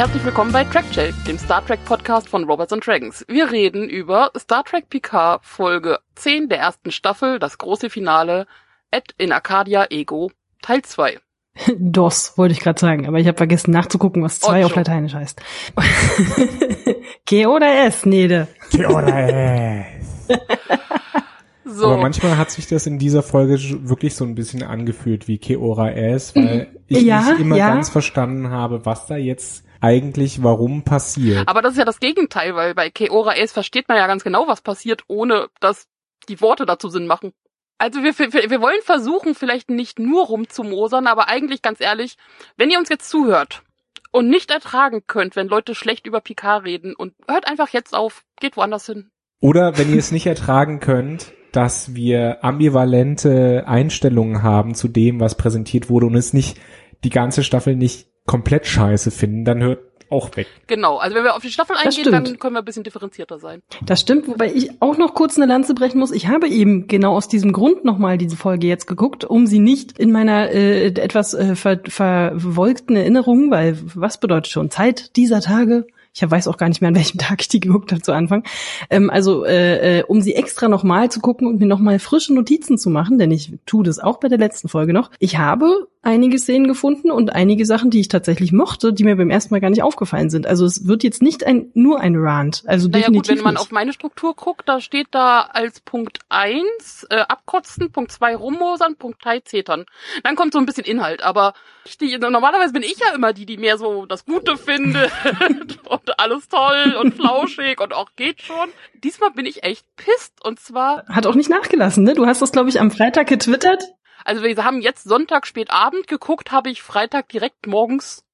herzlich willkommen bei Trackcheck, dem Star Trek Podcast von Robots and Dragons. Wir reden über Star Trek Picard Folge 10 der ersten Staffel, das große Finale, Ed in Arcadia Ego, Teil 2. DOS, wollte ich gerade sagen, aber ich habe vergessen nachzugucken, was zwei Ocho. auf Lateinisch heißt. G oder S, Nede? Oder So, Aber manchmal hat sich das in dieser Folge wirklich so ein bisschen angefühlt wie Keora S, weil ich Ja, nicht immer ja. ganz verstanden habe, was da jetzt eigentlich warum passiert. aber das ist ja das Gegenteil, weil bei Keora Ace versteht man ja ganz genau, was passiert, ohne dass die Worte dazu Sinn machen. Also wir, wir, wir wollen versuchen, vielleicht nicht nur rumzumosern, aber eigentlich ganz ehrlich, wenn ihr uns jetzt zuhört und nicht ertragen könnt, wenn Leute schlecht über Picard reden und hört einfach jetzt auf, geht woanders hin. Oder wenn ihr es nicht ertragen könnt, dass wir ambivalente Einstellungen haben zu dem, was präsentiert wurde und es nicht die ganze Staffel nicht komplett scheiße finden, dann hört auch weg. Genau, also wenn wir auf die Staffel eingehen, dann können wir ein bisschen differenzierter sein. Das stimmt, wobei ich auch noch kurz eine Lanze brechen muss. Ich habe eben genau aus diesem Grund nochmal diese Folge jetzt geguckt, um sie nicht in meiner äh, etwas äh, ver verwolkten Erinnerung, weil was bedeutet schon Zeit dieser Tage? Ich weiß auch gar nicht mehr, an welchem Tag ich die geguckt habe zu Anfang. Ähm, also, äh, äh, um sie extra nochmal zu gucken und mir nochmal frische Notizen zu machen, denn ich tue das auch bei der letzten Folge noch. Ich habe einige Szenen gefunden und einige Sachen, die ich tatsächlich mochte, die mir beim ersten Mal gar nicht aufgefallen sind. Also es wird jetzt nicht ein nur ein Rant. Also Naja definitiv gut, wenn man nicht. auf meine Struktur guckt, da steht da als Punkt eins äh, abkotzen, Punkt zwei rummosern, Punkt drei zetern. Dann kommt so ein bisschen Inhalt, aber die, normalerweise bin ich ja immer die, die mehr so das Gute findet und alles toll und flauschig und auch geht schon. Diesmal bin ich echt pisst und zwar, Hat auch nicht nachgelassen, ne? Du hast das, glaube ich, am Freitag getwittert. Also wir haben jetzt Sonntag spät Abend geguckt, habe ich Freitag direkt morgens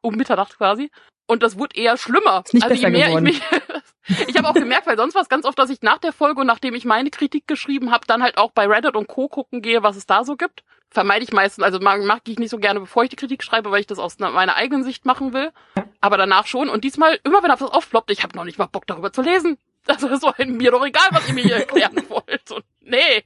um Mitternacht quasi. Und das wurde eher schlimmer. Ist nicht also besser je mehr geworden. ich mich. ich habe auch gemerkt, weil sonst war es ganz oft, dass ich nach der Folge und nachdem ich meine Kritik geschrieben habe, dann halt auch bei Reddit und Co. gucken gehe, was es da so gibt. Vermeide ich meistens, also mag, mag ich nicht so gerne, bevor ich die Kritik schreibe, weil ich das aus meiner eigenen Sicht machen will. Aber danach schon. Und diesmal, immer wenn das aufploppt, ich habe noch nicht mal Bock darüber zu lesen. Also ist so ein, mir doch egal, was ihr mir hier erklären wollt. Und nee.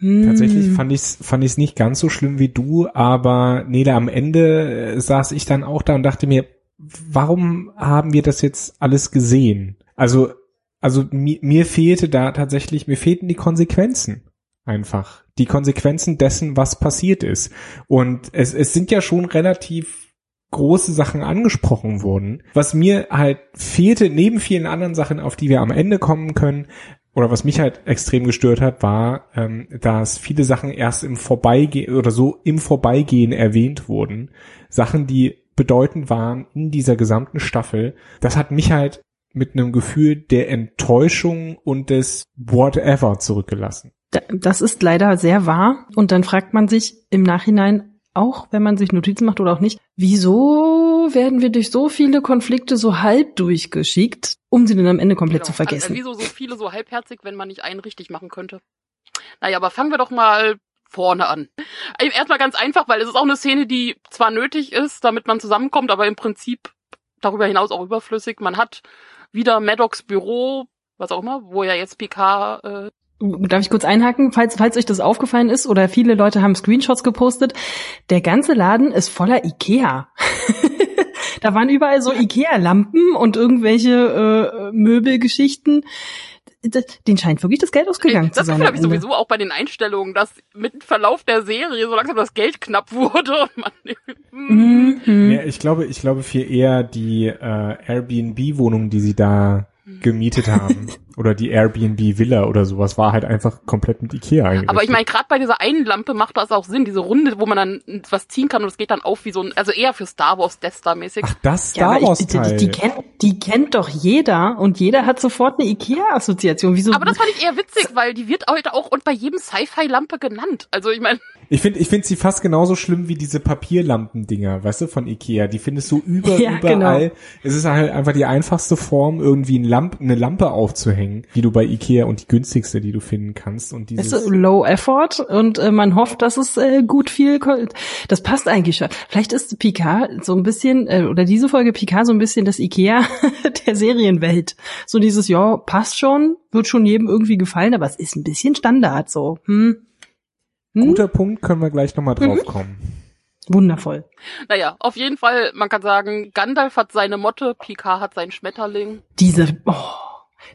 Hm. Tatsächlich fand ich's fand ich's nicht ganz so schlimm wie du, aber Nele, am Ende äh, saß ich dann auch da und dachte mir, warum haben wir das jetzt alles gesehen? Also, also mir, mir fehlte da tatsächlich, mir fehlten die Konsequenzen. Einfach. Die Konsequenzen dessen, was passiert ist. Und es, es sind ja schon relativ große Sachen angesprochen worden. Was mir halt fehlte, neben vielen anderen Sachen, auf die wir am Ende kommen können, oder was mich halt extrem gestört hat, war, ähm, dass viele Sachen erst im Vorbeigehen oder so im Vorbeigehen erwähnt wurden. Sachen, die bedeutend waren in dieser gesamten Staffel. Das hat mich halt mit einem Gefühl der Enttäuschung und des Whatever zurückgelassen. Da- Das ist leider sehr wahr. Und dann fragt man sich im Nachhinein, auch wenn man sich Notizen macht oder auch nicht, wieso werden wir durch so viele Konflikte so halb durchgeschickt, um sie dann am Ende komplett zu Genau. Also, vergessen? wieso so viele so halbherzig, wenn man nicht einen richtig machen könnte? Naja, aber fangen wir doch mal vorne an. Äh, Erstmal ganz einfach, weil es ist auch eine Szene, die zwar nötig ist, damit man zusammenkommt, aber im Prinzip darüber hinaus auch überflüssig. Man hat wieder Maddox Büro, was auch immer, wo ja jetzt Picard äh, Darf ich kurz einhaken, falls, falls euch das aufgefallen ist oder viele Leute haben Screenshots gepostet. Der ganze Laden ist voller Ikea. da waren überall so Ikea-Lampen und irgendwelche äh, Möbelgeschichten. Das- Den scheint wirklich das Geld ausgegangen zu Das sein. Gefühl am habe ich sowieso auch bei den Einstellungen, dass mit Verlauf der Serie so langsam das Geld knapp wurde und man hm, Mhm. Ja, ich glaube, ich glaube viel eher die äh, Airbnb-Wohnung, die sie da gemietet haben. oder die Airbnb-Villa oder sowas, war halt einfach komplett mit Ikea eingerichtet. Aber ich meine, gerade bei dieser einen Lampe macht das auch Sinn, diese Runde, wo man dann was ziehen kann und es geht dann auf wie so ein, also eher für Star Wars Death Star mäßig. Ach, das Ja, Star aber Wars ich, die, Teil. die, kennt, die kennt doch jeder und jeder hat sofort eine Ikea-Assoziation. Wieso? Aber das fand ich eher witzig, weil die wird heute auch und bei jedem Sci-Fi-Lampe genannt. Also ich meine, Ich finde ich find sie fast genauso schlimm wie diese Papierlampendinger, weißt du, von Ikea. Die findest du über, Ja, überall. genau. Es ist halt einfach die einfachste Form, irgendwie ein Lamp, eine Lampe aufzuhängen, die du bei Ikea und die günstigste, die du finden kannst. Und Es dieses, ist Low Effort und äh, man hofft, dass es äh, gut viel. Das passt eigentlich schon. Vielleicht ist Picard so ein bisschen äh, oder diese Folge Picard so ein bisschen das Ikea der Serienwelt. So dieses ja passt schon, wird schon jedem irgendwie gefallen, aber es ist ein bisschen Standard so. Hm. Hm? guter Punkt, können wir gleich nochmal drauf Mhm. kommen. Wundervoll. Naja, auf jeden Fall, man kann sagen, Gandalf hat seine Motte, Picard hat seinen Schmetterling. Diese, oh,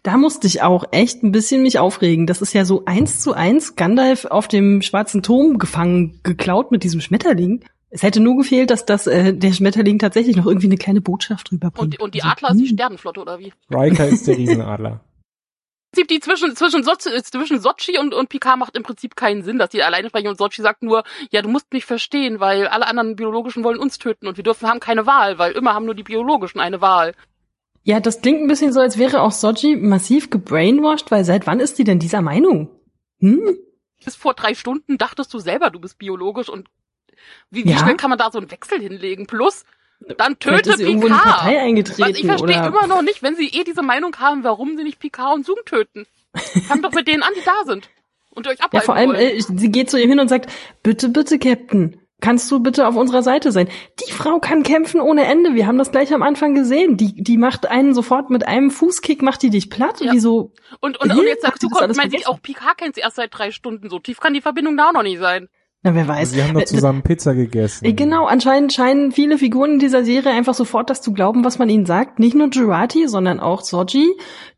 da musste ich auch echt ein bisschen mich aufregen. Das ist ja so eins zu eins Gandalf auf dem schwarzen Turm gefangen, geklaut mit diesem Schmetterling. Es hätte nur gefehlt, dass das äh, der Schmetterling tatsächlich noch irgendwie eine kleine Botschaft rüberbringt. Und, und die Also, Adler ist die hm. Sternenflotte, oder wie? Riker ist der Riesenadler. Prinzip die zwischen zwischen Sochi, zwischen Sochi und und Picard macht im Prinzip keinen Sinn, dass die alleine sprechen und Sochi sagt nur, ja, du musst mich verstehen, weil alle anderen biologischen wollen uns töten und wir dürfen haben keine Wahl, weil immer haben nur die biologischen eine Wahl. Ja, das klingt ein bisschen so, als wäre auch Soji massiv gebrainwashed, weil seit wann ist die denn dieser Meinung? Hm? Bis vor drei Stunden dachtest du selber, du bist biologisch und wie, wie Ja? schnell kann man da so einen Wechsel hinlegen? Plus, dann töte ist sie irgendwo in die Partei Picard. eingetreten Was ich verstehe immer noch nicht, wenn sie eh diese Meinung haben, warum sie nicht Picard und Zoom töten. Fang doch mit denen an, die da sind. Und euch Ja, abhalten vor allem, äh, sie geht zu ihm hin und sagt, bitte, bitte, Captain, kannst du bitte auf unserer Seite sein? Die Frau kann kämpfen ohne Ende. Wir haben das gleich am Anfang gesehen. Die, die macht einen sofort mit einem Fußkick, macht die dich platt. Ja. Wieso? Und, und, und jetzt sagst du, meint sie, vergessen? auch Picard kennt sie erst seit drei Stunden. So tief kann die Verbindung da auch noch nicht sein. Na, wer weiß. Sie haben doch zusammen Pizza gegessen. Äh, Genau, anscheinend scheinen viele Figuren in dieser Serie einfach sofort das zu glauben, was man ihnen sagt. Nicht nur Jurati, sondern auch Soji,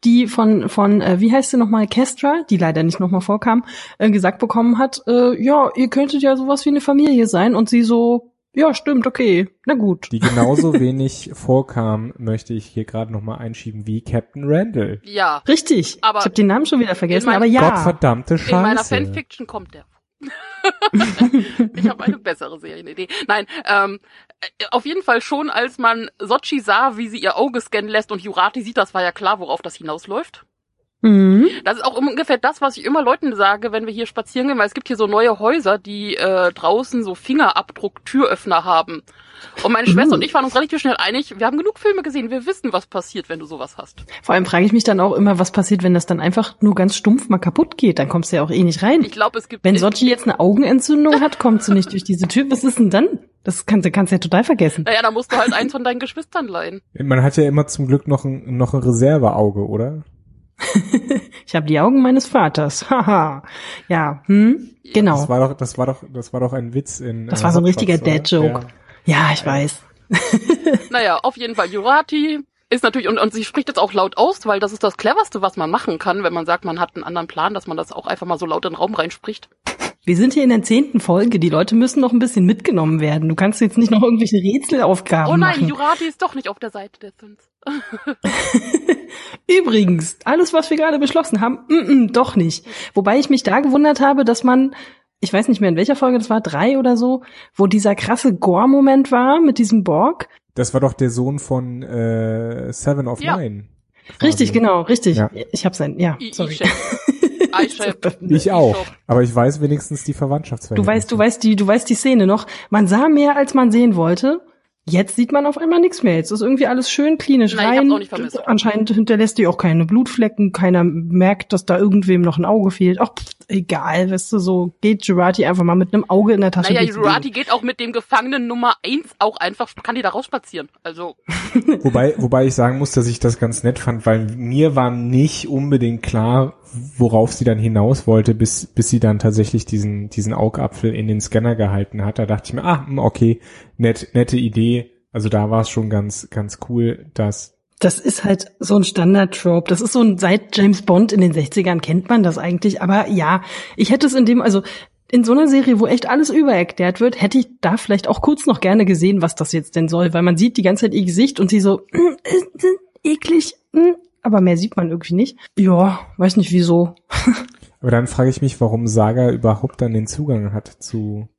die von, von äh, wie heißt sie nochmal, Kestra, die leider nicht nochmal vorkam, äh, gesagt bekommen hat, äh, ja, ihr könntet ja sowas wie eine Familie sein. Und sie so, ja, stimmt, okay, na gut. Die genauso wenig vorkam, möchte ich hier gerade nochmal einschieben, wie Captain Randall. Ja. Richtig. Aber ich habe den Namen schon wieder vergessen, mein- aber ja. Gottverdammte In meiner Scheiße. Fanfiction kommt der. ich habe eine bessere Serienidee. Nein, ähm, äh, auf jeden Fall schon, als man Sochi sah, wie sie ihr Auge scannen lässt und Jurati sieht, das war ja klar, worauf das hinausläuft. Mhm. Das ist auch ungefähr das, was ich immer Leuten sage, wenn wir hier spazieren gehen, weil es gibt hier so neue Häuser, die äh, draußen so Fingerabdruck-Türöffner haben. Und meine Schwester Uh. und ich waren uns relativ schnell einig, wir haben genug Filme gesehen, wir wissen, was passiert, wenn du sowas hast. Vor allem frage ich mich dann auch immer, was passiert, wenn das dann einfach nur ganz stumpf mal kaputt geht. Dann kommst du ja auch eh nicht rein. Ich glaube, es gibt Wenn Sochi jetzt eine Augenentzündung hat, kommt sie nicht durch diese Tür. Was ist denn dann? Das kannst du kannst ja total vergessen. naja, da musst du halt eins von deinen Geschwistern leihen. Man hat ja immer zum Glück noch ein, noch ein Reserveauge, oder? Ich habe die Augen meines Vaters. Haha. ja, hm? Genau. Das war doch, das war doch, das war doch ein Witz in. Das äh, war so ein richtiger? Dad-Joke. Ja, ich weiß. Naja, auf jeden Fall, Jurati ist natürlich, und, und sie spricht jetzt auch laut aus, weil das ist das Cleverste, was man machen kann, wenn man sagt, man hat einen anderen Plan, dass man das auch einfach mal so laut in den Raum reinspricht. Wir sind hier in der zehnten Folge. Die Leute müssen noch ein bisschen mitgenommen werden. Du kannst jetzt nicht noch irgendwelche Rätselaufgaben Oh nein, machen. Jurati ist doch nicht auf der Seite der Sins. Übrigens, alles, was wir gerade beschlossen haben, mm -mm, doch nicht. Wobei ich mich da gewundert habe, dass man, ich weiß nicht mehr in welcher Folge das war, drei oder so, wo dieser krasse Gore-Moment war mit diesem Borg. Das war doch der Sohn von äh, Seven of Ja. Nine. quasi. Richtig, genau, richtig. Ja. Ich habe sein, ja, I- sorry. Ich auch. Aber ich weiß wenigstens die Du Verwandtschaftsverhältnisse. weißt, du weißt die, du weißt die Szene noch. Man sah mehr, als man sehen wollte. Jetzt sieht man auf einmal nichts mehr. Jetzt ist irgendwie alles schön klinisch Nein, ich rein. hab's auch nicht vermisst. Anscheinend hinterlässt die auch keine Blutflecken. Keiner merkt, dass da irgendwem noch ein Auge fehlt. Ach, pff, egal, weißt du, so geht Jurati einfach mal mit einem Auge in der Tasche. Naja, durch die Jurati geht auch mit dem Gefangenen Nummer eins auch einfach, kann die da rausspazieren. Also, Wobei, wobei ich sagen muss, dass ich das ganz nett fand, weil mir war nicht unbedingt klar, worauf sie dann hinaus wollte, bis, bis sie dann tatsächlich diesen, diesen Augapfel in den Scanner gehalten hat. Da dachte ich mir, ah, hm, okay, nett, nette Idee. Also da war es schon ganz, ganz cool, dass Das ist halt so ein Standard-Trope. Das ist so ein, seit James Bond in den 60ern kennt man das eigentlich. Aber ja, ich hätte es in dem, also in so einer Serie, wo echt alles übererklärt wird, hätte ich da vielleicht auch kurz noch gerne gesehen, was das jetzt denn soll. Weil man sieht die ganze Zeit ihr Gesicht und sie so, mm, äh, äh, eklig, mm, aber mehr sieht man irgendwie nicht. Ja, weiß nicht wieso. Aber dann frage ich mich, warum Saga überhaupt dann den Zugang hat zu.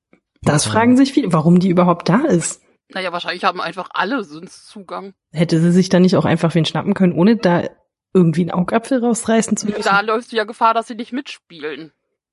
Das fragen sich viele, warum die überhaupt da ist. Naja, wahrscheinlich haben einfach alle Zugang. Hätte sie sich da nicht auch einfach wen schnappen können, ohne da irgendwie einen Augapfel rausreißen zu müssen? Da läufst du ja Gefahr, dass sie nicht mitspielen.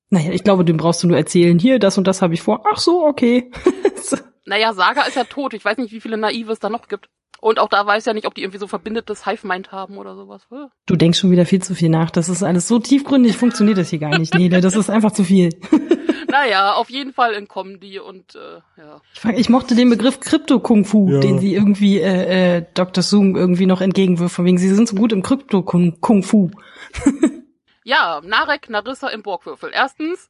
Naja, ich glaube, dem brauchst du nur erzählen, hier, das und das habe ich vor. Ach so, okay. Naja, Saga ist ja tot. Ich weiß nicht, wie viele Naive es da noch gibt. Und auch da weiß ja nicht, ob die irgendwie so verbindetes Hive-Mind haben oder sowas. Du denkst schon wieder viel zu viel nach. Das ist alles so tiefgründig, funktioniert das hier gar nicht, Nele. Das ist einfach zu viel. Naja, auf jeden Fall entkommen die und äh, ja. Ich, fang- ich mochte den Begriff Krypto-Kung-Fu, Ja. den sie irgendwie äh, äh, Dr. Zoom irgendwie noch entgegenwirft, von wegen, sie sind so gut im Krypto-Kung-Fu. Ja, Narek, Narissa im Borgwürfel. Erstens,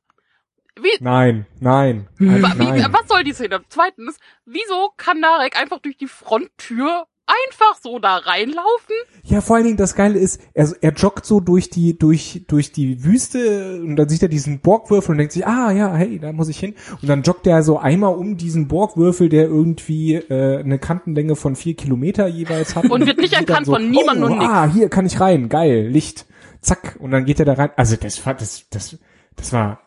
Wie, Nein, nein, halt, wa- wie, nein. was soll die Szene? Zweitens, wieso kann Narek einfach durch die Fronttür einfach so da reinlaufen? Ja, vor allen Dingen das Geile ist, er, er joggt so durch die durch durch die Wüste und dann sieht er diesen Borgwürfel und denkt sich, ah ja, hey, da muss ich hin. Und dann joggt er so einmal um diesen Borgwürfel, der irgendwie äh, eine Kantenlänge von vier Kilometer jeweils hat. Und wird nicht erkannt von niemandem oh, und nix. Ah, hier kann ich rein, geil, Licht, zack. Und dann geht er da rein. Also das war das das das war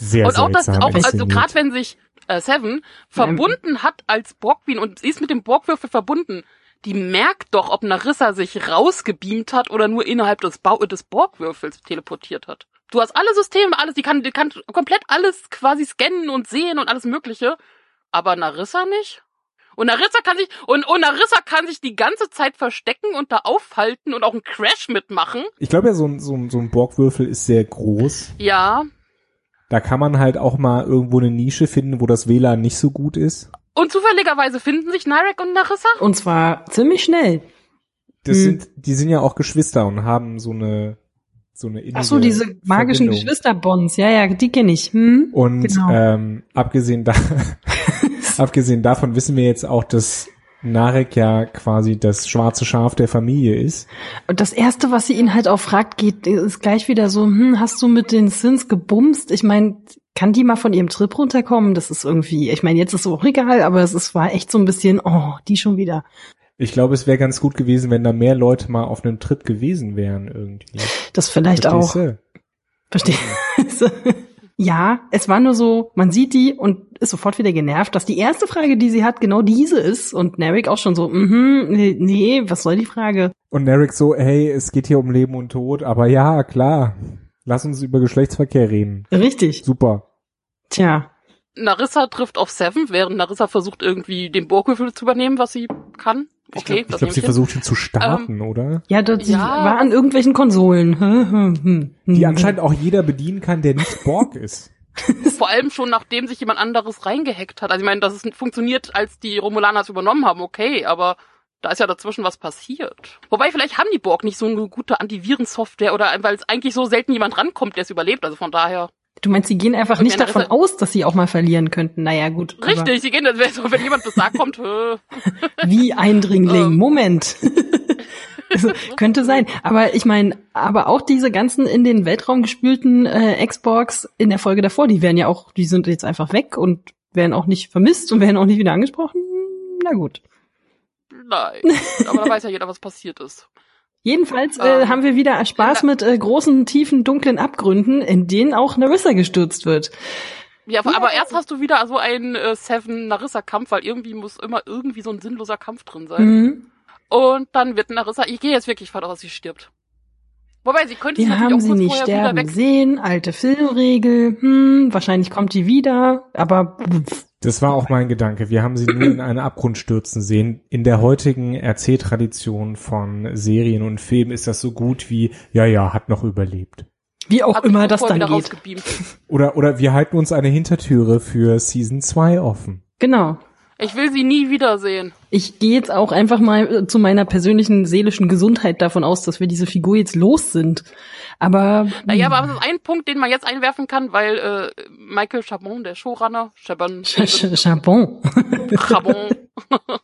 sehr und auch das, auch, also gerade wenn sich äh, Seven verbunden hat als Borgqueen und sie ist mit dem Borgwürfel verbunden, die merkt doch, ob Narissa sich rausgebeamt hat oder nur innerhalb des, Bau des Borgwürfels teleportiert hat. Du hast alle Systeme, alles, die kann, die kann komplett alles quasi scannen und sehen und alles mögliche, aber Narissa nicht? Und Narissa kann sich, und, und Narissa kann sich die ganze Zeit verstecken und da aufhalten und auch einen Crash mitmachen. Ich glaube ja, so ein, so, ein, so ein Borgwürfel ist sehr groß. Ja. Da kann man halt auch mal irgendwo eine Nische finden, wo das WLAN nicht so gut ist. Und zufälligerweise finden sich Narek und Narissa. Und zwar ziemlich schnell. Das Hm. sind, die sind ja auch Geschwister und haben so eine, so eine Ach so, diese magischen Verbindung. Geschwisterbonds. Ja, ja, die kenne ich. Hm? Und Genau. ähm, abgesehen da, abgesehen davon wissen wir jetzt auch, dass Narek ja quasi das schwarze Schaf der Familie ist. Und das erste, was sie ihn halt auch fragt, geht, ist gleich wieder so, hm, hast du mit den Sins gebumst? Ich meine, kann die mal von ihrem Trip runterkommen? Das ist irgendwie, ich meine, jetzt ist es auch egal, aber es ist, war echt so ein bisschen, oh, die schon wieder. Ich glaube, es wäre ganz gut gewesen, wenn da mehr Leute mal auf einem Trip gewesen wären irgendwie. Das vielleicht Verstehst auch. du? Verstehe. ja, es war nur so, man sieht die und ist sofort wieder genervt, dass die erste Frage, die sie hat, genau diese ist. Und Narek auch schon so, mhm, nee, nee, was soll die Frage? Und Narek so, hey, es geht hier um Leben und Tod, aber ja, klar. Lass uns über Geschlechtsverkehr reden. Richtig. Super. Tja. Narissa trifft auf Seven, während Narissa versucht irgendwie den Burgwürfel zu übernehmen, was sie kann. Ich Okay, glaube, das glaub, sie ich versucht ihn zu starten, oder? Ja, dort, sie Ja. war an irgendwelchen Konsolen. Hm, hm, hm. Die anscheinend auch jeder bedienen kann, der nicht Borg ist. Vor allem schon nachdem sich jemand anderes reingehackt hat. Also ich meine, dass es funktioniert, als die Romulaner es übernommen haben, okay, aber da ist ja dazwischen was passiert. Wobei, vielleicht haben die Borg nicht so eine gute Antivirensoftware oder weil es eigentlich so selten jemand rankommt, der es überlebt. Also von daher. Du meinst, sie gehen einfach Und nicht davon Narissa- aus, dass sie auch mal verlieren könnten. Naja, gut. Richtig, sie gehen, so, wenn jemand das sagt, kommt, Wie Eindringling. Ähm. Moment. Also, Könnte sein. Aber ich meine, aber auch diese ganzen in den Weltraum gespülten äh, Xbox in der Folge davor, die werden ja auch, die sind jetzt einfach weg und werden auch nicht vermisst und werden auch nicht wieder angesprochen. Na gut. nein. Aber da weiß ja jeder, was passiert ist. Jedenfalls äh, Ähm, haben wir wieder Spaß mit äh, großen, tiefen, dunklen Abgründen, in denen auch Narissa gestürzt wird. Ja, aber erst hast du wieder so einen äh, Seven-Narissa-Kampf, weil irgendwie muss immer irgendwie so ein sinnloser Kampf drin sein. Mhm. Und dann wird Narissa, ich gehe jetzt wirklich von aus, dass sie stirbt. Wobei, sie könnte Wir haben sie nicht sterben weg. sehen, alte Filmregel, hm, wahrscheinlich kommt die wieder, aber pff, Das war auch mein Gedanke. Wir haben sie nur in einen Abgrund stürzen sehen. In der heutigen Erzähltradition von Serien und Filmen ist das so gut wie, ja, ja, hat noch überlebt. wie auch Hat sich immer das dann geht. Oder, oder wir halten uns eine Hintertüre für Season 2 offen. Genau. Ich will sie nie wiedersehen. Ich gehe jetzt auch einfach mal zu meiner persönlichen seelischen Gesundheit davon aus, dass wir diese Figur jetzt los sind. Aber Naja, aber das ist ein Punkt, den man jetzt einwerfen kann, weil äh, Michael Chabon, der Showrunner, Chabon, Ch Ch Charbon. Chabon,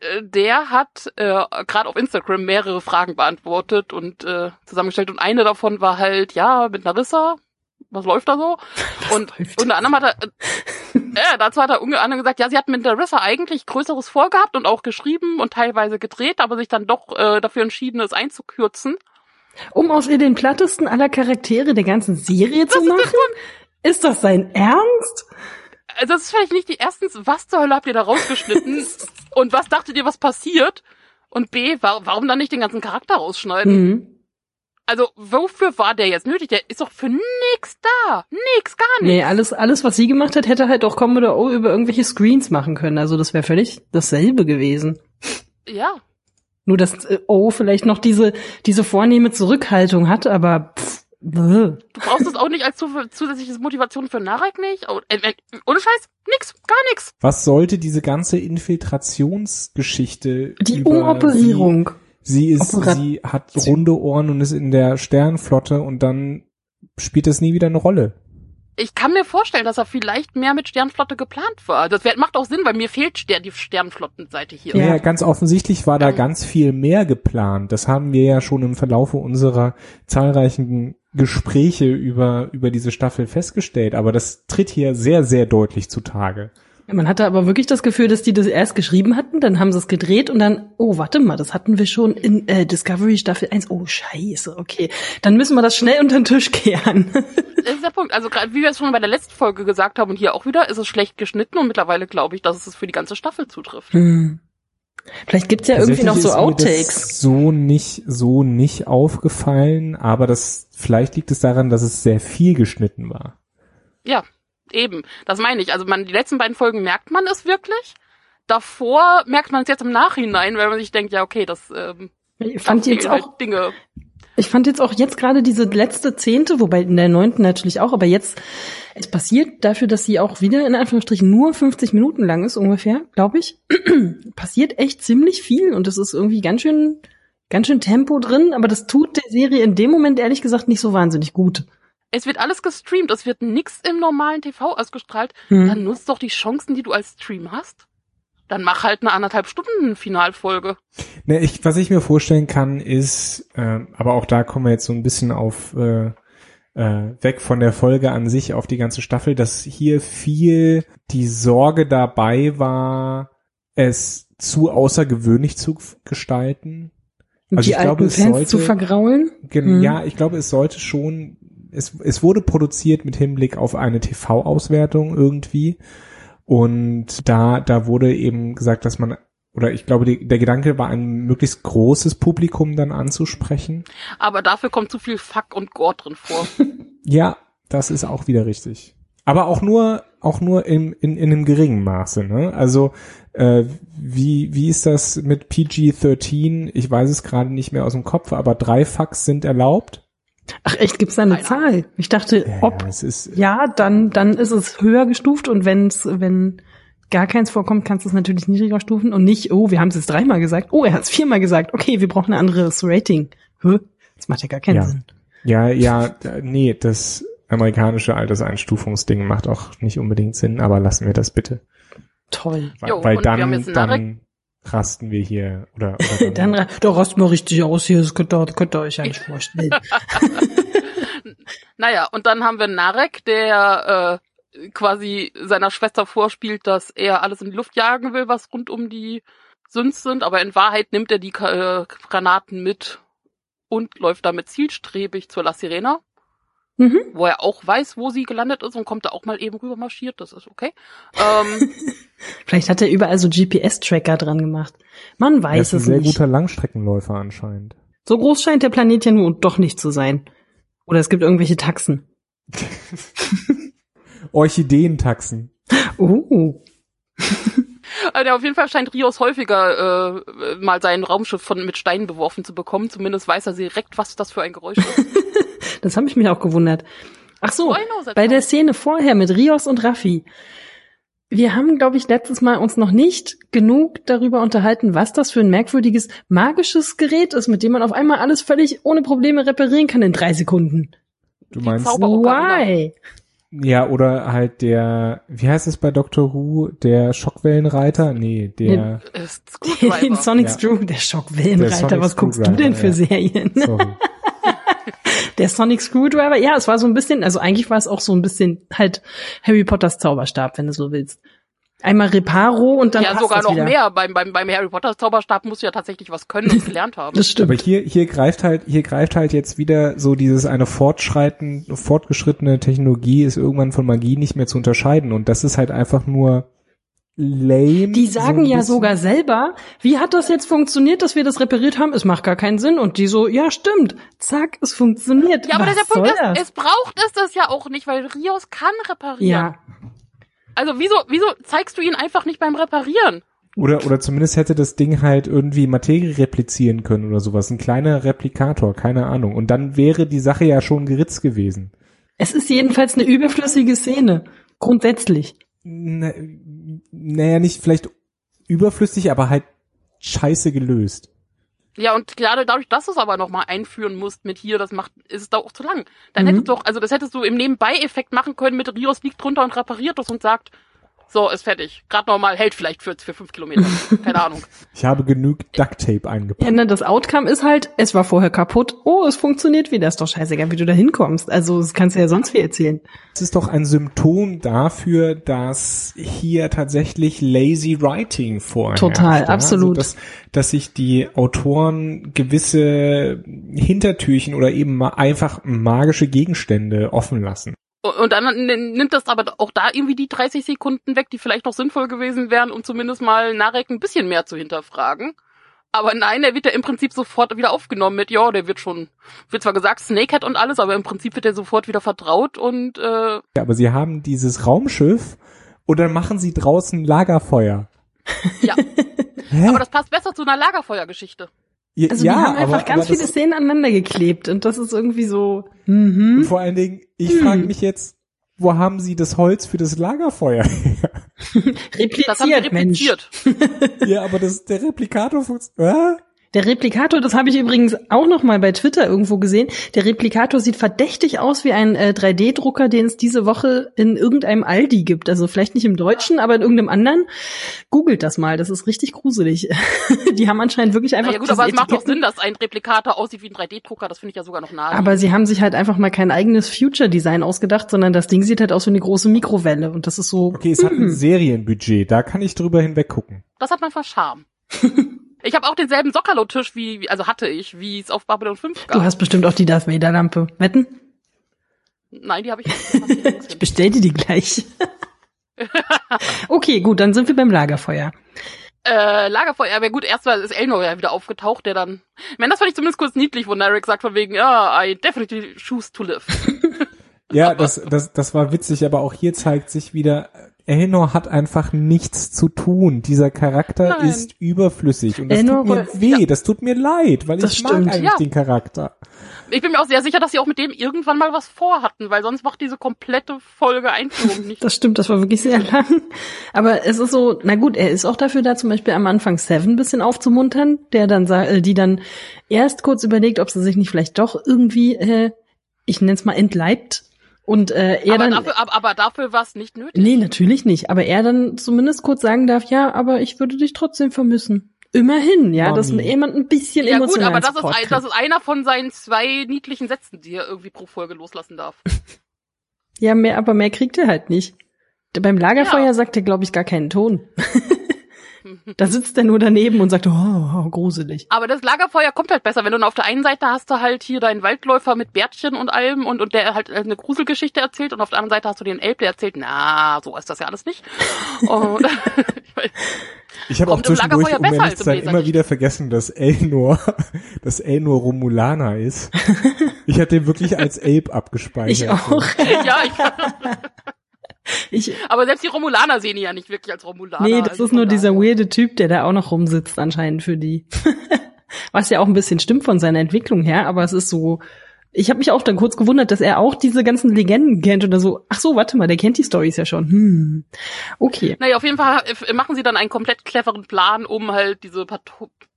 äh, der hat äh, gerade auf Instagram mehrere Fragen beantwortet und äh, zusammengestellt. Und eine davon war halt, ja, mit Narissa, was läuft da so? Und läuft unter anderem hat er, äh, äh, dazu hat er unter anderem gesagt, ja, sie hat mit Narissa eigentlich Größeres vorgehabt und auch geschrieben und teilweise gedreht, aber sich dann doch äh, dafür entschieden, es einzukürzen. Um aus ihr den plattesten aller Charaktere der ganzen Serie zu machen? Ist das sein Ernst? Also das ist vielleicht nicht die erstens, was zur Hölle habt ihr da rausgeschnitten und was dachtet ihr, was passiert? Und B, wa warum dann nicht den ganzen Charakter rausschneiden? Mhm. Also wofür war der jetzt nötig? Der ist doch für nix da. Nix, gar nichts. Nee, alles, alles, was sie gemacht hat, hätte halt auch Commodore O über irgendwelche Screens machen können. Also das wäre völlig dasselbe gewesen. Ja. Nur, dass äh, O vielleicht noch diese, diese vornehme Zurückhaltung hat, aber pff, bäh. Du brauchst es auch nicht als zu zusätzliche Motivation für Narek nicht. Oh, äh, äh, ohne Scheiß, nix, gar nix. Was sollte diese ganze Infiltrationsgeschichte die über Umoperierung. Sie, sie ist, Operat- sie hat runde Ohren und ist in der Sternflotte und dann spielt das nie wieder eine Rolle. Ich kann mir vorstellen, dass er vielleicht mehr mit Sternflotte geplant war. Das macht auch Sinn, weil mir fehlt Ster die Sternflottenseite hier. Ja, ganz offensichtlich war da ganz viel mehr geplant. Das haben wir ja schon im Verlaufe unserer zahlreichen Gespräche über, über diese Staffel festgestellt. Aber das tritt hier sehr, sehr deutlich zutage. Man hatte aber wirklich das Gefühl, dass die das erst geschrieben hatten, dann haben sie es gedreht und dann, oh, warte mal, das hatten wir schon in äh, Discovery Staffel 1. Oh, scheiße, okay. Dann müssen wir das schnell unter den Tisch kehren. Das ist der Punkt. Also gerade wie wir es schon bei der letzten Folge gesagt haben und hier auch wieder, ist es schlecht geschnitten und mittlerweile glaube ich, dass es für die ganze Staffel zutrifft. Hm. Vielleicht gibt's ja irgendwie noch so ist mir Outtakes. Das so nicht, so nicht aufgefallen, aber das, vielleicht liegt es daran, dass es sehr viel geschnitten war. Ja, eben. Das meine ich. Also man, die letzten beiden Folgen merkt man es wirklich. Davor merkt man es jetzt im Nachhinein, weil man sich denkt, ja, okay, das ähm, Ich fand jetzt fehlen auch halt Dinge. Ich fand jetzt auch jetzt gerade diese letzte Zehnte, wobei in der neunten natürlich auch, aber jetzt, es passiert dafür, dass sie auch wieder in Anführungsstrichen nur 50 Minuten lang ist ungefähr, glaube ich, passiert echt ziemlich viel und es ist irgendwie ganz schön, ganz schön Tempo drin, aber das tut der Serie in dem Moment ehrlich gesagt nicht so wahnsinnig gut. Es wird alles gestreamt, es wird nix im normalen TV ausgestrahlt. Hm. Dann nutzt doch die Chancen, die du als Stream hast. Dann mach halt eine anderthalb Stunden Finalfolge. Ne, ich, was ich mir vorstellen kann, ist, äh, aber auch da kommen wir jetzt so ein bisschen auf äh, äh, weg von der Folge an sich auf die ganze Staffel, dass hier viel die Sorge dabei war, es zu außergewöhnlich zu gestalten. Also die ich glaube, alten es Fans sollte- zu vergraulen. Gen Hm. Ja, ich glaube, es sollte schon, es, es wurde produziert mit Hinblick auf eine TV-Auswertung irgendwie. Und da, da wurde eben gesagt, dass man, oder ich glaube, die, der Gedanke war, ein möglichst großes Publikum dann anzusprechen. Aber dafür kommt zu viel Fuck und Gore drin vor. Ja, das ist auch wieder richtig. Aber auch nur, auch nur in, in, in einem geringen Maße, ne? Also, äh, wie, wie ist das mit PG-13? Ich weiß es gerade nicht mehr aus dem Kopf, aber drei Fucks sind erlaubt. Ach echt, gibt's da eine Keine Zahl? Ich dachte, Ja, ob es ist, ja, dann dann ist es höher gestuft und wenn's wenn gar keins vorkommt, kannst du es natürlich niedriger stufen und nicht, oh, wir haben es jetzt dreimal gesagt, oh, er hat es viermal gesagt, okay, wir brauchen ein anderes Rating. Hä? Das macht ja gar keinen Ja. Sinn. Ja, ja, nee, das amerikanische Alterseinstufungsding macht auch nicht unbedingt Sinn, aber lassen wir das bitte. Toll. Weil, Jo, weil und wir haben dann, dann rasten wir hier oder, oder Dann, ra- da rast mal richtig aus hier, das könnt ihr, könnt ihr euch ja nicht vorstellen. Naja, und dann haben wir Narek, der äh, quasi seiner Schwester vorspielt, dass er alles in die Luft jagen will, was rund um die Süns sind, aber in Wahrheit nimmt er die äh, Granaten mit und läuft damit zielstrebig zur La Sirena, mhm. wo er auch weiß, wo sie gelandet ist und kommt da auch mal eben rüber marschiert, das ist okay. Ähm, Vielleicht hat er überall so GPS-Tracker dran gemacht. Man er weiß ist ein es sehr nicht. guter Langstreckenläufer anscheinend. So groß scheint der Planet ja nun doch nicht zu sein. Oder es gibt irgendwelche Taxen. Orchideentaxen. Oh. Also auf jeden Fall scheint Rios häufiger äh, mal sein Raumschiff von mit Steinen beworfen zu bekommen. Zumindest weiß er direkt, was das für ein Geräusch ist. Das habe ich mich auch gewundert. Ach so, bei der. Szene vorher mit Rios und Raffi. Wir haben, glaube ich, letztes Mal uns noch nicht genug darüber unterhalten, was das für ein merkwürdiges magisches Gerät ist, mit dem man auf einmal alles völlig ohne Probleme reparieren kann in drei Sekunden. Du meinst, Ocarina. Why? Ja, oder halt der, wie heißt es bei Doctor Who, der Schockwellenreiter? Nee, der, Ist Den Screwdriver. Sonic Ja. Screw, der Der Schockwellenreiter. Sonic Was guckst du denn für Screwdriver, Serien? sorry. Der Sonic Screwdriver, ja, es war so ein bisschen, also eigentlich war es auch so ein bisschen halt Harry Potters Zauberstab, wenn du so willst. Einmal Reparo und dann ja, passt sogar das noch wieder. mehr. Beim, beim, beim Harry Potter Zauberstab musst du ja tatsächlich was können und gelernt haben. Das stimmt. Aber hier, hier greift halt, hier greift halt jetzt wieder so dieses eine fortschreiten, fortgeschrittene Technologie ist irgendwann von Magie nicht mehr zu unterscheiden und das ist halt einfach nur lame. Die so sagen ein ja bisschen. sogar selber, wie hat das jetzt funktioniert, dass wir das repariert haben? Es macht gar keinen Sinn. Und die so, ja, stimmt. Zack, es funktioniert. Ja, aber Was der Punkt ist, das? es braucht es das ja auch nicht, weil Rios kann reparieren. Ja, Also wieso, wieso zeigst du ihn einfach nicht beim Reparieren? Oder, oder zumindest hätte das Ding halt irgendwie Materie replizieren können oder sowas. Ein kleiner Replikator, keine Ahnung. Und dann wäre die Sache ja schon geritzt gewesen. es ist jedenfalls eine überflüssige Szene. Grundsätzlich. Na, naja, nicht vielleicht überflüssig, aber halt scheiße gelöst. Ja, und gerade dadurch, dass du es aber nochmal einführen musst mit hier, das macht, ist es da auch zu lang. Dann Mhm. hättest du doch, also das hättest du im Nebenbei-Effekt machen können mit Rios liegt drunter und repariert das und sagt, so, ist fertig. Gerade nochmal, hält vielleicht für, für fünf Kilometer. Keine Ahnung. Ich habe genügend Duct Tape eingepackt. Ja, ne, das Outcome ist halt, es war vorher kaputt. Oh, es funktioniert wieder. Ist doch scheißegal, wie du da hinkommst. Also, das kannst du ja sonst wie erzählen. Es ist doch ein Symptom dafür, dass hier tatsächlich lazy writing vorherrscht. Total, ja? absolut. Also, dass, dass sich die Autoren gewisse Hintertürchen oder eben einfach magische Gegenstände offen lassen. Und dann nimmt das aber auch da irgendwie die 30 Sekunden weg, die vielleicht noch sinnvoll gewesen wären, um zumindest mal Narek ein bisschen mehr zu hinterfragen. Aber nein, der wird ja im Prinzip sofort wieder aufgenommen mit, ja, der wird schon, wird zwar gesagt Snakehead und alles, aber im Prinzip wird er sofort wieder vertraut und äh, Ja, aber sie haben dieses Raumschiff und dann machen sie draußen Lagerfeuer. ja. Aber das passt besser zu einer Lagerfeuergeschichte. Ja, Also, ja, die haben einfach aber, ganz aber viele Szenen aneinander geklebt. Und das ist irgendwie so, mhm. Vor allen Dingen, ich Hm. frage mich jetzt, wo haben sie das Holz für das Lagerfeuer her? Repliziert, Das haben wir Mensch. repliziert. ja, aber das, der Replikator funktioniert. Äh? Der Replikator, das habe ich übrigens auch noch mal bei Twitter irgendwo gesehen. Der Replikator sieht verdächtig aus wie ein äh, 3D-Drucker, den es diese Woche in irgendeinem Aldi gibt. Also vielleicht nicht im Deutschen, aber in irgendeinem anderen. Googelt das mal, das ist richtig gruselig. Die haben anscheinend wirklich einfach Na ja gut, aber es macht doch Sinn, dass ein Replikator aussieht wie ein 3D-Drucker, das finde ich ja sogar noch nahe. Aber sie haben sich halt einfach mal kein eigenes Future-Design ausgedacht, sondern das Ding sieht halt aus wie eine große Mikrowelle. Und das ist so, Okay, es hat ein Mhm. Serienbudget, da kann ich drüber hinweggucken. das hat manchmal Charme. ich habe auch denselben Sockerlo-Tisch wie, wie- also hatte ich, wie es auf Babylon 5 gab. du hast bestimmt auch die Darth Vader-Lampe. Wetten? Nein, die habe ich nicht. Ich bestell dir die gleich. okay, gut, dann sind wir beim Lagerfeuer. Äh, Lagerfeuer, aber gut, erst war ist Elnor ja wieder aufgetaucht, der dann. Ich meine, das fand ich zumindest kurz niedlich, wo Narek sagt von wegen, ja, I definitely choose to live. Ja, das, das, das war witzig, aber auch hier zeigt sich wieder, Elnor hat einfach nichts zu tun. Dieser Charakter Nein. ist überflüssig und das Elnor tut mir weh, das tut mir leid, weil Das ich mag stimmt. eigentlich Ja. den Charakter. Ich bin mir auch sehr sicher, dass sie auch mit dem irgendwann mal was vorhatten, weil sonst macht diese komplette Folge Einführung nicht. Das stimmt, das war wirklich sehr lang. Aber es ist so, na gut, er ist auch dafür da, zum Beispiel am Anfang Seven ein bisschen aufzumuntern, der dann äh, die dann erst kurz überlegt, ob sie sich nicht vielleicht doch irgendwie, äh, ich nenn's mal entleibt. Und äh, er aber, dann. dafür, aber, aber dafür war es nicht nötig. Nee, natürlich nicht. Aber er dann zumindest kurz sagen darf, ja, aber ich würde dich trotzdem vermissen. Immerhin, ja, dass Mami. jemand ein bisschen Ja gut, emotional aber das ist, ein, das ist einer von seinen zwei niedlichen Sätzen, die er irgendwie pro Folge loslassen darf. Ja, mehr, aber mehr kriegt er halt nicht. Beim Lagerfeuer Ja. sagt er, glaube ich, gar keinen Ton. da sitzt er nur daneben und sagt, oh, oh gruselig. Aber das Lagerfeuer kommt halt besser, wenn du auf der einen Seite hast du halt hier deinen Waldläufer mit Bärtchen und allem und, und der halt eine Gruselgeschichte erzählt und auf der anderen Seite hast du den Elb, der erzählt, na, so ist das ja alles nicht. Und ich habe auch zwischendurch, Lagerfeuer um besser ehrlich zu im sein, immer wieder vergessen, dass Elnor, dass Elnor Romulaner ist. Ich hatte den wirklich als Ape abgespeichert. Ich auch. ja, ich, Ich, aber selbst die Romulaner sehen ihn ja nicht wirklich als Romulaner. nee, das also ist nur dieser weirde Typ, der da auch noch rumsitzt anscheinend für die. Was ja auch ein bisschen stimmt von seiner Entwicklung her, aber es ist so, ich habe mich auch dann kurz gewundert, dass er auch diese ganzen Legenden kennt oder so. Ach so, warte mal, der kennt die Storys ja schon. Hm. Okay. Naja, auf jeden Fall äh, machen sie dann einen komplett cleveren Plan, um halt diese Pat-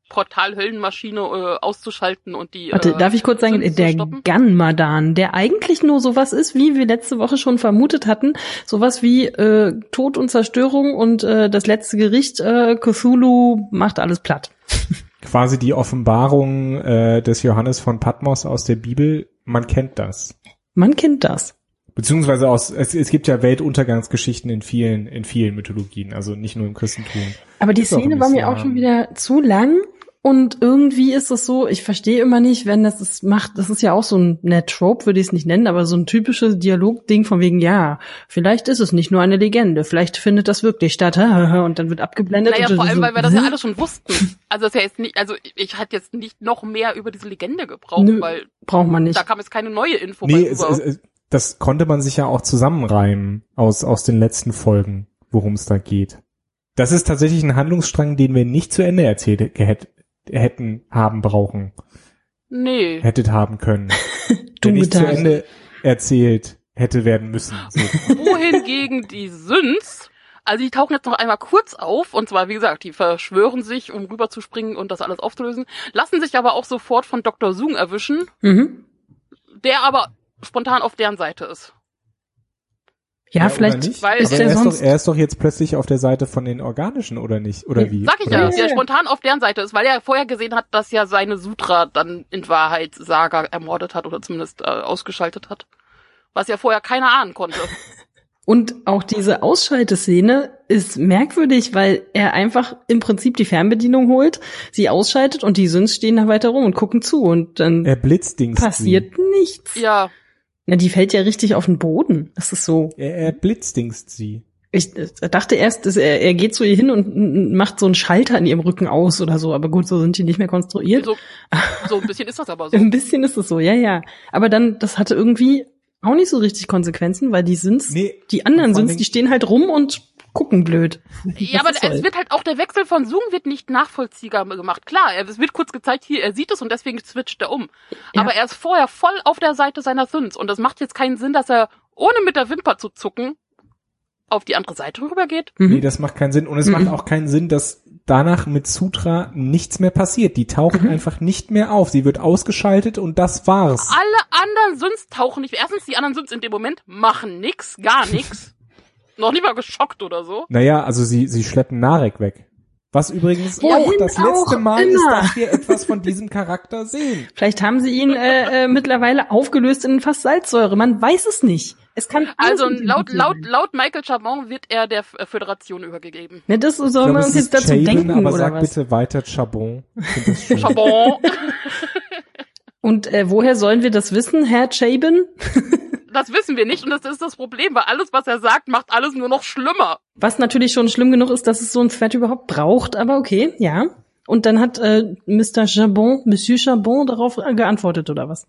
Portal-Höllenmaschine äh, auszuschalten und die. Warte, äh, darf ich kurz sagen, der? Ganmadan, der eigentlich nur sowas ist, wie wir letzte Woche schon vermutet hatten, sowas wie äh, Tod und Zerstörung und äh, das letzte Gericht, äh, Cthulhu macht alles platt. Quasi die Offenbarung äh, des Johannes von Patmos aus der Bibel. Man kennt das. Man kennt das. Beziehungsweise aus, es, es gibt ja Weltuntergangsgeschichten in vielen, in vielen Mythologien, also nicht nur im Christentum. Aber die Szene war mir auch schon wieder zu lang und irgendwie ist es so, ich verstehe immer nicht, wenn das es macht, das ist ja auch so ein, ne, Trope würde ich es nicht nennen, aber so ein typisches Dialogding von wegen, ja, vielleicht ist es nicht nur eine Legende, vielleicht findet das wirklich statt, und dann wird abgeblendet. Naja, und vor allem, so, weil wir das ja alle schon wussten. Also das ist ja jetzt nicht, also ich hatte jetzt nicht noch mehr über diese Legende gebraucht, Nö. weil Braucht man nicht. da kam jetzt keine neue Info Nee, es, es, es, das konnte man sich ja auch zusammenreimen aus, aus den letzten Folgen, worum es da geht. Das ist tatsächlich ein Handlungsstrang, den wir nicht zu Ende erzählt gehät, hätten haben brauchen, nee. hättet haben können. Du nicht zu. Ende erzählt hätte werden müssen. So. Wohingegen die Synths Also die tauchen jetzt noch einmal kurz auf und zwar, wie gesagt, die verschwören sich, um rüberzuspringen und das alles aufzulösen, lassen sich aber auch sofort von Dr. Zoom erwischen, Mhm. der aber spontan auf deren Seite ist. Ja, oder vielleicht weil- ist Aber der er, ist sonst. doch, er ist doch jetzt plötzlich auf der Seite von den Organischen, oder nicht? Oder Ja, wie? Sag ich oder ja, was? der ja. spontan auf deren Seite ist, weil er vorher gesehen hat, dass ja seine Sutra dann in Wahrheit Saga ermordet hat oder zumindest äh, ausgeschaltet hat. Was ja vorher keiner ahnen konnte. Und auch diese Ausschalteszene ist merkwürdig, weil er einfach im Prinzip die Fernbedienung holt, sie ausschaltet und die Süns stehen da weiter rum und gucken zu und dann Er passiert nichts. Ja, Na, die fällt ja richtig auf den Boden. Das ist so. Er, er blitzdingst sie. Ich äh, dachte erst, dass er, er geht zu ihr hin und macht so einen Schalter in ihrem Rücken aus oder so, aber gut, so sind die nicht mehr konstruiert. so, so ein bisschen ist das aber so. Ein bisschen ist es so, ja, ja. Aber dann, das hatte irgendwie auch nicht so richtig Konsequenzen, weil die Sins, Nee, die anderen Sins, die stehen halt rum und gucken blöd. Ja, aber Das ist es halt- wird halt auch der Wechsel von Zoom wird nicht nachvollziehbar gemacht. Klar, es wird kurz gezeigt, hier, er sieht es und deswegen switcht er um. Ja. Aber er ist vorher voll auf der Seite seiner Sins und das macht jetzt keinen Sinn, dass er ohne mit der Wimper zu zucken auf die andere Seite rübergeht. Mhm. Nee, das macht keinen Sinn. Und es Mhm. macht auch keinen Sinn, dass danach mit Sutra nichts mehr passiert. Die taucht Mhm. einfach nicht mehr auf. Sie wird ausgeschaltet und das war's. Alle anderen Sins tauchen nicht. Erstens, die anderen Sins in dem Moment machen nix, gar nix. Noch nie mal geschockt oder so. Naja, also sie, sie schleppen Narek weg. Was übrigens Wohin auch das letzte auch Mal ist, immer. dass wir etwas von diesem Charakter sehen. Vielleicht haben sie ihn äh, äh, mittlerweile aufgelöst in fast Salzsäure. Man weiß es nicht. Es kann Also laut, laut, laut Michael Chabon wird er der F- Föderation übergegeben. Ne, das sollen Ich glaube, wir es uns ist jetzt dazu Chabon, denken aber oder sag was? bitte weiter Chabon. Chabon. Und äh, woher sollen wir das wissen, Herr Chabon? Das wissen wir nicht und das ist das Problem, weil alles, was er sagt, macht alles nur noch schlimmer. Was natürlich schon schlimm genug ist, dass es so ein Thread überhaupt braucht, aber okay, ja. Und dann hat äh, Mr. Chabon, Monsieur Chabon darauf geantwortet oder was?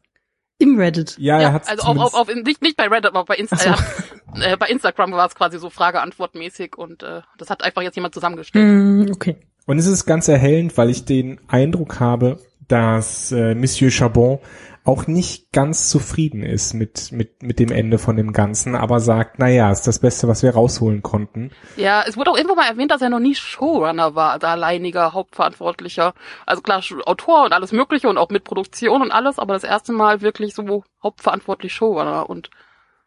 Im Reddit. Ja, Ja, er hat also auf, auf, auf, nicht, nicht bei Reddit, aber bei, Insta Ach äh, bei Instagram war es quasi so Frage-Antwort-mäßig und äh, das hat einfach jetzt jemand zusammengestellt. Hm, okay. Und es ist ganz erhellend, weil ich den Eindruck habe, dass äh, Monsieur Chabon auch nicht ganz zufrieden ist mit, mit, mit dem Ende von dem Ganzen, aber sagt, naja, ist das Beste, was wir rausholen konnten. Ja, es wurde auch irgendwo mal erwähnt, dass er noch nie Showrunner war, also alleiniger Hauptverantwortlicher. Also klar, Autor und alles Mögliche und auch mit Produktion und alles, aber das erste Mal wirklich so hauptverantwortlich Showrunner und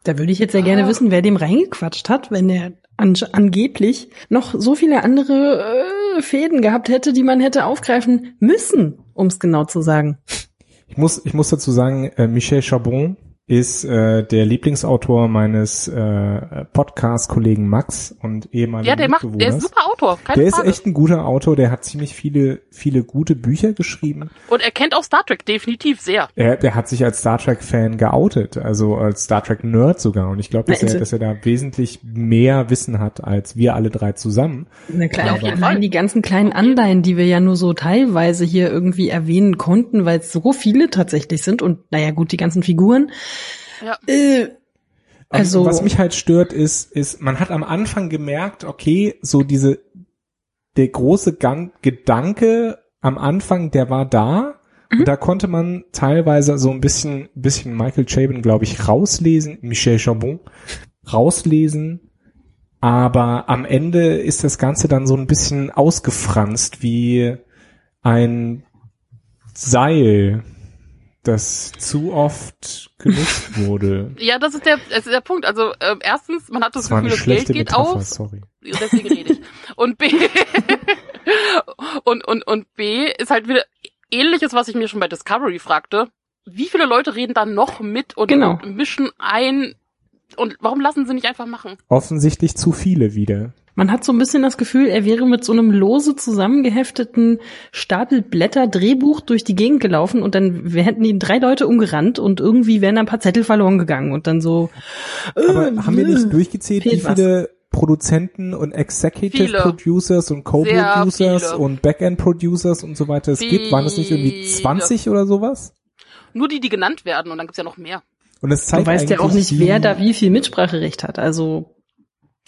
Da würde ich jetzt sehr gerne wissen, wer dem reingequatscht hat, wenn er an, angeblich noch so viele andere äh, Fäden gehabt hätte, die man hätte aufgreifen müssen, um es genau zu sagen. Ich muss, ich muss dazu sagen, äh, Michel Chabon ist äh, der Lieblingsautor meines äh, Podcast-Kollegen Max und ehemaligen ja, der macht, der ist super Autor, keine Der ist Frage. echt ein guter Autor, der hat ziemlich viele, viele gute Bücher geschrieben. und er kennt auch Star Trek definitiv sehr. Er, der hat sich als Star Trek-Fan geoutet, also als Star Trek-Nerd sogar. Und ich glaube, dass, er, dass er da wesentlich mehr Wissen hat als wir alle drei zusammen. Na klar, auf jeden Fall. die ganzen kleinen Anleihen, die wir ja nur so teilweise hier irgendwie erwähnen konnten, weil es so viele tatsächlich sind und naja gut, die ganzen Figuren. Ja. Äh, Also- was mich halt stört, ist, ist, man hat am Anfang gemerkt, okay, so diese, der große Gan Gedanke am Anfang, der war da. Mhm. Und da konnte man teilweise so ein bisschen, bisschen Michael Chabon, glaube ich, rauslesen, Michel Chabon, rauslesen. Aber am Ende ist das Ganze dann so ein bisschen ausgefranst wie ein Seil, das zu oft genutzt wurde. Ja, das ist der, das ist der Punkt. Also ähm, erstens, man hat das, Das Gefühl, das Geld geht Metapher, auf. sorry. deswegen rede ich. Und B und, und, und B ist halt wieder ähnliches, was ich mir schon bei Discovery fragte. Wie viele Leute reden da noch mit und, Genau. und mischen ein? Und warum lassen sie nicht einfach machen? Offensichtlich zu viele wieder. Man hat so ein bisschen das Gefühl, er wäre mit so einem lose zusammengehefteten Stapel Blätter Drehbuch durch die Gegend gelaufen und dann wir hätten ihn drei Leute umgerannt und irgendwie wären ein paar Zettel verloren gegangen und dann so. Aber äh, haben wir nicht äh, durchgezählt, wie fehlt was. viele Produzenten und Executive Viele. Producers und Co-Producers viele. und Backend Producers und so weiter es gibt? Waren es nicht irgendwie Viele. 20 oder sowas? Nur die, die genannt werden und dann gibt's ja noch mehr. Und es Du zeigt weißt ja auch nicht, wer da wie viel Mitspracherecht hat. Also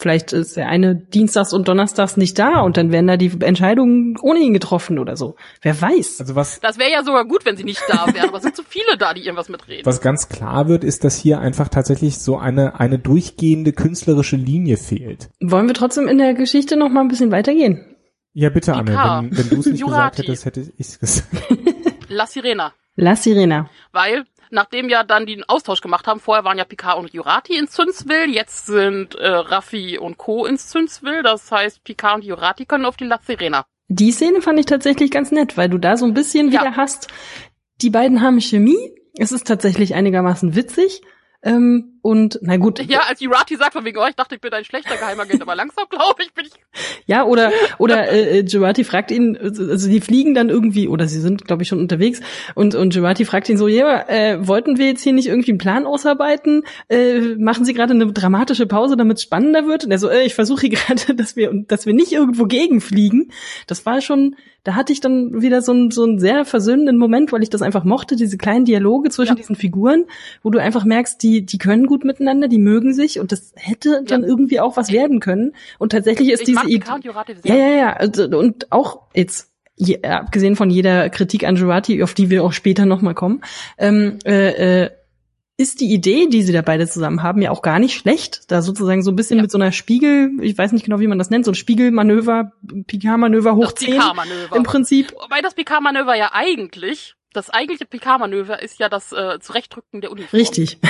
Vielleicht ist der eine Dienstags und Donnerstags nicht da und dann werden da die Entscheidungen ohne ihn getroffen oder so. Wer weiß. Also was, Das wäre ja sogar gut, wenn sie nicht da wären, aber es sind zu viele da, die irgendwas mitreden. was ganz klar wird, ist, dass hier einfach tatsächlich so eine, eine durchgehende künstlerische Linie fehlt. Wollen wir trotzdem in der Geschichte noch mal ein bisschen weitergehen? Ja, bitte, Anne, wenn, wenn du es nicht gesagt Jurati. hättest, hätte ich's gesagt. La Sirena. La Sirena. Weil, nachdem ja dann die einen Austausch gemacht haben, vorher waren ja Picard und Jurati in Zünsville, jetzt sind äh, Raffi und Co. in Zünsville, das heißt, Picard und Jurati können auf die La Sirena. Die Szene fand ich tatsächlich ganz nett, weil du da so ein bisschen Ja. wieder hast. Die beiden haben Chemie. Es ist tatsächlich einigermaßen witzig. Ähm, und na gut, Ja, als Jurati sagt von wegen, oh, ich dachte, ich bin ein schlechter Geheimagent, aber langsam glaube ich, bin ich Ja, oder oder äh, äh, Girati fragt ihn, also die fliegen dann irgendwie, oder sie sind, glaube ich, schon unterwegs, und und Girati fragt ihn so, ja, äh, wollten wir jetzt hier nicht irgendwie einen Plan ausarbeiten? Äh, machen Sie gerade eine dramatische Pause, damit es spannender wird? Und er so, äh, ich versuche hier gerade, dass wir dass wir nicht irgendwo gegenfliegen. Das war schon, da hatte ich dann wieder so einen so einen sehr versöhnenden Moment, weil ich das einfach mochte, diese kleinen Dialoge zwischen Ja. diesen Figuren, wo du einfach merkst, die die können gut miteinander, die mögen sich und das hätte dann irgendwie auch was werden können. Und tatsächlich ist ich diese Idee Jurati ja, ja, ja. Also, und auch jetzt, je, abgesehen von jeder Kritik an Girati, auf die wir auch später nochmal kommen, ähm, äh, äh, ist die Idee, die sie da beide zusammen haben, ja auch gar nicht schlecht. Da sozusagen so ein bisschen Ja. mit so einer Spiegel, ich weiß nicht genau, wie man das nennt, so ein Spiegelmanöver, Picard-Manöver hoch Das 10 Picard-Manöver. im Prinzip. Wobei das Picard-Manöver ja eigentlich, das eigentliche Picard-Manöver ist ja das äh, Zurechtrücken der Uniform. Richtig.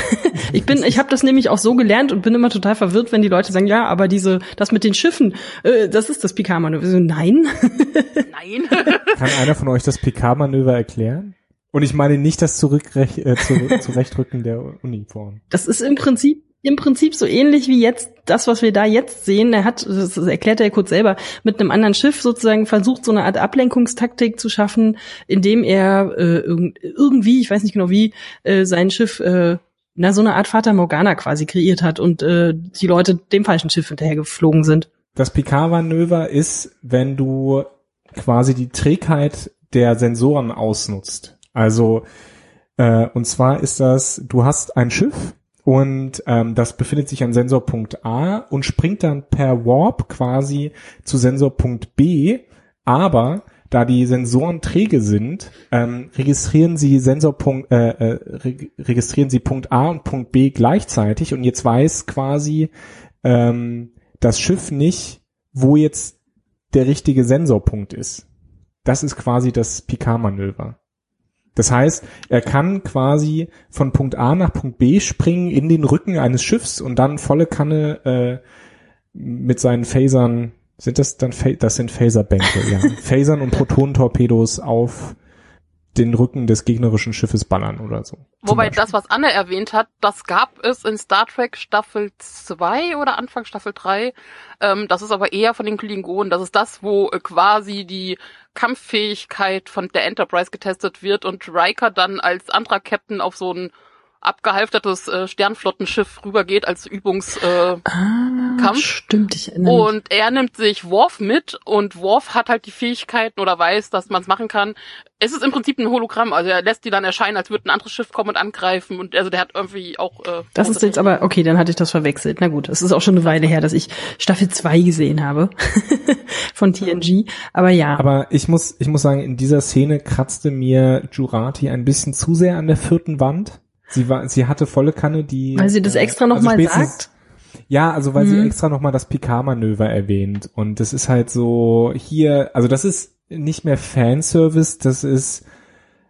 Ich bin, ich habe das nämlich auch so gelernt und bin immer total verwirrt, wenn die Leute sagen, ja, aber diese, das mit den Schiffen, äh, das ist das Picard-Manöver. So, Nein. Nein. Kann einer von euch das PK-Manöver erklären? Und ich meine nicht das Zurückrech äh, zu, Zurechtrücken der Uniform. Das ist im Prinzip im Prinzip so ähnlich wie jetzt das, was wir da jetzt sehen. Er hat, das erklärt er kurz selber, mit einem anderen Schiff sozusagen versucht, so eine Art Ablenkungstaktik zu schaffen, indem er äh, irgend- irgendwie, ich weiß nicht genau wie, äh, sein Schiff, äh, na so eine Art Fata Morgana quasi kreiert hat und äh, die Leute dem falschen Schiff hinterher geflogen sind. Das PK-Manöver ist, wenn du quasi die Trägheit der Sensoren ausnutzt. Also, äh, und zwar ist das, du hast ein Schiff und ähm, das befindet sich an Sensorpunkt A und springt dann per Warp quasi zu Sensorpunkt B, aber da die Sensoren träge sind, ähm, registrieren sie Sensorpunkt, äh, äh, reg registrieren sie Punkt A und Punkt B gleichzeitig und jetzt weiß quasi ähm, das Schiff nicht, wo jetzt der richtige Sensorpunkt ist. Das ist quasi das Picard-Manöver. Das heißt, er kann quasi von Punkt A nach Punkt B springen in den Rücken eines Schiffs und dann volle Kanne äh, mit seinen Phasern, sind das dann, Pha- das sind Phaserbänke, ja, Phasern und Protonentorpedos auf den Rücken des gegnerischen Schiffes ballern oder so. Wobei das, was Anne erwähnt hat, das gab es in Star Trek Staffel 2 oder Anfang Staffel 3. Ähm, das ist aber eher von den Klingonen. Das ist das, wo äh, quasi die Kampffähigkeit von der Enterprise getestet wird und Riker dann als anderer Captain auf so ein abgehalftertes äh, Sternflottenschiff rübergeht als Übungs... Äh, Ah, Kampf. stimmt, ich erinnere mich. und er nimmt sich Worf mit und Worf hat halt die Fähigkeiten oder weiß, dass man es machen kann. Es ist im Prinzip ein Hologramm, also er lässt die dann erscheinen, als würde ein anderes Schiff kommen und angreifen und also der hat irgendwie auch. Äh, Das ist jetzt aber, okay, dann hatte ich das verwechselt. Na gut, es ist auch schon eine Weile her, dass ich Staffel 2 gesehen habe von TNG. Aber ja, Aber ich muss, ich muss sagen, in dieser Szene kratzte mir Jurati ein bisschen zu sehr an der vierten Wand. Sie war, sie hatte volle Kanne die. weil sie das äh, extra nochmal spätestens- sagt. Ja, also weil sie Mhm. extra nochmal das Picard-Manöver erwähnt. Und das ist halt so hier, also das ist nicht mehr Fanservice, das ist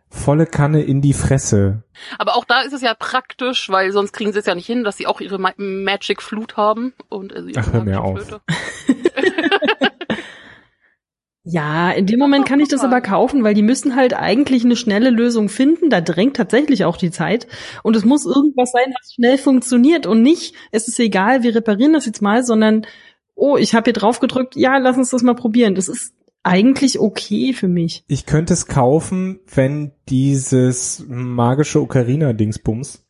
volle Kanne in die Fresse. Aber auch da ist es ja praktisch, weil sonst kriegen sie es ja nicht hin, dass sie auch ihre Ma Magic Flut haben und äh, ihre Ach, hör mir auf. Ja, in dem Moment kann ich das aber kaufen, weil die müssen halt eigentlich eine schnelle Lösung finden. Da drängt tatsächlich auch die Zeit. Und es muss irgendwas sein, was schnell funktioniert und nicht, es ist egal, wir reparieren das jetzt mal, sondern, oh, ich habe hier drauf gedrückt, ja, lass uns das mal probieren. Das ist eigentlich okay für mich. Ich könnte es kaufen, wenn dieses magische Ocarina-Dingsbums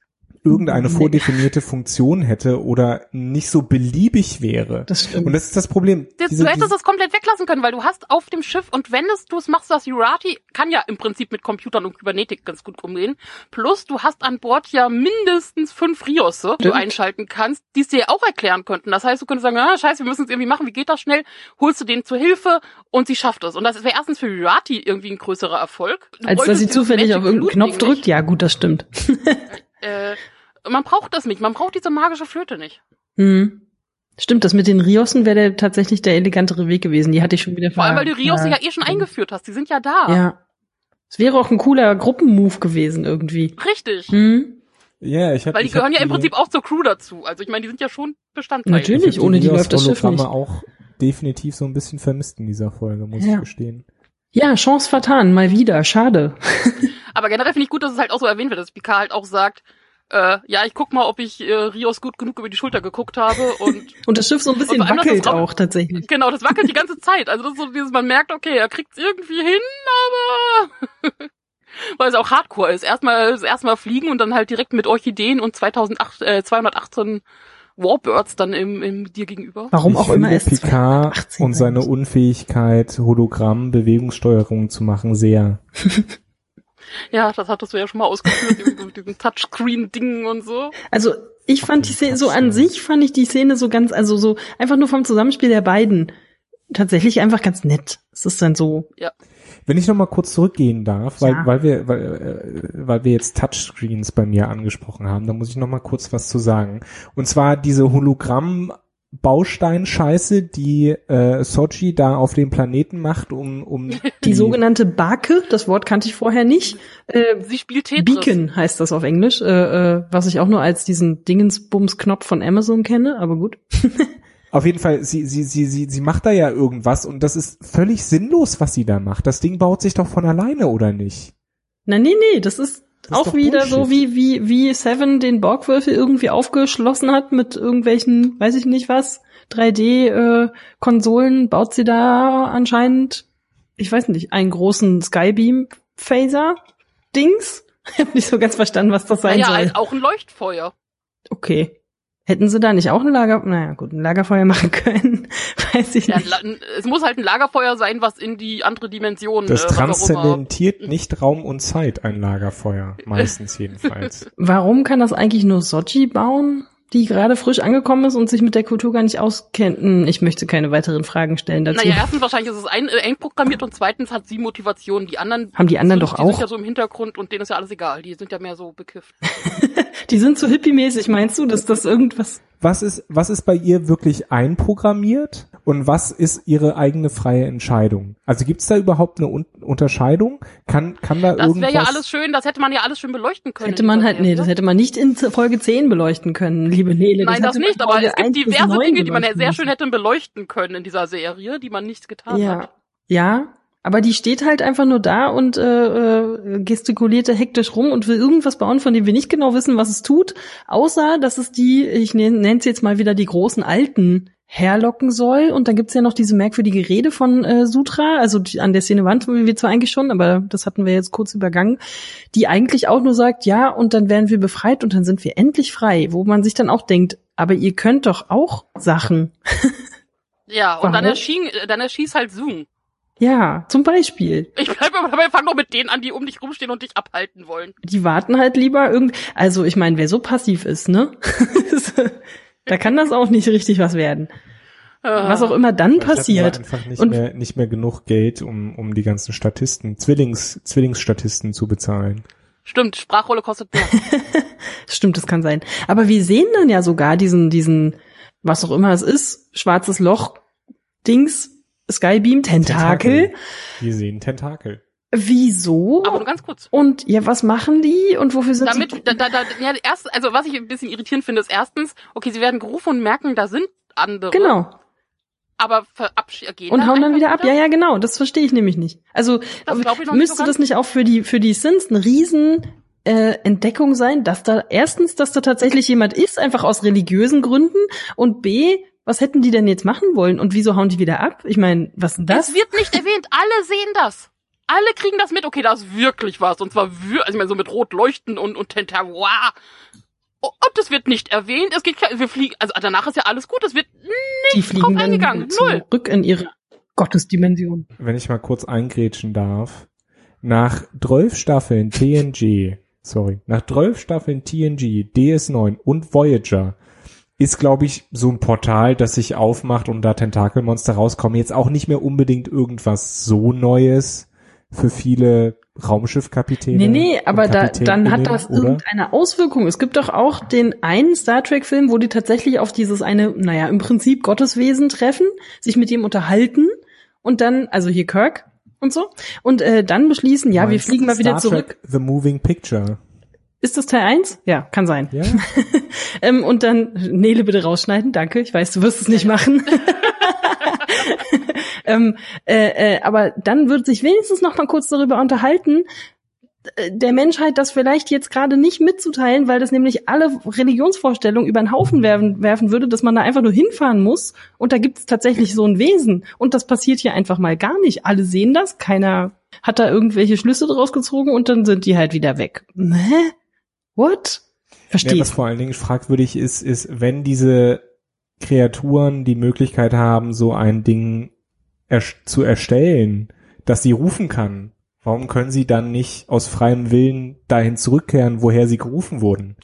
irgendeine Nee. vordefinierte Funktion hätte oder nicht so beliebig wäre. Das stimmt. Und das ist das Problem. Das, Diese- du hättest diese- es komplett weglassen können, weil du hast auf dem Schiff und wenn es du es machst, das Urati kann ja im Prinzip mit Computern und Kybernetik ganz gut umgehen. Plus du hast an Bord ja mindestens fünf Riosse, die du einschalten kannst, die es dir auch erklären könnten. Das heißt, du könntest sagen, ah, scheiße, wir müssen es irgendwie machen, wie geht das schnell? Holst du denen zur Hilfe und sie schafft es. Und das wäre erstens für Urati irgendwie ein größerer Erfolg. Du Als dass sie zufällig auf irgendeinen Knopf drückt. Ja, gut, das stimmt. Äh, man braucht das nicht. Man braucht diese magische Flöte nicht. Hm. Stimmt, das mit den Riossen wäre der, tatsächlich der elegantere Weg gewesen. Die hatte ich schon wieder Vor allem, weil du Rios ja, ja eh schon eingeführt hast. Die sind ja da. Ja. Es wäre auch ein cooler Gruppenmove gewesen irgendwie. Richtig. Hm. ja, ich hab, Weil die gehören ja im Prinzip auch zur Crew dazu. Also ich meine, die sind ja schon Bestandteil. Natürlich. ohne die Rios läuft das Schiff nicht. auch definitiv so ein bisschen vermisst in dieser Folge, muss Ja. ich gestehen. Ja, Chance vertan, mal wieder. Schade. Aber generell finde ich gut, dass es halt auch so erwähnt wird, dass Picard halt auch sagt, äh, ja, ich guck mal, ob ich äh, Rios gut genug über die Schulter geguckt habe und Und das Schiff so ein bisschen wackelt auch- auch tatsächlich. genau, das wackelt die ganze Zeit. Also das ist so dieses, man merkt, okay, er kriegt's irgendwie hin, aber weil es auch Hardcore ist. Erstmal erstmal fliegen und dann halt direkt mit Orchideen und 2008, äh, 218 Warbirds dann im, im dir gegenüber. Warum ich auch immer finde es Picard 2018 und seine sein Unfähigkeit, Hologramm, Bewegungssteuerung zu machen, sehr. Ja, das hattest du ja schon mal ausgeführt, diesen, diesen Touchscreen-Ding und so. Also ich fand die Szene so an sich fand ich die Szene so ganz also so einfach nur vom Zusammenspiel der beiden tatsächlich einfach ganz nett. Es ist dann so Wenn ich noch mal kurz zurückgehen darf, weil, Ja. weil wir, weil, äh, weil wir jetzt Touchscreens bei mir angesprochen haben, da muss ich noch mal kurz was zu sagen. Und zwar diese Hologramm Bausteinscheiße, die äh, Sochi da auf dem Planeten macht, um, um die sogenannte Bake, das Wort kannte ich vorher nicht. Äh, Sie spielt Tetris. Beacon heißt das auf Englisch, äh, äh, was ich auch nur als diesen Dingensbums-Knopf von Amazon kenne, aber gut. Auf jeden Fall, sie, sie, sie, sie, sie macht da ja irgendwas und das ist völlig sinnlos, was sie da macht. Das Ding baut sich doch von alleine, oder nicht? Na nee, nee, Das ist auch wieder Bullshit. so wie wie wie Seven den Borgwürfel irgendwie aufgeschlossen hat mit irgendwelchen, weiß ich nicht was, 3D äh, Konsolen baut sie da anscheinend, ich weiß nicht, einen großen Skybeam Phaser Dings. Ich habe nicht so ganz verstanden, was das sein Naja, soll. halt auch ein Leuchtfeuer. Okay. Hätten sie da nicht auch ein Lager, naja, gut, ein Lagerfeuer machen können, weiß ich Ja, nicht. Es muss halt ein Lagerfeuer sein, was in die andere Dimension. Das äh, transzendentiert nicht Raum und Zeit, ein Lagerfeuer. Meistens jedenfalls. Warum kann das eigentlich nur Sochi bauen, die gerade frisch angekommen ist und sich mit der Kultur gar nicht auskennt? Hm, Ich möchte keine weiteren Fragen stellen dazu. Naja, erstens wahrscheinlich ist es ein, äh, einprogrammiert und zweitens hat sie Motivation. Die anderen Haben die anderen fünf, doch die sind auch? ja so im Hintergrund und denen ist ja alles egal. Die sind ja mehr so bekifft. Die sind so hippie-mäßig, meinst du, dass das irgendwas... Was ist, was ist bei ihr wirklich einprogrammiert und was ist ihre eigene freie Entscheidung? Also gibt's da überhaupt eine Un Unterscheidung? Kann, kann da Das irgendwas? wäre ja alles schön, das hätte man ja alles schön beleuchten können. Hätte man halt, nee, Serie. das hätte man nicht in Folge 10 beleuchten können, liebe Nele. Nein, das hätte man nicht, aber es gibt 1 bis diverse 9 Dinge, die man sehr schön hätte beleuchten können in dieser Serie, die man nicht getan Ja, hat. ja, aber die steht halt einfach nur da und äh, äh, gestikulierte hektisch rum und will irgendwas bauen, von dem wir nicht genau wissen, was es tut, außer dass es die, ich nenne es jetzt mal wieder die großen Alten herlocken soll. Und dann gibt's ja noch diese merkwürdige Rede von äh, Sutra, also die, an der Szene waren wir zwar eigentlich schon, aber das hatten wir jetzt kurz übergangen, die eigentlich auch nur sagt, ja, und dann werden wir befreit und dann sind wir endlich frei, wo man sich dann auch denkt, aber ihr könnt doch auch Sachen. Ja, und Warum? dann erschien, dann erschießt halt Zoom. Ja, zum Beispiel. Ich bleib aber dabei, fang doch mit denen an, die um dich rumstehen und dich abhalten wollen. die warten halt lieber irgend, also ich meine, wer so passiv ist, ne? da kann das auch nicht richtig was werden. Was auch immer dann Vielleicht passiert. einfach nicht Und- mehr, nicht mehr genug Geld, um, um die ganzen Statisten, Zwillings, Zwillingsstatisten zu bezahlen. Stimmt, Sprachrolle kostet mehr. Stimmt, das kann sein. Aber wir sehen dann ja sogar diesen, diesen, was auch immer es ist, schwarzes Loch, Dings, Skybeam, Tentakel. Wir sehen Tentakel. Wieso? Aber nur ganz kurz. Und ja, was machen die und wofür sind Damit, sie? da, da, da, ja, erst, also was ich ein bisschen irritierend finde, ist erstens, okay, sie werden gerufen und merken, da sind andere. Genau. Aber verabschieden gehen Und hauen dann wieder ab. Ja, ja, genau. Das verstehe ich nämlich nicht. Also Das noch nicht müsste so das nicht auch für die für die Sins eine riesen äh, Entdeckung sein, dass da erstens, dass da tatsächlich jemand ist, einfach aus religiösen Gründen und b, was hätten die denn jetzt machen wollen und wieso hauen die wieder ab? Ich meine, was denn das? Das wird nicht erwähnt. Alle sehen das. Alle kriegen das mit. Okay, da ist wirklich was. Und zwar, wir also ich meine, so mit rot leuchten und, und Tenta, wow. Und es wird nicht erwähnt, es geht, wir fliegen, also danach ist ja alles gut, es wird Die nicht fliegen drauf eingegangen. Null. zurück in ihre Gottesdimension. Wenn ich mal kurz eingrätschen darf. Nach 12 Staffeln TNG, sorry, nach 12 Staffeln TNG, DS9 und Voyager ist, glaube ich, so ein Portal, das sich aufmacht und da Tentakelmonster rauskommen. Jetzt auch nicht mehr unbedingt irgendwas so Neues für viele Raumschiffkapitäne. Nee, nee, aber da, dann hat das oder? irgendeine Auswirkung. Es gibt doch auch den einen Star Trek-Film, wo die tatsächlich auf dieses eine, naja, im Prinzip Gotteswesen treffen, sich mit ihm unterhalten und dann, also hier Kirk und so, und äh, dann beschließen, ja, wir fliegen mal wieder Star zurück. Trek The Moving Picture. Ist das Teil 1? Ja, kann sein. Ja? Ähm, und dann, Nele bitte rausschneiden, danke. Ich weiß, du wirst es nicht machen. ähm, äh, äh, aber dann wird sich wenigstens noch mal kurz darüber unterhalten, äh, der Menschheit das vielleicht jetzt gerade nicht mitzuteilen, weil das nämlich alle Religionsvorstellungen über den Haufen werfen, werfen würde, dass man da einfach nur hinfahren muss und da gibt es tatsächlich so ein Wesen und das passiert hier einfach mal gar nicht. Alle sehen das, keiner hat da irgendwelche Schlüsse draus gezogen und dann sind die halt wieder weg. Hä? What? Verstehe. Ja, was vor allen Dingen fragwürdig ist, ist, wenn diese Kreaturen die Möglichkeit haben, so ein Ding zu erstellen, dass sie rufen kann, warum können sie dann nicht aus freiem Willen dahin zurückkehren, woher sie gerufen wurden?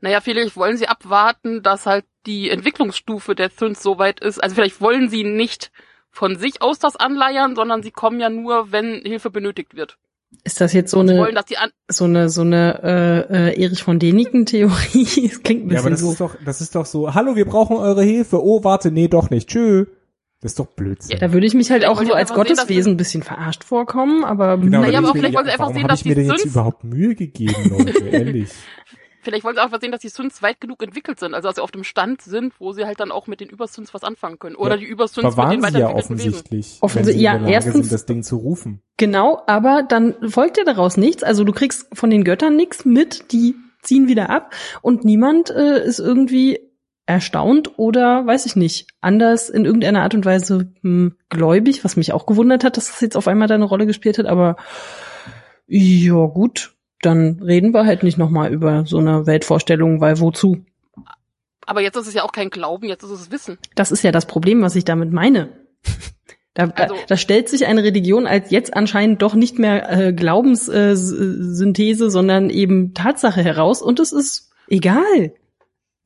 Naja, vielleicht wollen sie abwarten, dass halt die Entwicklungsstufe der Synths so weit ist. Also vielleicht wollen sie nicht von sich aus das anleiern, sondern sie kommen ja nur, wenn Hilfe benötigt wird. Ist das jetzt so eine wollen, dass die an so eine so eine äh, äh, Erich von Däniken Theorie? Es klingt ein Ja, aber bisschen das so. ist doch, das ist doch so, hallo, wir brauchen eure Hilfe. Oh, warte, nee, doch nicht. Tschö. Das ist doch Blödsinn. Da würde ich mich halt Vielleicht auch so als einfach sehen, Gotteswesen ein bisschen verarscht vorkommen, aber Genau, Naja, aber vielleicht wollen sie einfach sehen, dass ich mir die Synths- überhaupt Mühe gegeben, Leute, ehrlich. Vielleicht wollen sie auch sehen, dass die Synths weit genug entwickelt sind, also dass sie auf dem Stand sind, wo sie halt dann auch mit den Übersynths was anfangen können. Oder Ja, die Übersynths Aber mit den ja weiterentwickelten Wesen. offensichtlich, Offensi- wenn sie in ja, der Lage erstens- sind, das Ding zu rufen. Genau, aber dann folgt ja daraus nichts. Also du kriegst von den Göttern nichts mit, die ziehen wieder ab und niemand äh, ist irgendwie erstaunt oder, weiß ich nicht, anders in irgendeiner Art und Weise hm, gläubig, was mich auch gewundert hat, dass das jetzt auf einmal da eine Rolle gespielt hat, aber ja gut, dann reden wir halt nicht nochmal über so eine Weltvorstellung, weil wozu? Aber jetzt ist es ja auch kein Glauben, jetzt ist es Wissen. Das ist ja das Problem, was ich damit meine. Da, Also- da, da stellt sich eine Religion als jetzt anscheinend doch nicht mehr äh, Glaubenssynthese, sondern eben Tatsache heraus und es ist egal.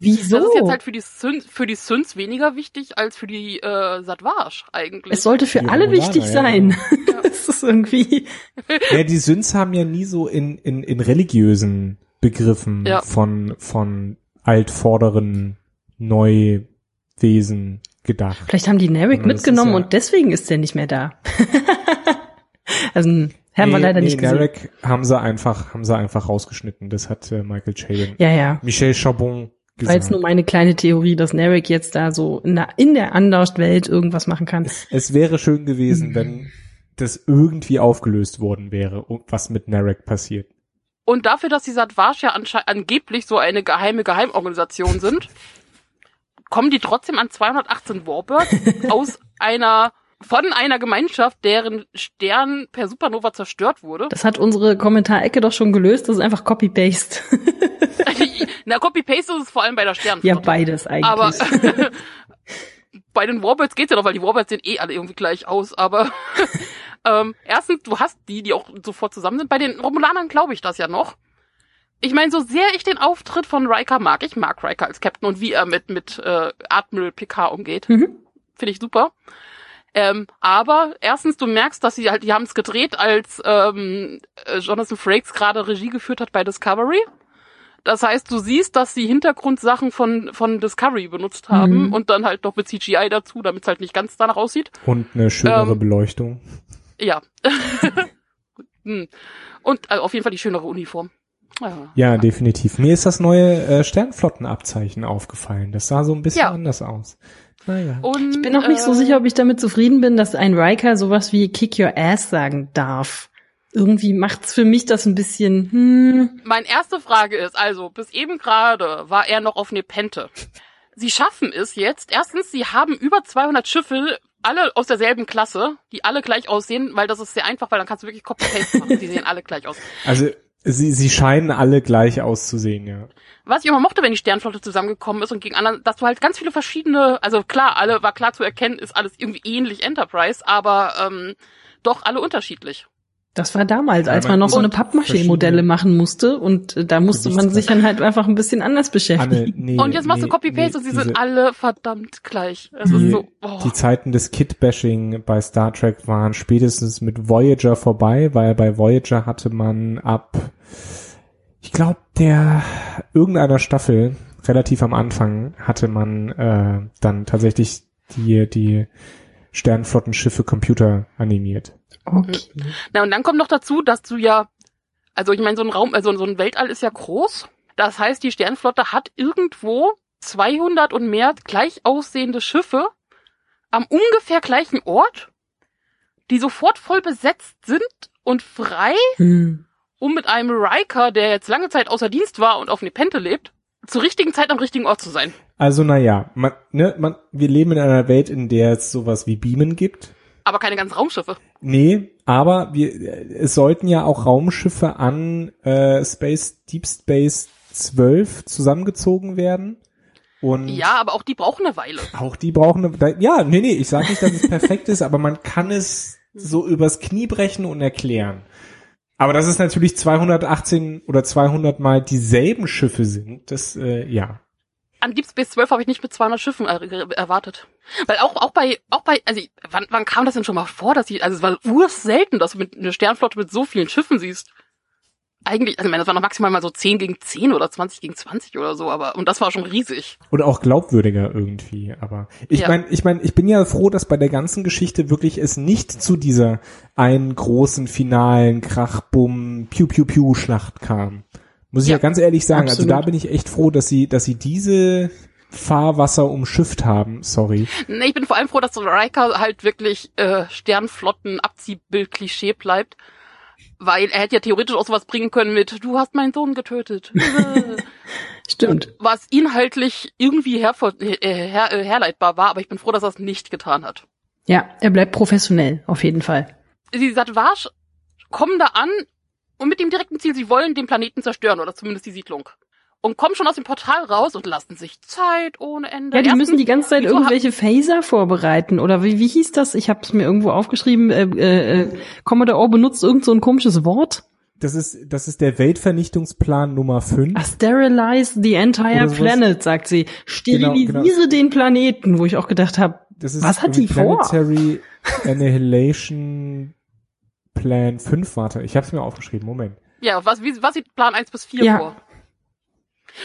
Wieso? Das ist jetzt halt für die Synths, für die Synths weniger wichtig als für die äh, Satvash eigentlich. es sollte für Die alle Romulaner, wichtig ja, sein. Ja. das ist irgendwie. Ja, die Synths haben ja nie so in, in, in religiösen Begriffen Ja. von, von altvorderen Neuwesen gedacht. Vielleicht haben die das mitgenommen und deswegen ist der nicht mehr da. also haben wir leider nicht gesehen. Narek haben sie einfach, haben sie einfach rausgeschnitten. Das hat äh, Michael Chabon. Ja, ja. Michel Chabon War jetzt gesagt. nur meine kleine Theorie, dass Narek jetzt da so in der, in der Underwelt irgendwas machen kann. Es wäre schön gewesen, wenn das irgendwie aufgelöst worden wäre, was mit Narek passiert. Und dafür, dass die Satvash ja angeblich so eine geheime Geheimorganisation sind, kommen die trotzdem an 218 Warbirds aus einer von einer Gemeinschaft, deren Stern per Supernova zerstört wurde. Das hat unsere Kommentarecke doch schon gelöst. Das ist einfach Copy-Paste. Na, Copy-Paste ist es vor allem bei der Sternflotte. ja, beides eigentlich. Aber bei den Warbirds geht's ja noch, weil die Warbirds sehen eh alle irgendwie gleich aus. Aber ähm, erstens, du hast die, die auch sofort zusammen sind. Bei den Romulanern glaube ich das ja noch. Ich meine, so sehr ich den Auftritt von Riker mag, ich mag Riker als Captain und wie er mit mit äh, Admiral Picard umgeht, Mhm. finde ich super. Ähm, aber erstens, du merkst, dass sie halt, die haben es gedreht, als ähm, äh, Jonathan Frakes gerade Regie geführt hat bei Discovery. Das heißt, du siehst, dass sie Hintergrundsachen von, von Discovery benutzt haben Mhm. und dann halt noch mit CGI dazu, damit es halt nicht ganz danach aussieht. Und eine schönere Ähm, Beleuchtung. Ja. Hm. Und also auf jeden Fall die schönere Uniform. Ja. Ja, definitiv. Mir ist das neue äh, Sternflottenabzeichen aufgefallen. Das sah so ein bisschen Ja. anders aus. Naja. Und, ich bin noch nicht so äh, sicher, ob ich damit zufrieden bin, dass ein Riker sowas wie Kick Your Ass sagen darf. Irgendwie macht's für mich das ein bisschen, hm, Meine erste Frage ist also, bis eben gerade war er noch auf Nepente. Sie schaffen es jetzt. Erstens, sie haben über 200 Schiffe, alle aus derselben Klasse, die alle gleich aussehen, weil das ist sehr einfach, weil dann kannst du wirklich Copy-Paste machen. Die sehen alle gleich aus. Also Sie, sie scheinen alle gleich auszusehen, ja. Was ich immer mochte, wenn die Sternflotte zusammengekommen ist und gegen anderen, dass du halt ganz viele verschiedene, also klar, alle war klar zu erkennen, ist alles irgendwie ähnlich Enterprise, aber ähm, doch alle unterschiedlich. Das war damals, als man- man noch so eine Pappmaché-Modelle machen musste und äh, da musste man sich dann halt einfach ein bisschen anders beschäftigen. Anne, nee, und jetzt machst du nee, Copy-Paste nee, und sie diese- sind alle verdammt gleich. Es Die- ist so, oh. Die Zeiten des Kit-Bashing bei Star Trek waren spätestens mit Voyager vorbei, weil bei Voyager hatte man ab, ich glaube, der irgendeiner Staffel, relativ am Anfang, hatte man äh, dann tatsächlich die, die Sternflottenschiffe Computer animiert. Okay. Na, und dann kommt noch dazu, dass du ja, also ich meine, so ein Raum, also so ein Weltall ist ja groß. Das heißt, die Sternflotte hat irgendwo 200 und mehr gleich aussehende Schiffe am ungefähr gleichen Ort, die sofort voll besetzt sind und frei, Hm. um mit einem Riker, der jetzt lange Zeit außer Dienst war und auf Nepente lebt, zur richtigen Zeit am richtigen Ort zu sein. Also naja, man, ne, man, wir leben in einer Welt, in der es sowas wie Beamen gibt. Aber keine ganzen Raumschiffe. Nee, aber wir, es sollten ja auch Raumschiffe an äh, Space Deep Space 12 zusammengezogen werden. Und Ja, aber auch die brauchen eine Weile. auch die brauchen eine, da, ja, nee, nee, ich sage nicht, dass es perfekt ist, aber man kann es so übers Knie brechen und erklären. Aber dass es natürlich 218 oder 200 mal dieselben Schiffe sind, das, äh, ja. An Deep Space 12 habe ich nicht mit 200 Schiffen er erwartet. Weil auch, auch bei, auch bei, also wann, wann kam das denn schon mal vor, dass sie, also es war urs selten, dass du mit eine Sternflotte mit so vielen Schiffen siehst. Eigentlich, also ich meine, das war noch maximal mal so 10 gegen 10 oder 20 gegen 20 oder so, aber, und das war schon riesig. Oder auch glaubwürdiger irgendwie, aber ich Ja. mein, ich mein, ich bin ja froh, dass bei der ganzen Geschichte wirklich es nicht zu dieser einen großen finalen Krachbumm Piu Piu Piu Schlacht kam. Muss ich ja, Ja, ganz ehrlich sagen, absolut. also da bin ich echt froh, dass sie dass sie diese Fahrwasser umschifft haben, sorry. Nee, ich bin vor allem froh, dass so Riker halt wirklich äh, Sternflotten-Abziehbild-Klischee bleibt. Weil er hätte ja theoretisch auch sowas bringen können mit, du hast meinen Sohn getötet. Stimmt. was inhaltlich irgendwie hervor, äh, her, äh, herleitbar war, aber ich bin froh, dass er es nicht getan hat. Ja, er bleibt professionell, auf jeden Fall. Die Satwasch kommen da an und mit dem direkten Ziel, sie wollen den Planeten zerstören oder zumindest die Siedlung. Und kommen schon aus dem Portal raus und lassen sich Zeit ohne Ende. Ja, die Erstens, müssen die ganze Zeit irgendwelche Phaser vorbereiten. Oder wie, wie hieß das? Ich habe es mir irgendwo aufgeschrieben. Äh, äh, äh, Commodore O benutzt irgend so ein komisches Wort. Das ist das ist der Weltvernichtungsplan Nummer 5. Ah, sterilize the entire planet, sagt sie. Sterilisiere Genau, den Planeten, wo ich auch gedacht habe, Das ist Was hat die vor? Planetary Annihilation Plan 5, warte, ich habe es mir aufgeschrieben, Moment. Ja, was, wie, was sieht Plan 1 bis 4 Ja. vor?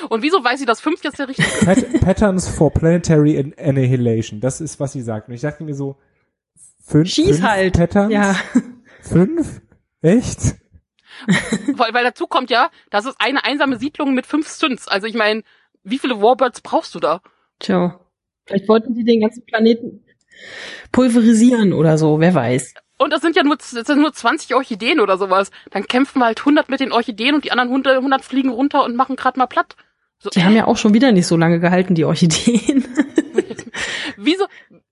Und wieso weiß sie, dass 5 jetzt der richtige ist? Pat Patterns for Planetary An- Annihilation. Das ist, was sie sagt. Und ich dachte mir so, fünf, schieß fünf halt. Patterns? Ja, Fünf? Echt? weil, weil dazu kommt ja, das ist eine einsame Siedlung mit fünf Stunts. Also ich meine, wie viele Warbirds brauchst du da? tja. Vielleicht wollten die den ganzen Planeten pulverisieren oder so, wer weiß. Und das sind ja nur, das sind nur 20 Orchideen oder sowas. Dann kämpfen halt 100 mit den Orchideen und die anderen 100, 100 fliegen runter und machen gerade mal platt. So, Die haben ja auch schon wieder nicht so lange gehalten, die Orchideen. wieso,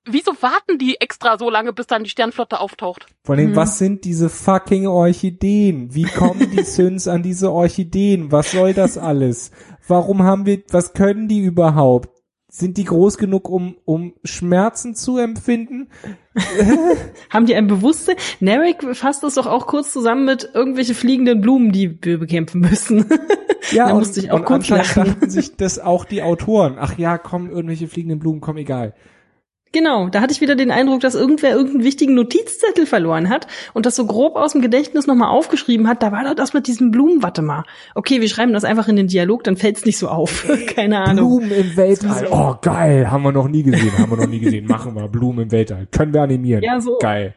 wieso warten die extra so lange, bis dann die Sternflotte auftaucht? Vor allem, Mhm. was sind diese fucking Orchideen? Wie kommen die Syns an diese Orchideen? Was soll das alles? Warum haben wir, was können die überhaupt? Sind die groß genug, um, um Schmerzen zu empfinden? Haben die ein Bewusstsein? Narek fasst das doch auch kurz zusammen mit irgendwelche fliegenden Blumen, die wir bekämpfen müssen. Ja, Da und, musste ich auch und kurz lachen. dachten sich das auch die Autoren. Ach ja, komm, irgendwelche fliegenden Blumen, komm, egal. Genau, da hatte ich wieder den Eindruck, dass irgendwer irgendeinen wichtigen Notizzettel verloren hat und das so grob aus dem Gedächtnis nochmal aufgeschrieben hat. Da war doch das mit diesen Blumen, warte mal. Okay, wir schreiben das einfach in den Dialog, dann fällt's nicht so auf. Keine Ahnung. Blumen im Weltall. Oh, geil. Haben wir noch nie gesehen. Haben wir noch nie gesehen. Machen wir. Blumen im Weltall. Können wir animieren. Ja, so. Geil.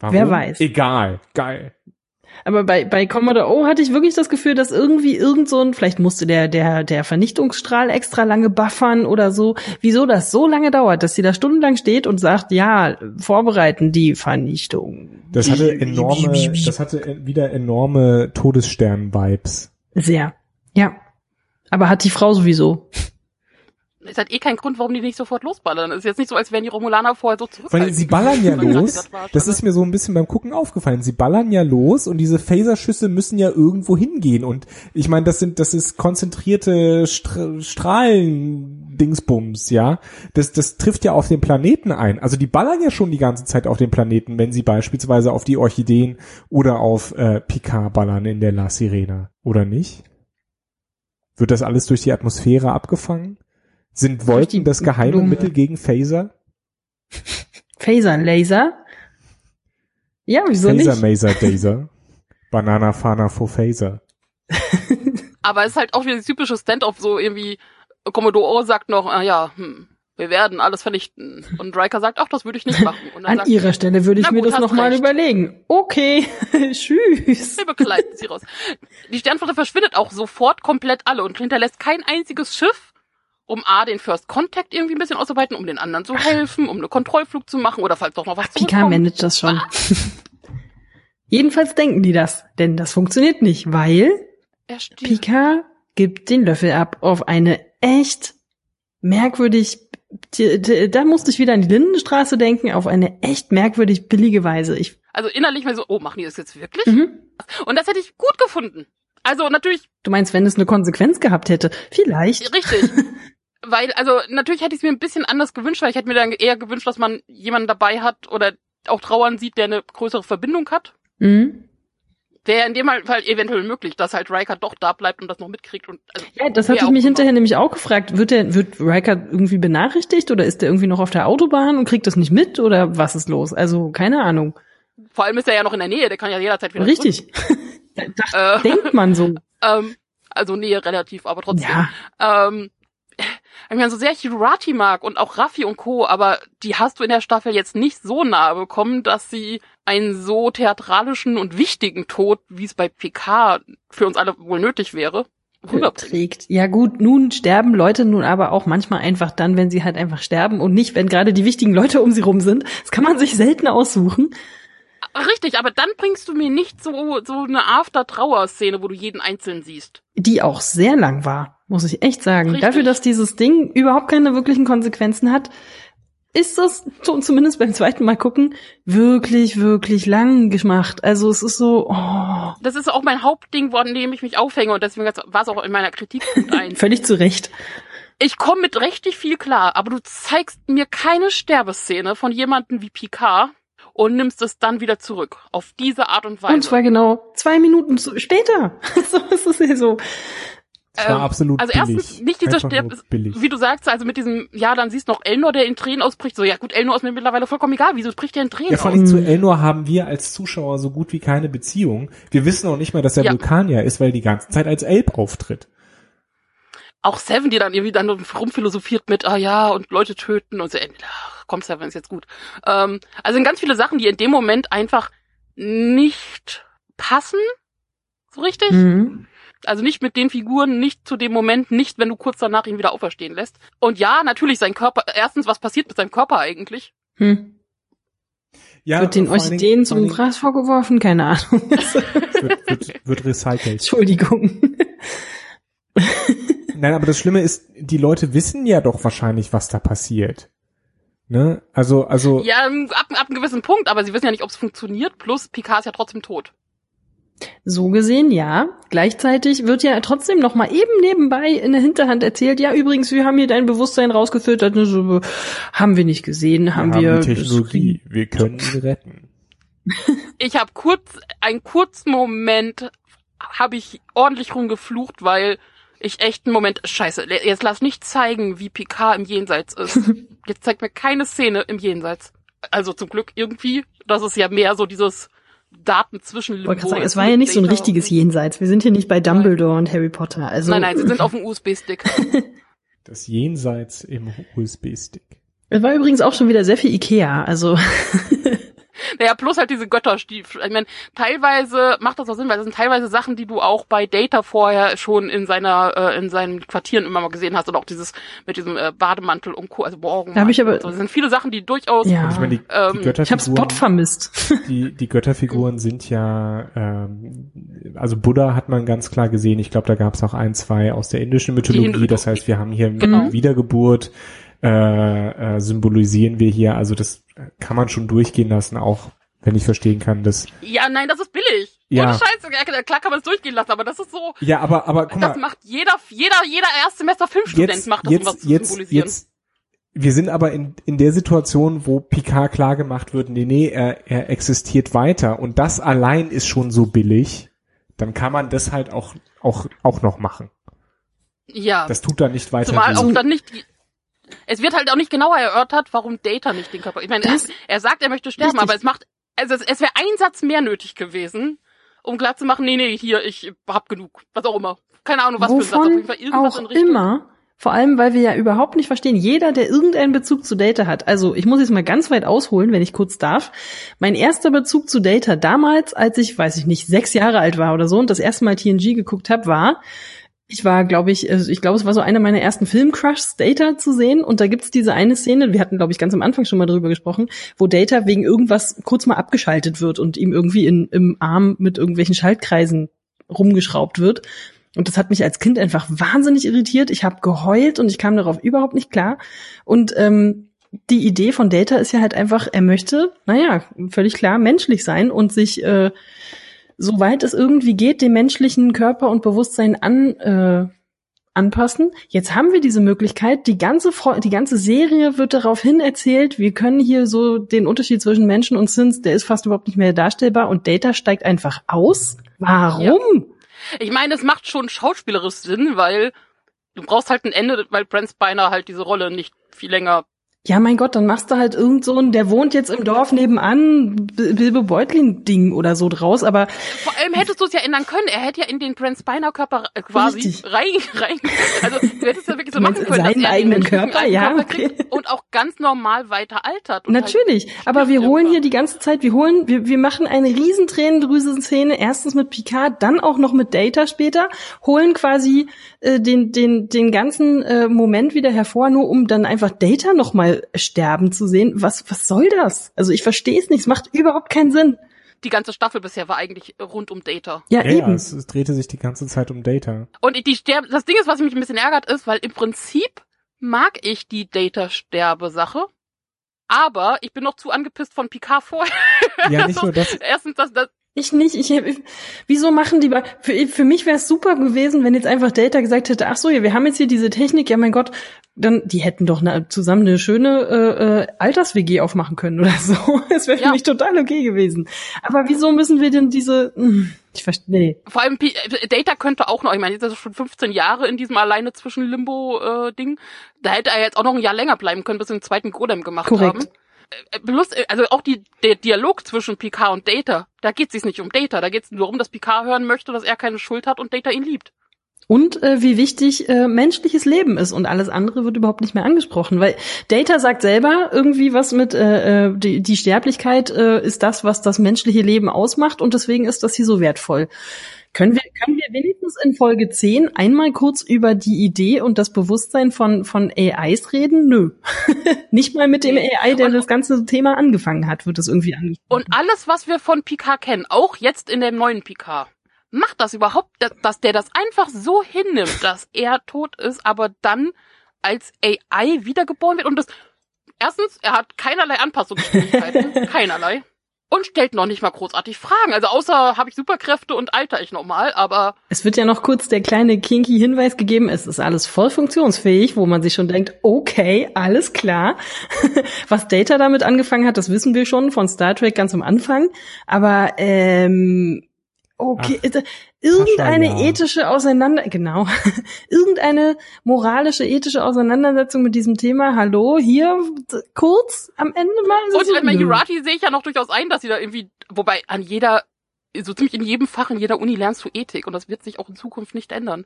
Warum? Wer weiß. Egal. Geil. Aber bei, bei Commodore O hatte ich wirklich das Gefühl, dass irgendwie irgend so ein, vielleicht musste der, der, der Vernichtungsstrahl extra lange buffern oder so. Wieso das so lange dauert, dass sie da stundenlang steht und sagt, ja, vorbereiten die Vernichtung. Das hatte enorme, das hatte wieder enorme Todesstern-Vibes. Sehr. Ja. Aber hat die Frau sowieso. Ist halt eh kein Grund, warum die nicht sofort losballern. Es ist jetzt nicht so, als wären die Romulaner vorher so Weil sie ballern ja los. Das ist mir so ein bisschen beim Gucken aufgefallen. Sie ballern ja los und diese Phaserschüsse müssen ja irgendwo hingehen. Und ich meine, das sind, das ist konzentrierte Stra Strahlen-Dingsbums, ja. Das, das trifft ja auf den Planeten ein. Also die ballern ja schon die ganze Zeit auf den Planeten, wenn sie beispielsweise auf die Orchideen oder auf äh, Picard ballern in der La Sirena. Oder nicht? Wird das alles durch die Atmosphäre abgefangen? Sind Wolken das geheime Blume. Mittel gegen Phaser? Phaser, Laser. Ja, wieso Phaser, nicht? Maser, Daser. Banana, Fana, for Phaser. Aber es ist halt auch wieder das typische Stand-off, so irgendwie, Commodore O sagt noch, ah ja, hm, wir werden alles vernichten. Und Riker sagt, ach, das würde ich nicht machen. Und dann An sagt ihrer Stelle würde ich mir gut, das nochmal überlegen. Okay, tschüss. wir begleiten sie raus. Die Sternflotte verschwindet auch sofort komplett alle und hinterlässt kein einziges Schiff, um A, den First Contact irgendwie ein bisschen auszuarbeiten, um den anderen zu helfen, um einen Kontrollflug zu machen oder falls doch noch was zurückkommt. managt das schon. Jedenfalls denken die das, denn das funktioniert nicht, weil. Picard gibt den Löffel ab auf eine echt merkwürdig, da musste ich wieder an die Lindenstraße denken, auf eine echt merkwürdig billige Weise. Ich, Also innerlich mal so, oh, machen die das jetzt wirklich? mhm. Und das hätte ich gut gefunden. Also natürlich Du meinst, wenn es eine Konsequenz gehabt hätte? Vielleicht. Richtig. weil, also natürlich hätte ich es mir ein bisschen anders gewünscht, weil ich hätte mir dann eher gewünscht, dass man jemanden dabei hat oder auch trauern sieht, der eine größere Verbindung hat. Mhm. Wäre in dem Fall eventuell möglich, dass halt Riker doch da bleibt und das noch mitkriegt. Und, also, Ja, das hatte ich mich hinterher nämlich auch gefragt. Wird der, wird Riker irgendwie benachrichtigt oder ist der irgendwie noch auf der Autobahn und kriegt das nicht mit oder was ist los? Also, keine Ahnung. Vor allem ist er ja noch in der Nähe, der kann ja jederzeit wieder Richtig. zurück. Äh, denkt man so. ähm, also Nähe relativ, aber trotzdem. Ja. Ähm, ich meine, so sehr ich Hirati mag und auch Raffi und Co., aber die hast du in der Staffel jetzt nicht so nahe bekommen, dass sie einen so theatralischen und wichtigen Tod, wie es bei PK für uns alle wohl nötig wäre, rüberbringen. trägt. Ja gut, nun sterben Leute nun aber auch manchmal einfach dann, wenn sie halt einfach sterben und nicht, wenn gerade die wichtigen Leute um sie rum sind. Das kann man sich selten aussuchen. Richtig, aber dann bringst du mir nicht so, so eine After-Trauer-Szene, wo du jeden Einzelnen siehst. Die auch sehr lang war, muss ich echt sagen. Richtig. Dafür, dass dieses Ding überhaupt keine wirklichen Konsequenzen hat, ist das, so zumindest beim zweiten Mal gucken, wirklich, wirklich lang gemacht. Also es ist so, oh, Das ist auch mein Hauptding, an dem ich mich aufhänge und deswegen war es auch in meiner Kritik eins. völlig zu Recht. Ich komme mit richtig viel klar, aber du zeigst mir keine Sterbeszene von jemandem wie Picard und nimmst es dann wieder zurück. Auf diese Art und Weise. Und zwar genau zwei Minuten zu, später. so ist es ja so. Es war Ähm, absolut also billig. erstens nicht dieser Sterb, wie du sagst, also mit diesem, ja, dann siehst du noch Elnor, der in Tränen ausbricht. So, ja gut, Elnor ist mir mittlerweile vollkommen egal. Wieso bricht der in Tränen Ja, vor aus? allem zu Elnor haben wir als Zuschauer so gut wie keine Beziehung. Wir wissen auch nicht mal, dass er Ja. Vulkanier ist, weil er die ganze Zeit als Elb auftritt. Auch Seven, die dann irgendwie dann rumphilosophiert mit, ah ja, und Leute töten und so, ach, komm Seven, ist jetzt gut. Ähm, also sind ganz viele Sachen, die in dem Moment einfach nicht passen. So richtig? Mhm. Also nicht mit den Figuren, nicht zu dem Moment, nicht, wenn du kurz danach ihn wieder auferstehen lässt. Und ja, natürlich sein Körper, erstens, was passiert mit seinem Körper eigentlich? Hm. Ja, wird den Orchideen zum Gras vorgeworfen? Keine Ahnung. wird, wird, wird recycelt. Entschuldigung. Nein, aber das Schlimme ist, die Leute wissen ja doch wahrscheinlich, was da passiert. Ne? Also, also, Ja, ähm, ab, ab einem gewissen Punkt, aber sie wissen ja nicht, ob es funktioniert, plus Picard ist ja trotzdem tot. So gesehen, ja. Gleichzeitig wird ja trotzdem noch mal eben nebenbei in der Hinterhand erzählt, ja, übrigens, wir haben hier dein Bewusstsein rausgefiltert. Ne, so, haben wir nicht gesehen, haben wir. die Technologie, wir können ihn retten. Ich habe kurz, einen kurzen Moment, habe ich ordentlich rumgeflucht, weil ich echt einen Moment, scheiße, jetzt lass nicht zeigen, wie Picard im Jenseits ist. Jetzt zeigt mir keine Szene im Jenseits. Also zum Glück irgendwie, das ist ja mehr so dieses Daten zwischen Ich wollte gerade sagen, es war ja nicht so ein richtiges Jenseits. Wir sind hier nicht bei Dumbledore und Harry Potter. Also, Nein, nein, sie sind auf dem USB-Stick. Das Jenseits im USB-Stick. Es war übrigens auch schon wieder sehr viel Ikea. Also, Naja, plus halt diese Götterstiefel. Ich meine, teilweise macht das auch Sinn, weil das sind teilweise Sachen, die du auch bei Data vorher schon in seiner, äh, in seinen Quartieren immer mal gesehen hast und auch dieses mit diesem äh, Bademantel und Co. Also Borgen. Da hab ich aber- so. Das sind viele Sachen, die durchaus. Ja. Ich meine, die, Ähm, die Ich habe Spot vermisst. die, die Götterfiguren sind ja, ähm, also Buddha hat man ganz klar gesehen. Ich glaube, da gab es auch ein, zwei aus der indischen Mythologie. Das heißt, wir haben hier Genau. Wiedergeburt, äh, äh, symbolisieren wir hier. Also das kann man schon durchgehen lassen, auch wenn ich verstehen kann, dass Ja, nein, das ist billig. Ja. Ohne Scheiße. Klar kann man es durchgehen lassen, aber das ist so. ja, aber aber guck das mal, macht jeder, jeder, jeder Erstsemester Filmstudent jetzt macht das, um was jetzt zu jetzt symbolisieren. jetzt wir sind aber in, in der Situation, wo Picard klar gemacht wird, nee, nee, er, er existiert weiter und das allein ist schon so billig, dann kann man das halt auch, auch, auch noch machen. ja. Das tut dann nicht weiter. Zumal auch dann nicht die, es wird halt auch nicht genauer erörtert, warum Data nicht den Körper. Ich meine, er, er sagt, er möchte sterben, Richtig. aber es macht, also es, es wäre ein Satz mehr nötig gewesen, um klar zu machen, nee, nee, hier, ich hab genug. Was auch immer. Keine Ahnung, was für ein Satz. Auf jeden Wovon Fall irgendwas auch in Richtung. immer. Vor allem, weil wir ja überhaupt nicht verstehen, jeder, der irgendeinen Bezug zu Data hat. Also ich muss jetzt mal ganz weit ausholen, wenn ich kurz darf. Mein erster Bezug zu Data damals, als ich, weiß ich nicht, sechs Jahre alt war oder so und das erste Mal TNG geguckt habe, war, ich war, glaube ich, also ich glaube, es war so einer meiner ersten Filmcrushs, Data zu sehen. Und da gibt's diese eine Szene, wir hatten, glaube ich, ganz am Anfang schon mal drüber gesprochen, wo Data wegen irgendwas kurz mal abgeschaltet wird und ihm irgendwie in, im Arm mit irgendwelchen Schaltkreisen rumgeschraubt wird. Und das hat mich als Kind einfach wahnsinnig irritiert. Ich habe geheult und ich kam darauf überhaupt nicht klar. Und ähm, die Idee von Data ist ja halt einfach, er möchte, naja, völlig klar, menschlich sein und sich, äh, soweit es irgendwie geht, dem menschlichen Körper und Bewusstsein an, äh, anpassen. Jetzt haben wir diese Möglichkeit. Die ganze, die ganze Serie wird darauf hin erzählt. Wir können hier so den Unterschied zwischen Menschen und Sins, der ist fast überhaupt nicht mehr darstellbar und Data steigt einfach aus. Warum? Ich meine, es macht schon schauspielerisch Sinn, weil du brauchst halt ein Ende, weil Brent Spiner halt diese Rolle nicht viel länger Ja, mein Gott, dann machst du halt irgend so ein, der wohnt jetzt im Dorf nebenan, Bilbo Beutlin-Ding oder so draus, aber Vor allem hättest du es ja ändern können. Er hätte ja in den Brent Spiner Körper äh, quasi Richtig. rein, rein, also du hättest ja wirklich so Du machen können, dass seinen er eigenen Körper? Ja, Körper okay. und auch ganz normal weiter altert. Und Natürlich, Halt aber wir holen hier die ganze Zeit, wir holen, wir, wir machen eine riesen Tränendrüsen-Szene, erstens mit Picard, dann auch noch mit Data später, holen quasi äh, den, den, den ganzen äh, Moment wieder hervor, nur um dann einfach Data nochmal sterben zu sehen. Was, was soll das? Also ich verstehe es nicht, es macht überhaupt keinen Sinn. die ganze Staffel bisher war eigentlich rund um Data. Ja, ja, ja, eben. es, es drehte sich die ganze Zeit um Data. Und die Sterbe, das Ding ist, was mich ein bisschen ärgert, ist, weil im Prinzip mag ich die Data-Sterbe-Sache, aber ich bin noch zu angepisst von Picard vorher. Ja, nicht nur das. Erstens, das, das, Ich nicht. Ich, ich wieso machen die? Für, für mich wäre es super gewesen, wenn jetzt einfach Data gesagt hätte: Ach so, ja, wir haben jetzt hier diese Technik. Ja, mein Gott, dann die hätten doch eine, zusammen eine schöne äh, äh, Alters-WG aufmachen können oder so. Es wäre für Ja. mich total okay gewesen. Aber wieso müssen wir denn diese? Hm, Ich verstehe. Nee. vor allem P äh, Data könnte auch noch, ich meine, jetzt ist er schon 15 Jahre in diesem alleine zwischen Limbo-Ding. da hätte er jetzt auch noch ein Jahr länger bleiben können, bis sie den zweiten Golem gemacht Korrekt. haben. Äh, Plus, äh, also auch die, der Dialog zwischen Picard und Data, da geht es nicht um Data, da geht es nur darum, dass Picard hören möchte, dass er keine Schuld hat und Data ihn liebt. Und äh, wie wichtig äh, menschliches Leben ist und alles andere wird überhaupt nicht mehr angesprochen, weil Data sagt selber irgendwie was mit äh, äh, die, die Sterblichkeit äh, ist das, was das menschliche Leben ausmacht und deswegen ist das hier so wertvoll. Können wir, können wir wenigstens in Folge 10 einmal kurz über die Idee und das Bewusstsein von, von AIs reden? Nö. Nicht mal mit dem. AI, der Und- das ganze Thema angefangen hat, wird das irgendwie angesprochen. Und alles, was wir von Picard kennen, auch jetzt in dem neuen Picard, macht das überhaupt, dass, dass der das einfach so hinnimmt, dass er tot ist, aber dann als AI wiedergeboren wird und das, erstens, er hat keinerlei Anpassungsfähigkeiten, keinerlei. Und stellt noch nicht mal großartig Fragen. Also außer habe ich Superkräfte und alter ich nochmal, aber Es wird ja noch kurz der kleine kinky Hinweis gegeben, es ist alles voll funktionsfähig, wo man sich schon denkt, okay, alles klar. Was Data damit angefangen hat, das wissen wir schon von Star Trek ganz am Anfang. Aber ähm, okay, äh, irgendeine Sascha, ja. ethische Auseinander, genau, irgendeine moralische, ethische Auseinandersetzung mit diesem Thema. Hallo, hier kurz am Ende mal. und so, ich meine, nö. Jurati sehe ich ja noch durchaus ein, dass sie da irgendwie, wobei an jeder, so ziemlich in jedem Fach, in jeder Uni lernst du Ethik und das wird sich auch in Zukunft nicht ändern,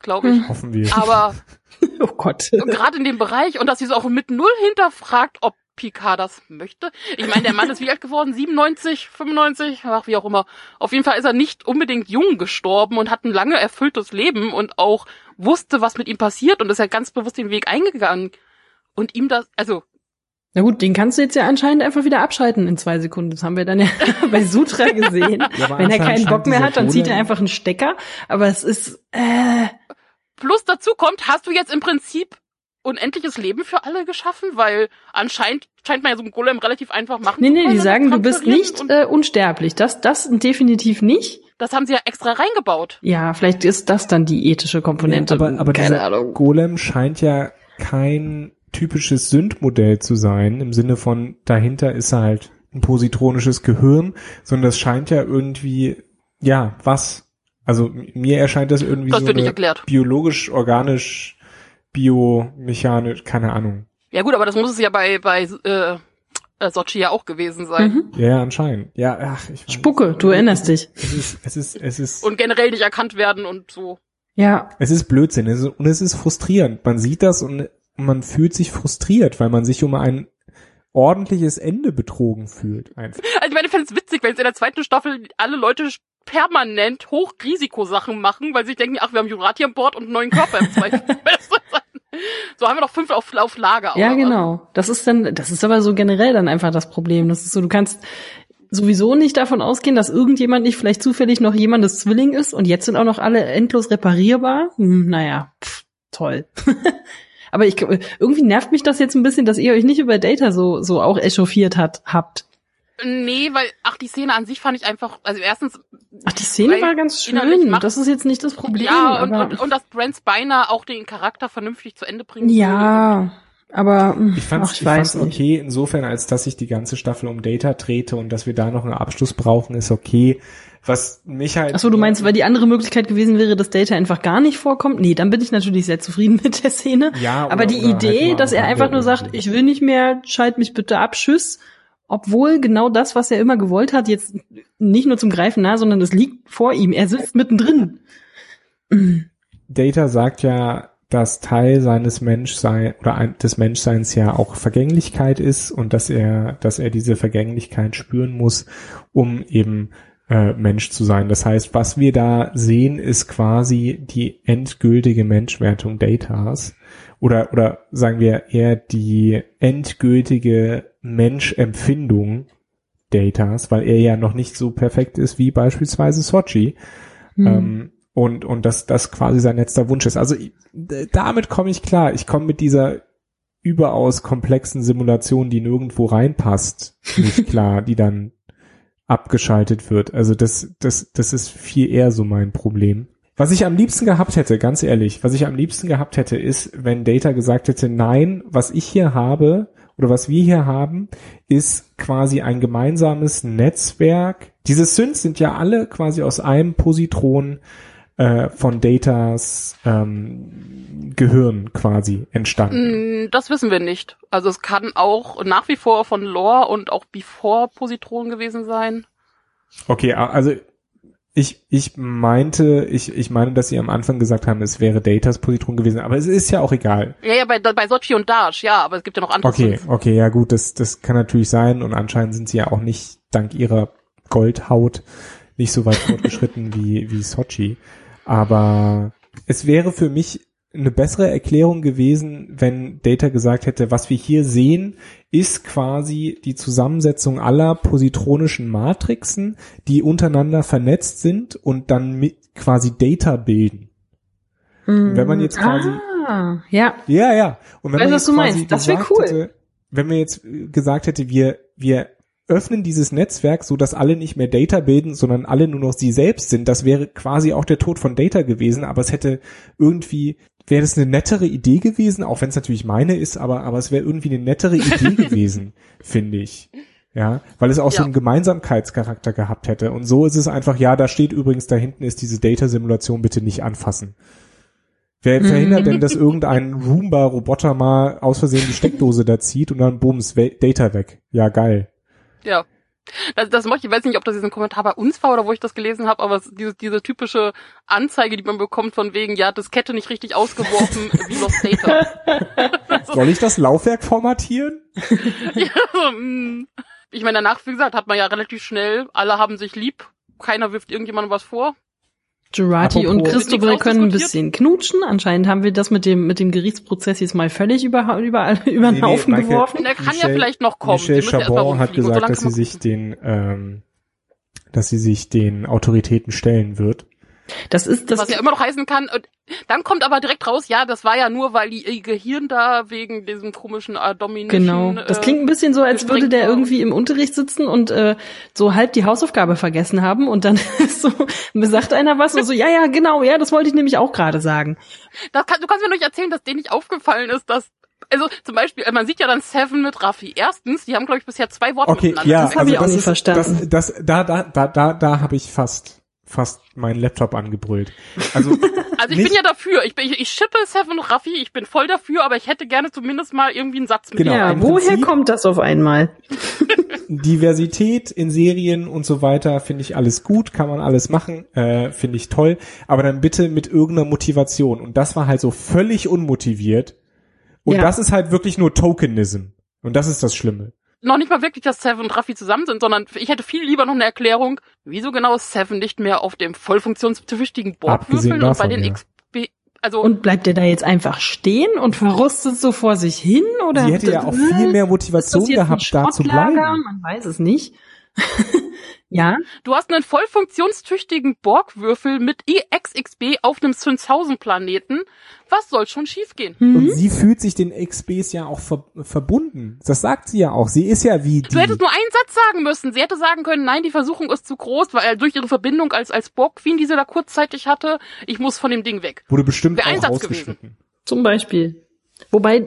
glaube ich. Hm. Hoffen wir. Aber Oh Gott. gerade in dem Bereich und dass sie es auch mit null hinterfragt, ob Picard das möchte. Ich meine, der Mann ist wie alt geworden? 97, 95, ach, wie auch immer. Auf jeden Fall ist er nicht unbedingt jung gestorben und hat ein lange erfülltes Leben und auch wusste, was mit ihm passiert und ist ja ganz bewusst den Weg eingegangen. Und ihm das, also Na gut, den kannst du jetzt ja anscheinend einfach wieder abschalten in zwei Sekunden. Das haben wir dann ja bei Sutra gesehen. Ja, Wenn er keinen Bock mehr hat, dann zieht er einfach einen Stecker. Aber es ist, äh, Plus dazu kommt, hast du jetzt im Prinzip unendliches Leben für alle geschaffen, weil anscheinend scheint man ja so einen Golem relativ einfach machen nee, zu nee, können die sagen, du bist nicht äh, unsterblich. Das, das definitiv nicht. das haben sie ja extra reingebaut. Ja, vielleicht ist das dann die ethische Komponente. aber, aber Keine dieser Ahnung. Golem scheint ja kein typisches Sündmodell zu sein, im Sinne von dahinter ist halt ein positronisches Gehirn, sondern das scheint ja irgendwie, ja, was? Also mir erscheint das irgendwie Das so wird biomechanisch, keine Ahnung. Ja gut, aber das muss es ja bei, bei äh, äh, Sochi ja auch gewesen sein. Mhm. Ja, anscheinend. Ja, ach, ich weiß. Spucke, du erinnerst dich. Es ist, es ist, es ist, Und generell nicht erkannt werden und so. Ja, es ist Blödsinn. Es ist, und es ist frustrierend. Man sieht das und man fühlt sich frustriert, weil man sich um ein ordentliches Ende betrogen fühlt. Einfach. Also ich meine, ich fände es witzig, wenn es in der zweiten Staffel alle Leute permanent Hochrisikosachen machen, weil sie denken, ach, wir haben Jurati an Bord und einen neuen Körper im Zweifel. so haben wir noch fünf auf, auf Lager. ja, was? genau. Das ist dann, das ist aber so generell dann einfach das Problem. Das ist so, du kannst sowieso nicht davon ausgehen, dass irgendjemand nicht vielleicht zufällig noch jemandes Zwilling ist und jetzt sind auch noch alle endlos reparierbar. Hm, naja, pff, toll. aber ich irgendwie nervt mich das jetzt ein bisschen, dass ihr euch nicht über Data so so auch echauffiert hat habt. Nee, weil, ach, die Szene an sich fand ich einfach, also erstens, Ach, die Szene war ganz schön. macht- Das ist jetzt nicht das Problem. ja, und, aber, und, und dass Brent Spiner auch den Charakter vernünftig zu Ende bringen ja, aber hm, Ich fand's, ach, ich ich fand's nicht. okay, insofern, als dass sich die ganze Staffel um Data drehte und dass wir da noch einen Abschluss brauchen, ist okay. Was mich halt. Ach so, du meinst, weil die andere Möglichkeit gewesen wäre, dass Data einfach gar nicht vorkommt? Nee, dann bin ich natürlich sehr zufrieden mit der Szene. Ja, oder- Aber die oder halt Idee, mal dass er einfach nur sagt, ich will nicht mehr, schalt mich bitte ab, tschüss. Obwohl genau das, was er immer gewollt hat, jetzt nicht nur zum Greifen nah, sondern es liegt vor ihm. Er sitzt mittendrin. Data sagt ja, dass Teil seines Menschsein oder des Menschseins ja auch Vergänglichkeit ist und dass er, dass er diese Vergänglichkeit spüren muss, um eben äh, Mensch zu sein. Das heißt, was wir da sehen, ist quasi die endgültige Menschwertung Datas oder oder sagen wir eher die endgültige Menschempfindung Datas, weil er ja noch nicht so perfekt ist wie beispielsweise Sochi. Hm. Ähm, und, und dass das quasi sein letzter Wunsch ist. Also damit komme ich klar. Ich komme mit dieser überaus komplexen Simulation, die nirgendwo reinpasst, nicht klar, die dann abgeschaltet wird. Also das, das, das ist viel eher so mein Problem. Was ich am liebsten gehabt hätte, ganz ehrlich, was ich am liebsten gehabt hätte, ist, wenn Data gesagt hätte, nein, was ich hier habe oder was wir hier haben, ist quasi ein gemeinsames Netzwerk. Diese Synths sind ja alle quasi aus einem Positron äh, von Datas ähm, Gehirn quasi entstanden. Mm, Das wissen wir nicht. Also es kann auch nach wie vor von Lore und auch Before Positron gewesen sein. Okay, also ich, ich meinte, ich, ich meine, dass sie am Anfang gesagt haben, es wäre Datas Positron gewesen, aber es ist ja auch egal. Ja, ja, bei, bei Sochi und Dash, ja, aber es gibt ja noch andere Okay, Synths. okay, ja gut, das, das kann natürlich sein und anscheinend sind sie ja auch nicht dank ihrer Goldhaut nicht so weit fortgeschritten wie, wie Sochi. Aber es wäre für mich eine bessere Erklärung gewesen, wenn Data gesagt hätte, was wir hier sehen, ist quasi die Zusammensetzung aller positronischen Matrixen, die untereinander vernetzt sind und dann mit quasi Data bilden. wenn man jetzt quasi- Ah, ja. Ja, ja. Und wenn Weiß, man was jetzt du quasi meinst. Das cool. hätte, wenn wir jetzt äh, gesagt hätte, wir, wir öffnen dieses Netzwerk, so dass alle nicht mehr Data bilden, sondern alle nur noch sie selbst sind, das wäre quasi auch der Tod von Data gewesen, aber es hätte irgendwie, wäre das eine nettere Idee gewesen, auch wenn es natürlich meine ist, aber, aber es wäre irgendwie eine nettere Idee gewesen, finde ich. Ja, weil es auch so Ja. einen Gemeinsamkeitscharakter gehabt hätte. Und so ist es einfach, ja, da steht übrigens, da hinten ist diese Data-Simulation, bitte nicht anfassen. Wer verhindert denn, dass irgendein Roomba-Roboter mal aus Versehen die Steckdose da zieht und dann bums, Data weg? Ja, geil. Ja. Das, das mochte ich, ich weiß nicht, ob das jetzt ein Kommentar bei uns war oder wo ich das gelesen habe, aber es, diese, diese typische Anzeige, die man bekommt von wegen, ja, Diskette nicht richtig ausgeworfen, wie Lost Data. Soll ich das Laufwerk formatieren? ja, so, mm. ich meine, danach, wie gesagt, hat man ja relativ schnell, alle haben sich lieb, keiner wirft irgendjemandem was vor. Girati und Apropos- Christopher können ein bisschen knutschen. Anscheinend haben wir das mit dem, mit dem Gerichtsprozess jetzt mal völlig über, überall, über den Nee, nee, Haufen Michael- geworfen. Der kann ja Michelle- vielleicht noch kommen. Michelle Chabon hat so gesagt, lange dass sie sich den, ähm, dass sie sich den Autoritäten stellen wird. Das ist das. was ja immer noch heißen kann. Und dann kommt aber direkt raus, ja, das war ja nur, weil die, ihr Gehirn da wegen diesem komischen äh, Domination. Genau. Das klingt ein bisschen so, als würde der irgendwie im Unterricht sitzen und äh, so halb die Hausaufgabe vergessen haben und dann ist so sagt einer was und so, ja, ja, genau, ja, das wollte ich nämlich auch gerade sagen. Das kann, du kannst mir doch nicht erzählen, dass denen nicht aufgefallen ist, dass also zum Beispiel, äh, man sieht ja dann Seven mit Raffi. Erstens, die haben glaube ich bisher zwei Worte Okay, miteinander. ja, Das hab also ich auch das nicht ist, verstanden. Das, das, da, da, da, da, da habe ich fast, fast meinen Laptop angebrüllt. Also, Also ich bin ja dafür. Ich, bin, ich, ich schippe Seven und Raffi. Ich bin voll dafür, aber ich hätte gerne zumindest mal irgendwie einen Satz mit. Genau, ja, woher Prinzip- kommt das auf einmal? Diversität in Serien und so weiter finde ich alles gut, kann man alles machen, äh, finde ich toll, aber dann bitte mit irgendeiner Motivation. Und das war halt so völlig unmotiviert. Und Ja. das ist halt wirklich nur Tokenism. Und das ist das Schlimme. Noch nicht mal wirklich, dass Seven und Raffi zusammen sind, sondern ich hätte viel lieber noch eine Erklärung, wieso genau ist Seven nicht mehr auf dem voll funktionstüchtigen Board Abgesehen würfeln und bei den ja. XP, also Und bleibt der da jetzt einfach stehen und verrostet so vor sich hin? Oder Sie hätte ja auch viel mehr Motivation gehabt, da zu bleiben. Man weiß es nicht. ja, du hast einen voll funktionstüchtigen Borgwürfel mit EXXB auf einem Synthausen-Planeten. Was soll schon schiefgehen? Mhm. Und sie fühlt sich den XBs ja auch ver verbunden. Das sagt sie ja auch. Sie ist ja wie die. Du hättest nur einen Satz sagen müssen. Sie hätte sagen können, nein, die Versuchung ist zu groß, weil durch ihre Verbindung als, als Borg-Queen, die sie da kurzzeitig hatte, ich muss von dem Ding weg. wurde bestimmt Wär ein auch Satz rausgeschnitten. zum Beispiel. Wobei,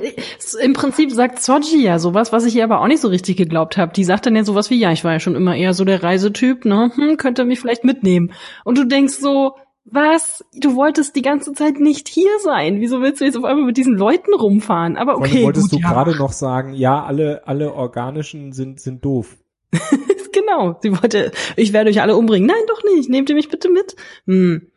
im Prinzip sagt Soji ja sowas, was ich ihr aber auch nicht so richtig geglaubt habe. Die sagt dann ja sowas wie, ja, ich war ja schon immer eher so der Reisetyp, ne, hm, könnte mich vielleicht mitnehmen. Und du denkst so, was? Du wolltest die ganze Zeit nicht hier sein. Wieso willst du jetzt auf einmal mit diesen Leuten rumfahren? Aber Und okay, wolltest gut, du ja. gerade noch sagen, ja, alle, alle organischen sind, sind doof. genau. Sie wollte, ich werde euch alle umbringen. Nein, doch nicht. Nehmt ihr mich bitte mit? Hm.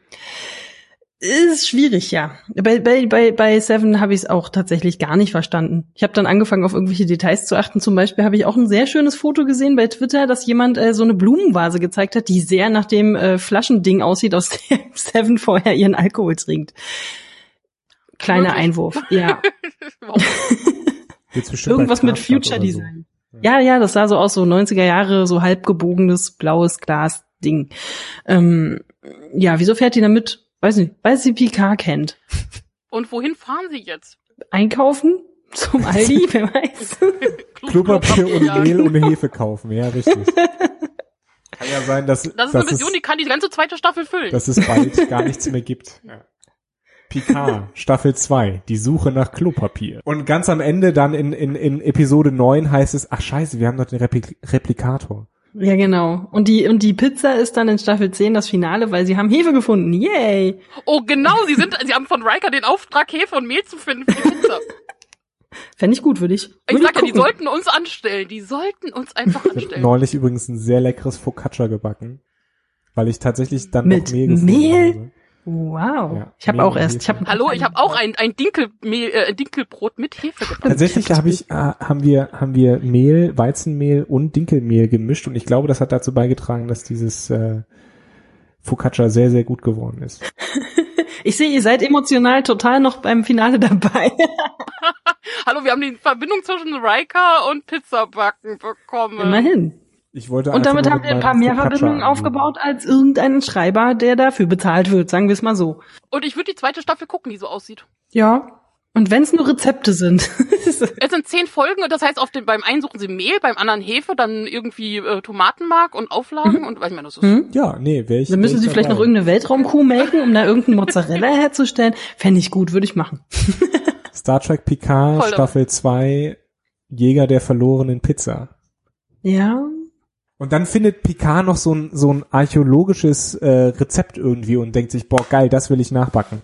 Ist schwierig, ja. Bei, bei, bei, bei Seven habe ich es auch tatsächlich gar nicht verstanden. Ich habe dann angefangen, auf irgendwelche Details zu achten. Zum Beispiel habe ich auch ein sehr schönes Foto gesehen bei Twitter, dass jemand äh, so eine Blumenvase gezeigt hat, die sehr nach dem äh, Flaschending aussieht, aus dem Seven vorher ihren Alkohol trinkt. Kleiner Wirklich? Einwurf, ja. Irgendwas mit Future oder so. Design. Ja, ja, das sah so aus, so 90er Jahre, so halb gebogenes blaues Glas-Ding. Ähm, ja, wieso fährt die damit? Weiß nicht, weil sie Picard kennt. Und wohin fahren sie jetzt? Einkaufen? Zum Aldi, wer weiß. Klopapier und ja. Mehl und Hefe kaufen, ja, richtig. Kann ja sein, dass, Das ist eine dass, Mission, es, die kann die ganze zweite Staffel füllen. dass es bald gar nichts mehr gibt. Ja. Picard, Staffel 2, die Suche nach Klopapier. Und ganz am Ende dann in, in, in Episode 9 heißt es, ach scheiße, wir haben doch den Replik Replikator. Ja, genau. Und die, und die Pizza ist dann in Staffel 10 das Finale, weil sie haben Hefe gefunden. Yay! oh, genau, sie sind, sie haben von Riker den Auftrag, Hefe und Mehl zu finden für die Pizza. Fände ich gut, würde ich. Ich Würde sag ja, die sollten uns anstellen. Die sollten uns einfach Ich habe anstellen. neulich übrigens ein sehr leckeres Focaccia gebacken, weil ich tatsächlich dann Mit noch Mehl gefunden Mehl? Wow. Ja, ich habe auch erst, ich habe Hallo, ich habe auch ein, ein Dinkelmehl, äh, Dinkelbrot mit Hefe gebacken. Tatsächlich habe ich, äh, haben wir, haben wir Mehl, Weizenmehl und Dinkelmehl gemischt und ich glaube, das hat dazu beigetragen, dass dieses äh, Focaccia sehr, sehr gut geworden ist. Ich sehe, ihr seid emotional total noch beim Finale dabei. Hallo, wir haben die Verbindung zwischen Riker und Pizzabacken bekommen. Immerhin. Ich wollte Und damit haben wir ein paar mehr Verbindungen aufgebaut als irgendeinen Schreiber, der dafür bezahlt wird, sagen wir es mal so. Und ich würde die zweite Staffel gucken, die so aussieht. Ja. Und wenn es nur Rezepte sind. Es sind zehn Folgen und das heißt, auf dem, beim einen suchen sie Mehl, beim anderen Hefe, dann irgendwie äh, Tomatenmark und Auflagen und weiß ich meine, das ist hm? Ja, nee, wäre ich. Dann müssen sie ich vielleicht noch irgendeine Weltraumkuh melken, um da irgendeinen Mozzarella herzustellen. Fände ich gut, würde ich machen. Star Trek Picard, Voll. Staffel 2, Jäger der verlorenen Pizza. Ja. Und dann findet Picard noch so ein, so ein archäologisches äh, Rezept irgendwie und denkt sich, boah, geil, das will ich nachbacken.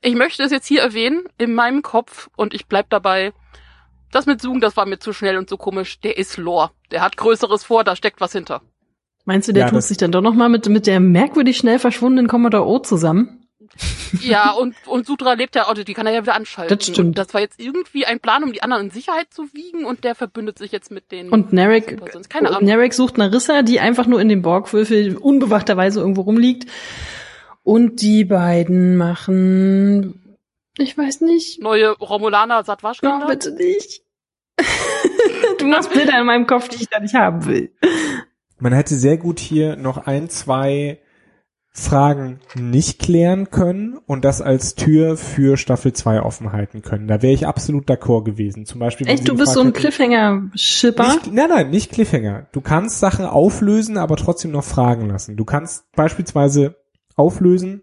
Ich möchte es jetzt hier erwähnen, in meinem Kopf, und ich bleib dabei. Das mit Zoom, das war mir zu schnell und zu komisch. Der ist Lore. Der hat Größeres vor, da steckt was hinter. Meinst du, der Ja, tut sich dann doch noch mal mit, mit der merkwürdig schnell verschwundenen Commodore O zusammen? Ja, und, und Sutra lebt ja, oder die kann er ja wieder anschalten. Das stimmt. Und das war jetzt irgendwie ein Plan, um die anderen in Sicherheit zu wiegen und der verbündet sich jetzt mit den Und Narek. Keine Ahnung. Narek sucht Narissa, die einfach nur in dem Borgwürfel unbewachterweise irgendwo rumliegt. Und die beiden machen, ich weiß nicht, Neue Romulaner oh, Satwasch-Kinder. bitte nicht. du machst Bilder in meinem Kopf, die ich da nicht haben will. Man hätte sehr gut hier noch ein, zwei Fragen nicht klären können und das als Tür für Staffel 2 offen halten können. Da wäre ich absolut d'accord gewesen. Zum Beispiel, Echt, du bist so ein Cliffhanger-Schipper? Nein, nein, nicht Cliffhanger. Du kannst Sachen auflösen, aber trotzdem noch fragen lassen. Du kannst beispielsweise auflösen,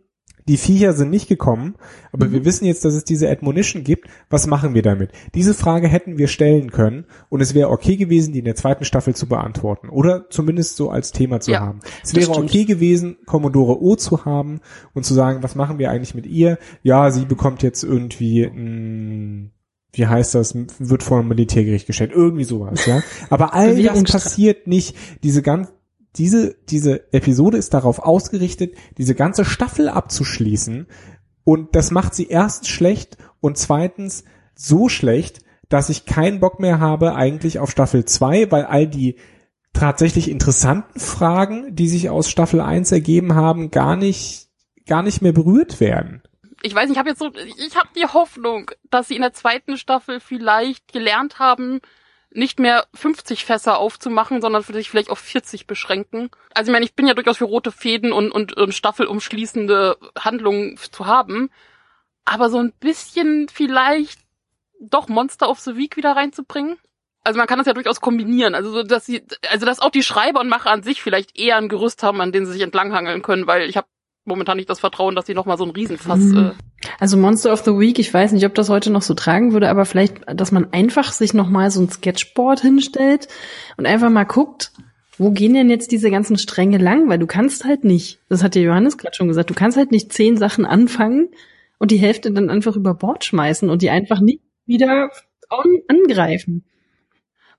die Viecher sind nicht gekommen, aber Mhm. wir wissen jetzt, dass es diese Admonition gibt. Was machen wir damit? Diese Frage hätten wir stellen können und es wäre okay gewesen, die in der zweiten Staffel zu beantworten oder zumindest so als Thema zu Ja, haben. Es wäre stimmt. okay gewesen, Commodore O zu haben und zu sagen, was machen wir eigentlich mit ihr? Ja, sie bekommt jetzt irgendwie ein wie heißt das, wird vor einem Militärgericht gestellt, irgendwie sowas, ja. Aber all das passiert nicht. Diese ganz, diese, diese Episode ist darauf ausgerichtet, diese ganze Staffel abzuschließen. Und das macht sie erstens schlecht und zweitens so schlecht, dass ich keinen Bock mehr habe eigentlich auf Staffel 2, weil all die tatsächlich interessanten Fragen, die sich aus Staffel 1 ergeben haben, gar nicht, gar nicht mehr berührt werden. ich weiß nicht, ich habe jetzt so, ich habe die Hoffnung, dass sie in der zweiten Staffel vielleicht gelernt haben, nicht mehr 50 Fässer aufzumachen, sondern sich vielleicht auf 40 beschränken. Also ich meine, ich bin ja durchaus für rote Fäden und, und, und staffelumschließende Handlungen zu haben, aber so ein bisschen vielleicht doch Monster of the Week wieder reinzubringen. Also man kann das ja durchaus kombinieren, also so, dass sie, also dass auch die Schreiber und Macher an sich vielleicht eher ein Gerüst haben, an dem sie sich entlanghangeln können, weil ich habe momentan nicht das Vertrauen, dass sie noch mal so ein Riesenfass. Mhm. Äh, Also Monster of the Week, ich weiß nicht, ob das heute noch so tragen würde, aber vielleicht, dass man einfach sich nochmal so ein Sketchboard hinstellt und einfach mal guckt, wo gehen denn jetzt diese ganzen Stränge lang? Weil du kannst halt nicht, das hat ja Johannes gerade schon gesagt, du kannst halt nicht zehn Sachen anfangen und die Hälfte dann einfach über Bord schmeißen und die einfach nicht wieder an angreifen.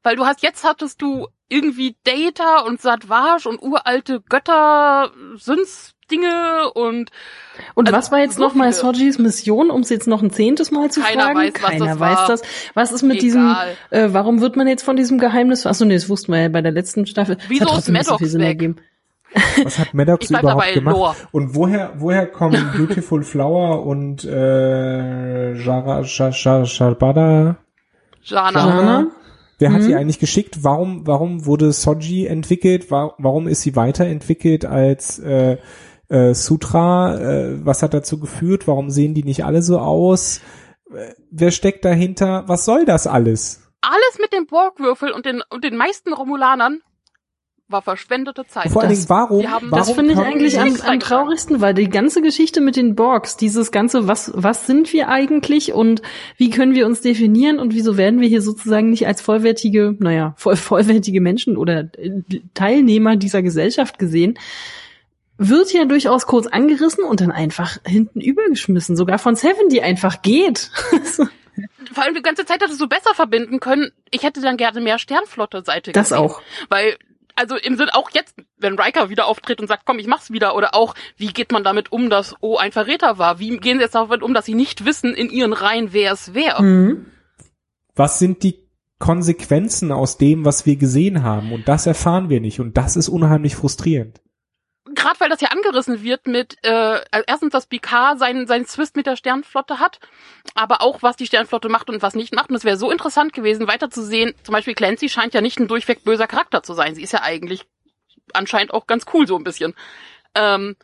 weil du hast jetzt hattest du irgendwie Data und Satvash und uralte Götter, Süns Dinge und Und Also, was war jetzt so nochmal. Sojis Mission, um es jetzt noch ein zehntes Mal zu Keiner fragen? weiß, was Keiner das weiß war. das. Was ist mit diesem, Egal. äh, warum wird man jetzt von diesem Geheimnis, achso, nee, das wussten wir ja bei der letzten Staffel. Wieso hat ist so Maddox Sinn weg? Was hat Maddox überhaupt dabei, gemacht? Lore. Und woher, woher kommen Beautiful Flower und äh, Jara, Sh- Sh- Sharbada? Jana. Jana? Wer hat Mhm. sie eigentlich geschickt? Warum, warum wurde Soji entwickelt? Wa- Warum ist sie weiterentwickelt als äh, äh, Sutra? Äh, was hat dazu geführt? Warum sehen die nicht alle so aus? Äh, Wer steckt dahinter? Was soll das alles? Alles mit dem Borgwürfel und den und den meisten Romulanern war verschwendete Zeit. Vor allen Das- Dingen, warum? warum Das finde ich eigentlich am, am traurigsten, weil die ganze Geschichte mit den Borgs, dieses ganze, was, was sind wir eigentlich und wie können wir uns definieren und wieso werden wir hier sozusagen nicht als vollwertige, naja, voll, vollwertige Menschen oder äh, Teilnehmer dieser Gesellschaft gesehen, wird ja durchaus kurz angerissen und dann einfach hinten übergeschmissen, sogar von Seven, die einfach geht. Vor allem die ganze Zeit hättest du besser verbinden können. Ich hätte dann gerne mehr Sternflotte-Seite Das gesehen. auch. Weil, also im Sinn auch jetzt, wenn Riker wieder auftritt und sagt, komm, ich mach's wieder, oder auch, wie geht man damit um, dass O ein Verräter war? Wie gehen sie jetzt damit um, dass sie nicht wissen in ihren Reihen, wer es wäre? Mhm. was sind die Konsequenzen aus dem, was wir gesehen haben? Und das erfahren wir nicht. Und das ist unheimlich frustrierend. Gerade weil das ja angerissen wird mit, äh, also erstens, dass Picard seinen, seinen Zwist mit der Sternflotte hat, aber auch, was die Sternflotte macht und was nicht macht. Und es wäre so interessant gewesen, weiterzusehen. Zum Beispiel Clancy scheint ja nicht ein durchweg böser Charakter zu sein. Sie ist ja eigentlich anscheinend auch ganz cool so ein bisschen. Ähm,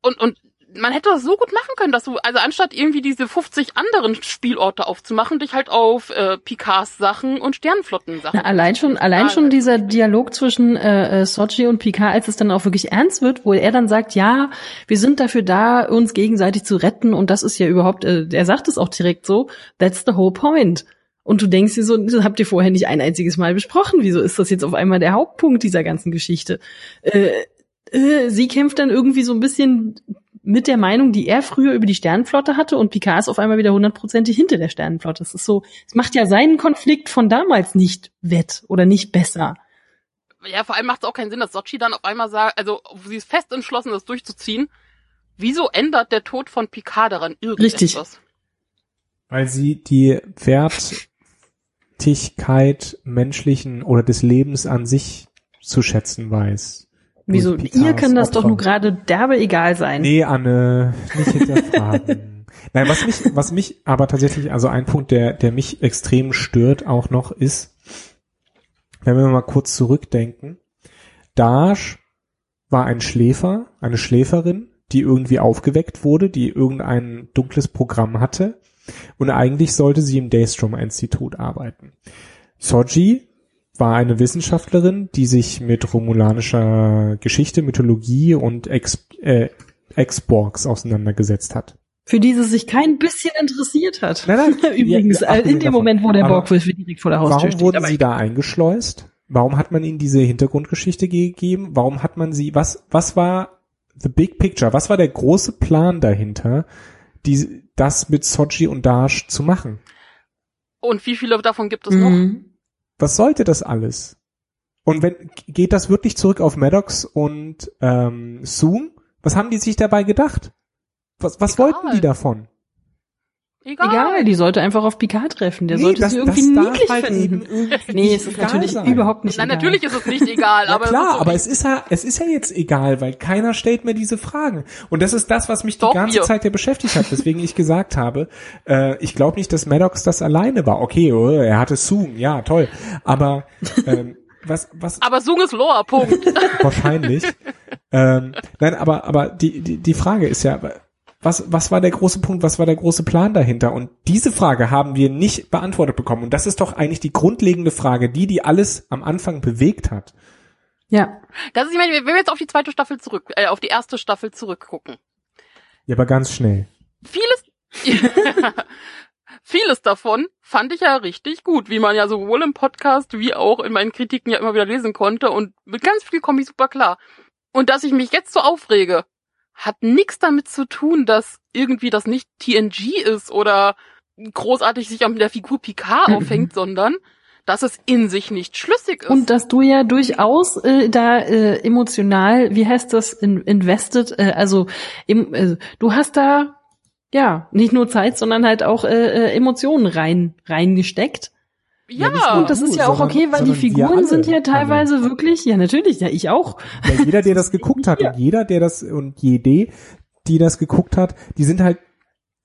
und, und man hätte das so gut machen können, dass du, also anstatt irgendwie diese 50 anderen Spielorte aufzumachen, dich halt auf äh, Picards Sachen und Sternflotten-Sachen. Na, allein schon, allein Ah, schon dieser Dialog zwischen äh, äh, Sochi und Picard, als es dann auch wirklich ernst wird, wo er dann sagt, ja, wir sind dafür da, uns gegenseitig zu retten und das ist ja überhaupt, äh, er sagt es auch direkt so, that's the whole point. Und du denkst dir so, das habt ihr vorher nicht ein einziges Mal besprochen. Wieso ist das jetzt auf einmal der Hauptpunkt dieser ganzen Geschichte? Äh, äh, sie kämpft dann irgendwie so ein bisschen mit der Meinung, die er früher über die Sternenflotte hatte und Picard ist auf einmal wieder hundertprozentig hinter der Sternenflotte. Das ist so, es macht ja seinen Konflikt von damals nicht wett oder nicht besser. Ja, vor allem macht es auch keinen Sinn, dass Sochi dann auf einmal sagt, also sie ist fest entschlossen, das durchzuziehen. Wieso ändert der Tod von Picard daran irgendetwas? Richtig. Weil sie die Wertigkeit menschlichen oder des Lebens an sich zu schätzen weiß. Wieso? Ihr kann das doch Opfer. nur gerade derbe egal sein. Nee, Anne, nicht hinterfragen. Nein, was mich, was mich aber tatsächlich, also ein Punkt, der, der mich extrem stört auch noch ist, wenn wir mal kurz zurückdenken, Dash war ein Schläfer, eine Schläferin, die irgendwie aufgeweckt wurde, die irgendein dunkles Programm hatte und eigentlich sollte sie im Daystrom-Institut arbeiten. Soji war eine Wissenschaftlerin, die sich mit romulanischer Geschichte, Mythologie und Ex, äh, Ex-Borgs auseinandergesetzt hat. Für die sie sich kein bisschen interessiert hat. Nein, nein, Übrigens, ja, äh, in dem davon. Moment, wo der Borgwolf direkt vor der Haustür Warum steht. wurden Aber sie da eingeschleust? Warum hat man ihnen diese Hintergrundgeschichte gegeben? Warum hat man sie, was, was war the big picture? Was war der große Plan dahinter, die, das mit Sochi und Dash zu machen? Und wie viele davon gibt es noch? Was sollte das alles? Und wenn, geht das wirklich zurück auf Maddox und, ähm, Soong? Was haben die sich dabei gedacht? Was, was Egal. wollten die davon? Egal. Egal, die sollte einfach auf Picard treffen. Der Nee, sollte das- sie irgendwie niedlich halt finden. eben irgendwie Nee, es ist egal natürlich sein. überhaupt nicht Nein, egal. natürlich ist es nicht egal, Ja aber es klar, so aber es ist ja, es ist ja jetzt egal, weil keiner stellt mir diese Fragen. Und das ist das, was mich Doch, die ganze wir. Zeit ja beschäftigt hat, weswegen ich gesagt habe, äh, ich glaube nicht, dass Maddox das alleine war. Okay, oh, er hatte Zoom, ja, toll. Aber ähm, was, was Aber Sung ist Lore, Punkt. wahrscheinlich. ähm, nein, aber, aber die, die, die Frage ist ja, was, was war der große Punkt, was war der große Plan dahinter? Und diese Frage haben wir nicht beantwortet bekommen. Und das ist doch eigentlich die grundlegende Frage, die, die alles am Anfang bewegt hat. Ja. Das ist, ich meine, wenn wir jetzt auf die zweite Staffel zurück, äh, auf die erste Staffel zurückgucken. Ja, aber ganz schnell. Vieles, vieles davon fand ich ja richtig gut, wie man ja sowohl im Podcast wie auch in meinen Kritiken ja immer wieder lesen konnte und mit ganz viel komme ich super klar. Und dass ich mich jetzt so aufrege, hat nichts damit zu tun, dass irgendwie das nicht TNG ist oder großartig sich an der Figur Picard Mhm. aufhängt, sondern dass es in sich nicht schlüssig ist. Und dass du ja durchaus äh, da äh, emotional, wie heißt das, in, invested, äh, also im, äh, du hast da ja nicht nur Zeit, sondern halt auch äh, äh, Emotionen rein reingesteckt. Ja, Ja, Und das du, ist ja auch okay, weil die Figuren alle, sind ja alle. teilweise wirklich, ja natürlich, ja ich auch. Ja, jeder, der das geguckt hat und jeder, der das und jede, die das geguckt hat, die sind halt,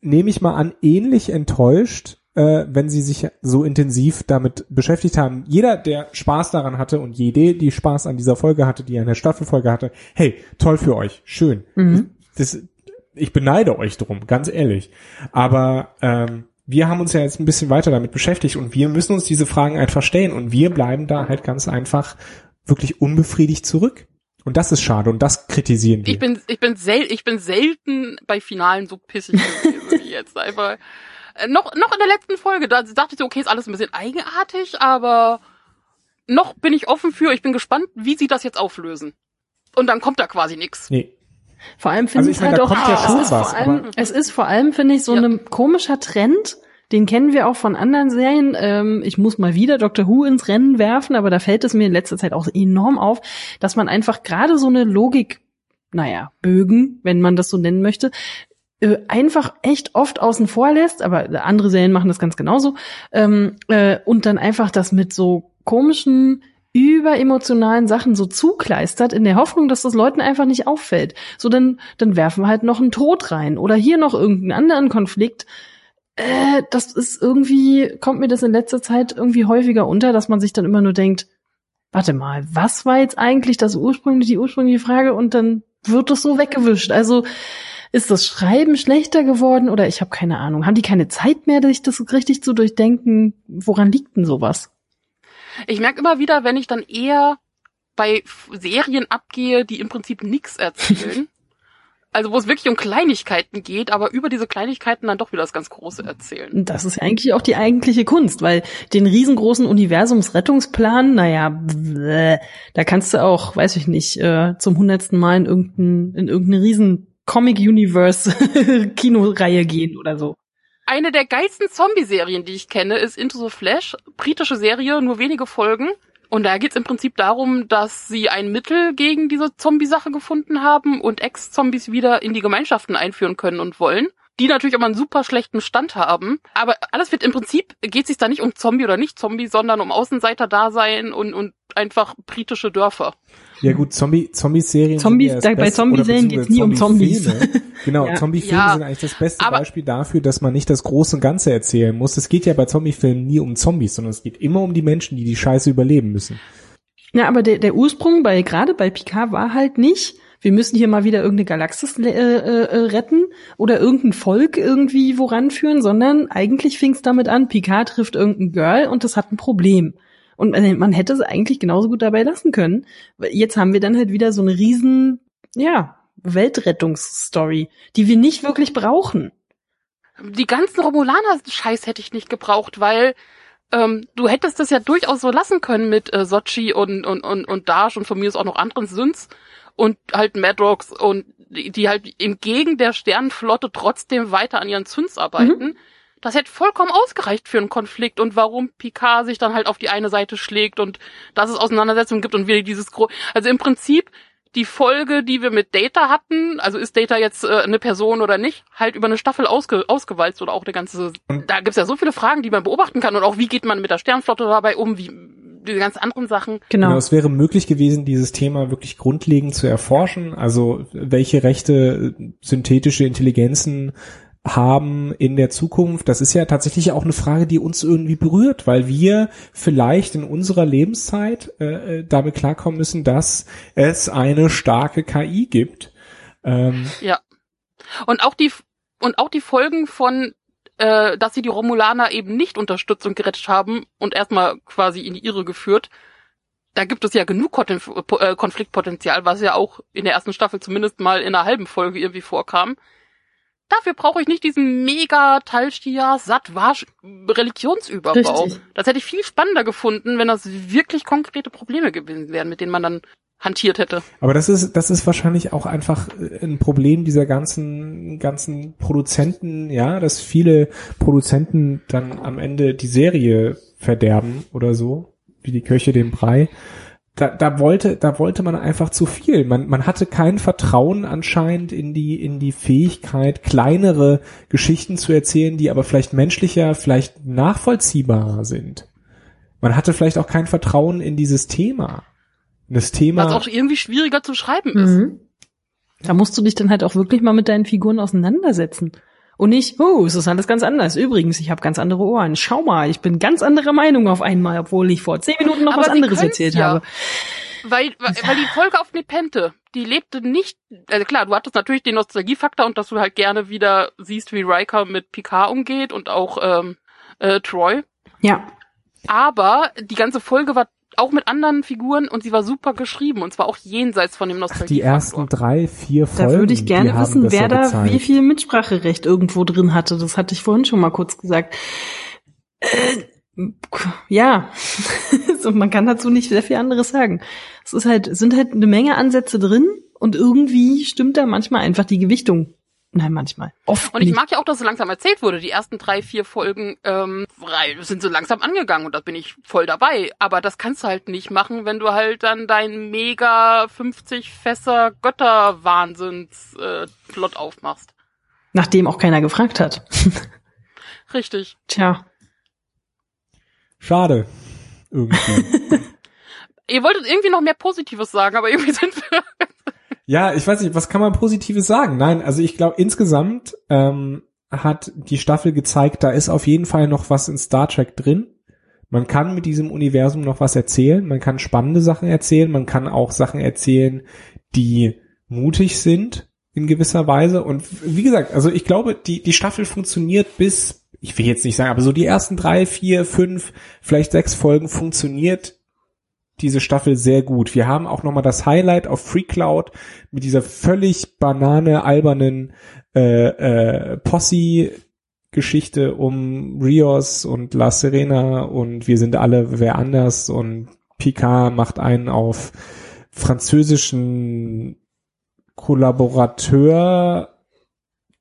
nehme ich mal an, ähnlich enttäuscht, äh, wenn sie sich so intensiv damit beschäftigt haben. Jeder, der Spaß daran hatte und jede, die Spaß an dieser Folge hatte, die an der Staffelfolge hatte, hey, toll für euch, schön. Mhm. Das, ich beneide euch drum, ganz ehrlich. Aber ähm, wir haben uns ja jetzt ein bisschen weiter damit beschäftigt und wir müssen uns diese Fragen einfach stellen und wir bleiben da halt ganz einfach wirklich unbefriedigt zurück. Und das ist schade und das kritisieren wir. ich bin, ich bin sel ich bin selten bei Finalen so pissig wie jetzt einfach. Äh, noch, noch in der letzten Folge, da dachte ich so, okay, ist alles ein bisschen eigenartig, aber noch bin ich offen für, ich bin gespannt, wie sie das jetzt auflösen. Und dann kommt da quasi nix. nee. Vor allem finde Also ich es halt auch, ja es, ist was, vor allem, es ist vor allem, finde ich, so Ja. ein komischer Trend, den kennen wir auch von anderen Serien. Ähm, ich muss mal wieder Doctor Who ins Rennen werfen, aber da fällt es mir in letzter Zeit auch enorm auf, dass man einfach gerade so eine Logik, naja, Bögen, wenn man das so nennen möchte, äh, einfach echt oft außen vor lässt, aber andere Serien machen das ganz genauso, ähm, äh, und dann einfach das mit so komischen, überemotionalen Sachen so zukleistert, in der Hoffnung, dass das Leuten einfach nicht auffällt. So, dann, dann werfen wir halt noch einen Tod rein oder hier noch irgendeinen anderen Konflikt. Äh, das ist irgendwie, kommt mir das in letzter Zeit irgendwie häufiger unter, dass man sich dann immer nur denkt, warte mal, was war jetzt eigentlich das ursprüngliche, die ursprüngliche Frage und dann wird das so weggewischt. Also ist das Schreiben schlechter geworden oder ich habe keine Ahnung. Haben die keine Zeit mehr, sich das richtig zu durchdenken? Woran liegt denn sowas? Ich merke immer wieder, wenn ich dann eher bei Serien abgehe, die im Prinzip nix erzählen. also wo es wirklich um Kleinigkeiten geht, aber über diese Kleinigkeiten dann doch wieder das ganz Große erzählen. Das ist eigentlich auch die eigentliche Kunst, weil den riesengroßen Universumsrettungsplan, naja, bläh, da kannst du auch, weiß ich nicht, äh, zum hundertsten Mal in irgendein, in irgendeine riesen Comic-Universe-Kinoreihe gehen oder so. Eine der geilsten Zombie-Serien, die ich kenne, ist Into the Flash. Britische Serie, nur wenige Folgen. Und da geht's im Prinzip darum, dass sie ein Mittel gegen diese Zombie-Sache gefunden haben und Ex-Zombies wieder in die Gemeinschaften einführen können und wollen. Die natürlich aber einen super schlechten Stand haben. Aber alles wird im Prinzip, geht sich da nicht um Zombie oder nicht Zombie, sondern um Außenseiter-Dasein und, und einfach britische Dörfer. Ja gut, Zombie, Zombie-Serien. Zombies, sind ja da, bei Zombie-Serien geht's nie um Zombies. genau, ja. Zombie-Filme ja, sind eigentlich das beste Beispiel dafür, dass man nicht das große und Ganze erzählen muss. Es geht ja bei Zombie-Filmen nie um Zombies, sondern es geht immer um die Menschen, die die Scheiße überleben müssen. Ja, aber der, der Ursprung bei, gerade bei Picard war halt nicht, wir müssen hier mal wieder irgendeine Galaxis äh, äh, retten oder irgendein Volk irgendwie woran führen, sondern eigentlich fing es damit an, Picard trifft irgendein Girl und das hat ein Problem. Und man hätte es eigentlich genauso gut dabei lassen können. Jetzt haben wir dann halt wieder so eine riesen, ja, Weltrettungsstory, die wir nicht wirklich brauchen. Die ganzen Romulaner-Scheiß hätte ich nicht gebraucht, weil ähm, du hättest das ja durchaus so lassen können mit äh, Sochi und, und, und, und Dash und von mir ist auch noch anderen Synths und halt Madrox und die, die halt entgegen der Sternenflotte trotzdem weiter an ihren Züns arbeiten. Mhm. Das hätte vollkommen ausgereicht für einen Konflikt und warum Picard sich dann halt auf die eine Seite schlägt und dass es Auseinandersetzungen gibt und wieder dieses Gro also im Prinzip die Folge, die wir mit Data hatten, also ist Data jetzt äh, eine Person oder nicht, halt über eine Staffel ausge ausgewalzt oder auch eine ganze. Da gibt's ja so viele Fragen, die man beobachten kann und auch wie geht man mit der Sternflotte dabei um, wie diese ganz anderen Sachen. Genau. genau. Es wäre möglich gewesen, dieses Thema wirklich grundlegend zu erforschen. Also welche Rechte synthetische Intelligenzen haben in der Zukunft, das ist ja tatsächlich auch eine Frage, die uns irgendwie berührt, weil wir vielleicht in unserer Lebenszeit äh, äh damit klarkommen müssen, dass es eine starke KI gibt. Ähm, ja. Und auch die und auch die Folgen von äh, dass sie die Romulaner eben nicht unterstützt und gerettet haben und erstmal quasi in die Irre geführt. Da gibt es ja genug äh, Konfliktpotenzial, was ja auch in der ersten Staffel zumindest mal in einer halben Folge irgendwie vorkam. Dafür brauche ich nicht diesen mega Talstia Satwasch Religionsüberbau. Richtig. Das hätte ich viel spannender gefunden, wenn das wirklich konkrete Probleme gewesen wären, mit denen man dann hantiert hätte. Aber das ist, das ist wahrscheinlich auch einfach ein Problem dieser ganzen, ganzen Produzenten, ja, dass viele Produzenten dann am Ende die Serie verderben oder so, wie die Köche den Brei da, da wollte, da wollte man einfach zu viel. Man, man hatte kein Vertrauen anscheinend in die, in die Fähigkeit, kleinere Geschichten zu erzählen, die aber vielleicht menschlicher, vielleicht nachvollziehbarer sind. Man hatte vielleicht auch kein Vertrauen in dieses Thema. Das Thema. Was auch irgendwie schwieriger zu schreiben ist. Mhm. Da musst du dich dann halt auch wirklich mal mit deinen Figuren auseinandersetzen. Und nicht, oh, es ist alles ganz anders. Übrigens, ich habe ganz andere Ohren. Schau mal, ich bin ganz anderer Meinung auf einmal, obwohl ich vor zehn Minuten noch Aber was anderes erzählt ja. habe. Weil, weil, weil die Folge auf Nepente, die lebte nicht, also klar, du hattest natürlich den Nostalgiefaktor und dass du halt gerne wieder siehst, wie Riker mit Picard umgeht und auch ähm, äh, Troy. Ja. Aber die ganze Folge war auch mit anderen Figuren und sie war super geschrieben und zwar auch jenseits von dem Nostalgie. Die ersten drei, vier Folgen. Da würde ich gerne wissen, wer da gezeigt. wie viel Mitspracherecht irgendwo drin hatte. Das hatte ich vorhin schon mal kurz gesagt. Äh, ja, so, man kann dazu nicht sehr viel anderes sagen. Es ist halt, sind halt eine Menge Ansätze drin und irgendwie stimmt da manchmal einfach die Gewichtung Nein, manchmal. Oft und ich nicht. mag ja auch, dass so langsam erzählt wurde. Die ersten drei, vier Folgen ähm, sind so langsam angegangen und da bin ich voll dabei. Aber das kannst du halt nicht machen, wenn du halt dann dein mega 50 Fässer Götterwahnsinns äh, Plot aufmachst. Nachdem auch keiner gefragt hat. Richtig. Tja. Schade. Irgendwie. Ihr wolltet irgendwie noch mehr Positives sagen, aber irgendwie sind wir ja, ich weiß nicht, was kann man Positives sagen? Nein, also ich glaube insgesamt ähm, hat die Staffel gezeigt, da ist auf jeden Fall noch was in Star Trek drin. Man kann mit diesem Universum noch was erzählen, man kann spannende Sachen erzählen, man kann auch Sachen erzählen, die mutig sind in gewisser Weise. Und wie gesagt, also ich glaube, die, die Staffel funktioniert bis, ich will jetzt nicht sagen, aber so die ersten drei, vier, fünf, vielleicht sechs Folgen funktioniert diese Staffel sehr gut. Wir haben auch nochmal das Highlight auf Free Cloud mit dieser völlig banane, albernen äh, äh, Posse Geschichte um Rios und La Serena und wir sind alle wer anders und Picard macht einen auf französischen Kollaborateur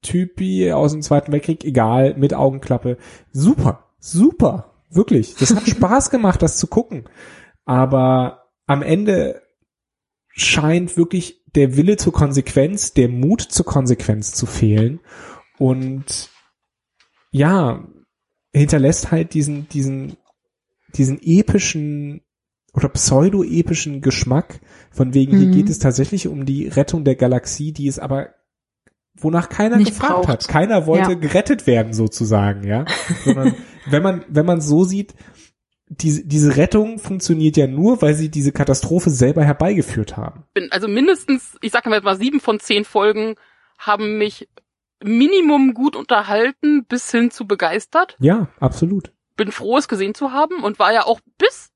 Typi aus dem Zweiten Weltkrieg, egal, mit Augenklappe. Super, super, wirklich. Das hat Spaß gemacht, das zu gucken. Aber am Ende scheint wirklich der Wille zur Konsequenz, der Mut zur Konsequenz zu fehlen. Und ja, hinterlässt halt diesen, diesen, diesen epischen oder pseudo-epischen Geschmack, von wegen, mhm. hier geht es tatsächlich um die Rettung der Galaxie, die es aber wonach keiner Nicht gefragt braucht. hat. Keiner wollte Ja. gerettet werden, sozusagen, ja. Sondern wenn man, wenn man so sieht, diese, diese Rettung funktioniert ja nur, weil sie diese Katastrophe selber herbeigeführt haben. bin, also mindestens, ich sage mal sieben von zehn Folgen haben mich Minimum gut unterhalten bis hin zu begeistert. Ja, absolut. Bin froh, es gesehen zu haben und war ja auch bis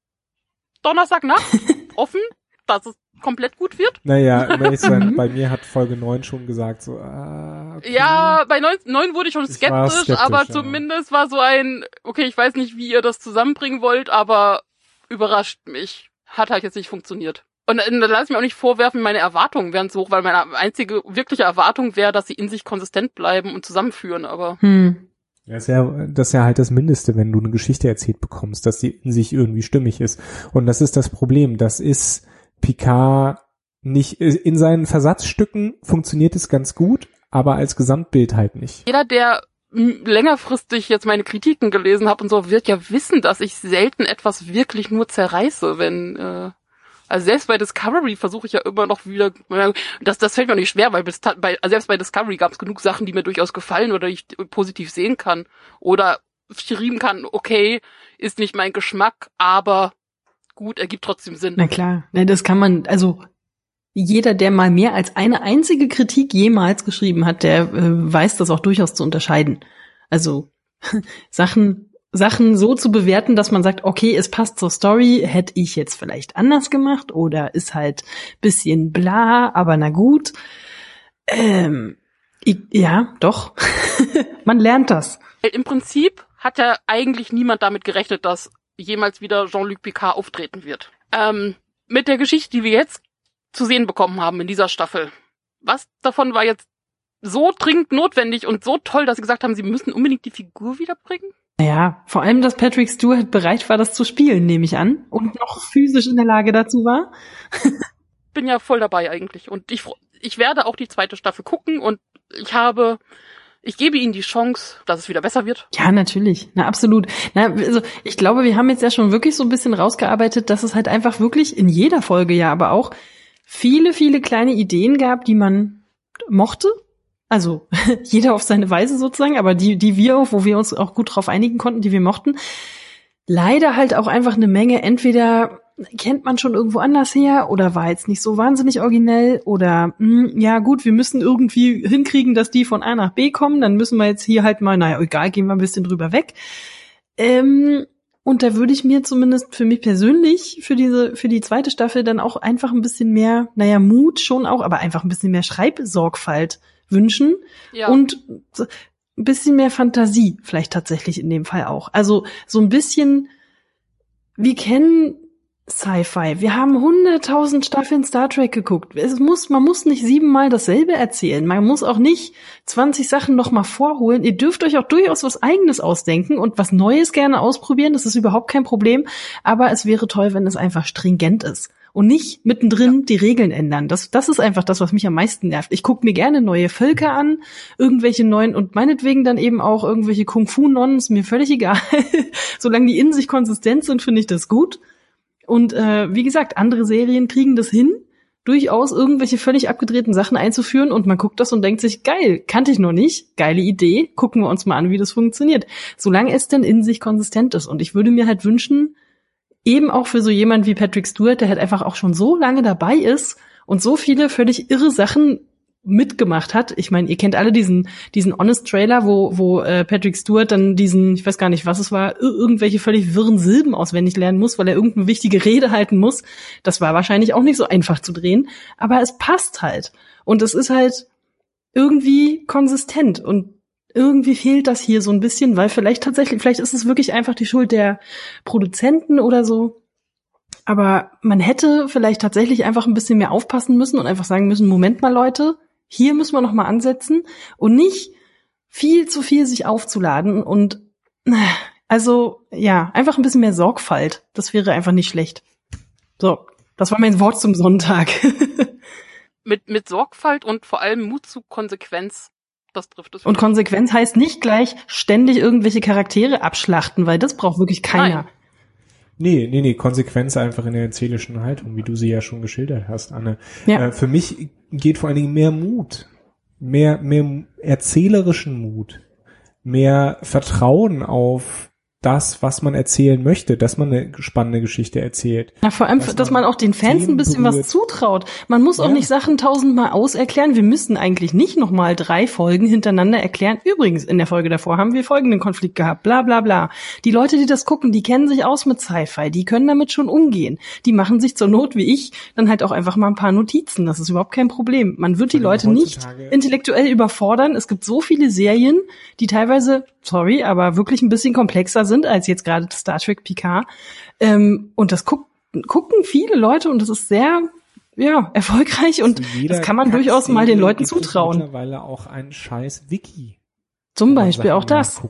Donnerstagnacht offen, dass es komplett gut wird. Naja, zu sein, Mhm. bei mir hat Folge 9 schon gesagt, so, ah, okay. Ja, bei neun, neun wurde ich schon Ich war skeptisch, skeptisch, aber ja. zumindest war so ein, okay, ich weiß nicht, wie ihr das zusammenbringen wollt, aber überrascht mich. Hat halt jetzt nicht funktioniert. Und da lasse ich mir auch nicht vorwerfen, meine Erwartungen wären so hoch, weil meine einzige wirkliche Erwartung wäre, dass sie in sich konsistent bleiben und zusammenführen, aber Hm. Das ist ja, das ist ja halt das Mindeste, wenn du eine Geschichte erzählt bekommst, dass sie in sich irgendwie stimmig ist. Und das ist das Problem. Das ist Picard nicht, in seinen Versatzstücken funktioniert es ganz gut, aber als Gesamtbild halt nicht. jeder, der längerfristig jetzt meine Kritiken gelesen hat und so, wird ja wissen, dass ich selten etwas wirklich nur zerreiße, wenn äh, also selbst bei Discovery versuche ich ja immer noch wieder, das, das fällt mir nicht schwer, weil bis, bei, also selbst bei Discovery gab es genug Sachen, die mir durchaus gefallen oder ich positiv sehen kann oder schreiben kann, okay, ist nicht mein Geschmack, aber gut, ergibt trotzdem Sinn. Na klar, ne, das kann man, also jeder, der mal mehr als eine einzige Kritik jemals geschrieben hat, der äh, weiß das auch durchaus zu unterscheiden. Also Sachen Sachen so zu bewerten, dass man sagt, okay, es passt zur Story, hätte ich jetzt vielleicht anders gemacht oder ist halt bisschen bla, aber na gut. Ähm, ich, ja, doch. man lernt das. Im Prinzip hat ja eigentlich niemand damit gerechnet, dass jemals wieder Jean-Luc Picard auftreten wird. Ähm, mit der Geschichte, die wir jetzt zu sehen bekommen haben in dieser Staffel. Was davon war jetzt so dringend notwendig und so toll, dass sie gesagt haben, sie müssen unbedingt die Figur wiederbringen? Ja, vor allem, dass Patrick Stewart bereit war, das zu spielen, nehme ich an, und noch physisch in der Lage dazu war. Bin ja voll dabei eigentlich und ich, ich werde auch die zweite Staffel gucken und ich habe, ich gebe ihnen die Chance, dass es wieder besser wird. Ja, natürlich. Na, absolut. Na, also, ich glaube, wir haben jetzt ja schon wirklich so ein bisschen rausgearbeitet, dass es halt einfach wirklich in jeder Folge ja aber auch viele, viele kleine Ideen gab, die man mochte. Also, jeder auf seine Weise sozusagen, aber die, die wir, wo wir uns auch gut drauf einigen konnten, die wir mochten. Leider halt auch einfach eine Menge, entweder kennt man schon irgendwo anders her oder war jetzt nicht so wahnsinnig originell oder hm, ja gut, wir müssen irgendwie hinkriegen, dass die von A nach B kommen, dann müssen wir jetzt hier halt mal, naja, egal, gehen wir ein bisschen drüber weg. Ähm, und da würde ich mir zumindest für mich persönlich für diese, für die zweite Staffel dann auch einfach ein bisschen mehr, naja, Mut schon auch, aber einfach ein bisschen mehr Schreibsorgfalt wünschen Ja. und ein bisschen mehr Fantasie vielleicht tatsächlich in dem Fall auch. Also so ein bisschen, wir kennen Sci-Fi. Wir haben hunderttausend Staffeln Star Trek geguckt. Es muss, man muss nicht siebenmal dasselbe erzählen. Man muss auch nicht 20 Sachen nochmal vorholen. Ihr dürft euch auch durchaus was eigenes ausdenken und was Neues gerne ausprobieren. Das ist überhaupt kein Problem. Aber es wäre toll, wenn es einfach stringent ist. Und nicht mittendrin die Regeln ändern. Das, das ist einfach das, was mich am meisten nervt. Ich gucke mir gerne neue Völker an, irgendwelche neuen und meinetwegen dann eben auch irgendwelche Kung-Fu-Nonnen, ist mir völlig egal. Solange die in sich konsistent sind, finde ich das gut. Und äh, wie gesagt, andere Serien kriegen das hin, durchaus irgendwelche völlig abgedrehten Sachen einzuführen und man guckt das und denkt sich, geil, kannte ich noch nicht, geile Idee, gucken wir uns mal an, wie das funktioniert. Solange es denn in sich konsistent ist. Und ich würde mir halt wünschen, eben auch für so jemand wie Patrick Stewart, der halt einfach auch schon so lange dabei ist und so viele völlig irre Sachen mitgemacht hat. Ich meine, ihr kennt alle diesen diesen Honest Trailer, wo wo äh, Patrick Stewart dann diesen, ich weiß gar nicht, was es war, ir- irgendwelche völlig wirren Silben auswendig lernen muss, weil er irgendeine wichtige Rede halten muss. Das war wahrscheinlich auch nicht so einfach zu drehen, aber es passt halt und es ist halt irgendwie konsistent und irgendwie fehlt das hier so ein bisschen, weil vielleicht tatsächlich, vielleicht ist es wirklich einfach die Schuld der Produzenten oder so. Aber man hätte vielleicht tatsächlich einfach ein bisschen mehr aufpassen müssen und einfach sagen müssen, Moment mal Leute, hier müssen wir noch mal ansetzen und nicht viel zu viel sich aufzuladen und also ja, einfach ein bisschen mehr Sorgfalt. Das wäre einfach nicht schlecht. So, das war mein Wort zum Sonntag. Mit, mit Sorgfalt und vor allem Mut zu Konsequenz. Das trifft es. Und Konsequenz heißt nicht gleich ständig irgendwelche Charaktere abschlachten, weil das braucht wirklich keiner. Nein. Nee, nee, nee, Konsequenz einfach in der erzählischen Haltung, wie du sie ja schon geschildert hast, Anne. Ja. Äh, für mich geht vor allen Dingen mehr Mut, mehr, mehr erzählerischen Mut, mehr Vertrauen auf das, was man erzählen möchte, dass man eine spannende Geschichte erzählt. Ja, vor allem, Dass dass man man auch den Fans ein bisschen berührt. was zutraut. Man muss auch Ja. nicht Sachen tausendmal auserklären. Wir müssten eigentlich nicht nochmal drei Folgen hintereinander erklären. Übrigens, in der Folge davor haben wir folgenden Konflikt gehabt, bla bla bla. Die Leute, die das gucken, die kennen sich aus mit Sci-Fi, die können damit schon umgehen. Die machen sich zur Not, wie ich, dann halt auch einfach mal ein paar Notizen. Das ist überhaupt kein Problem. Man wird die Leute nicht intellektuell überfordern. Es gibt so viele Serien, die teilweise, sorry, aber wirklich ein bisschen komplexer sind als jetzt gerade Star Trek Picard. Ähm, und das guck, gucken viele Leute und das ist sehr, ja, erfolgreich und jeder das kann man durchaus mal den Leuten zutrauen. Mittlerweile auch ein scheiß Wiki. Zum Beispiel auch das.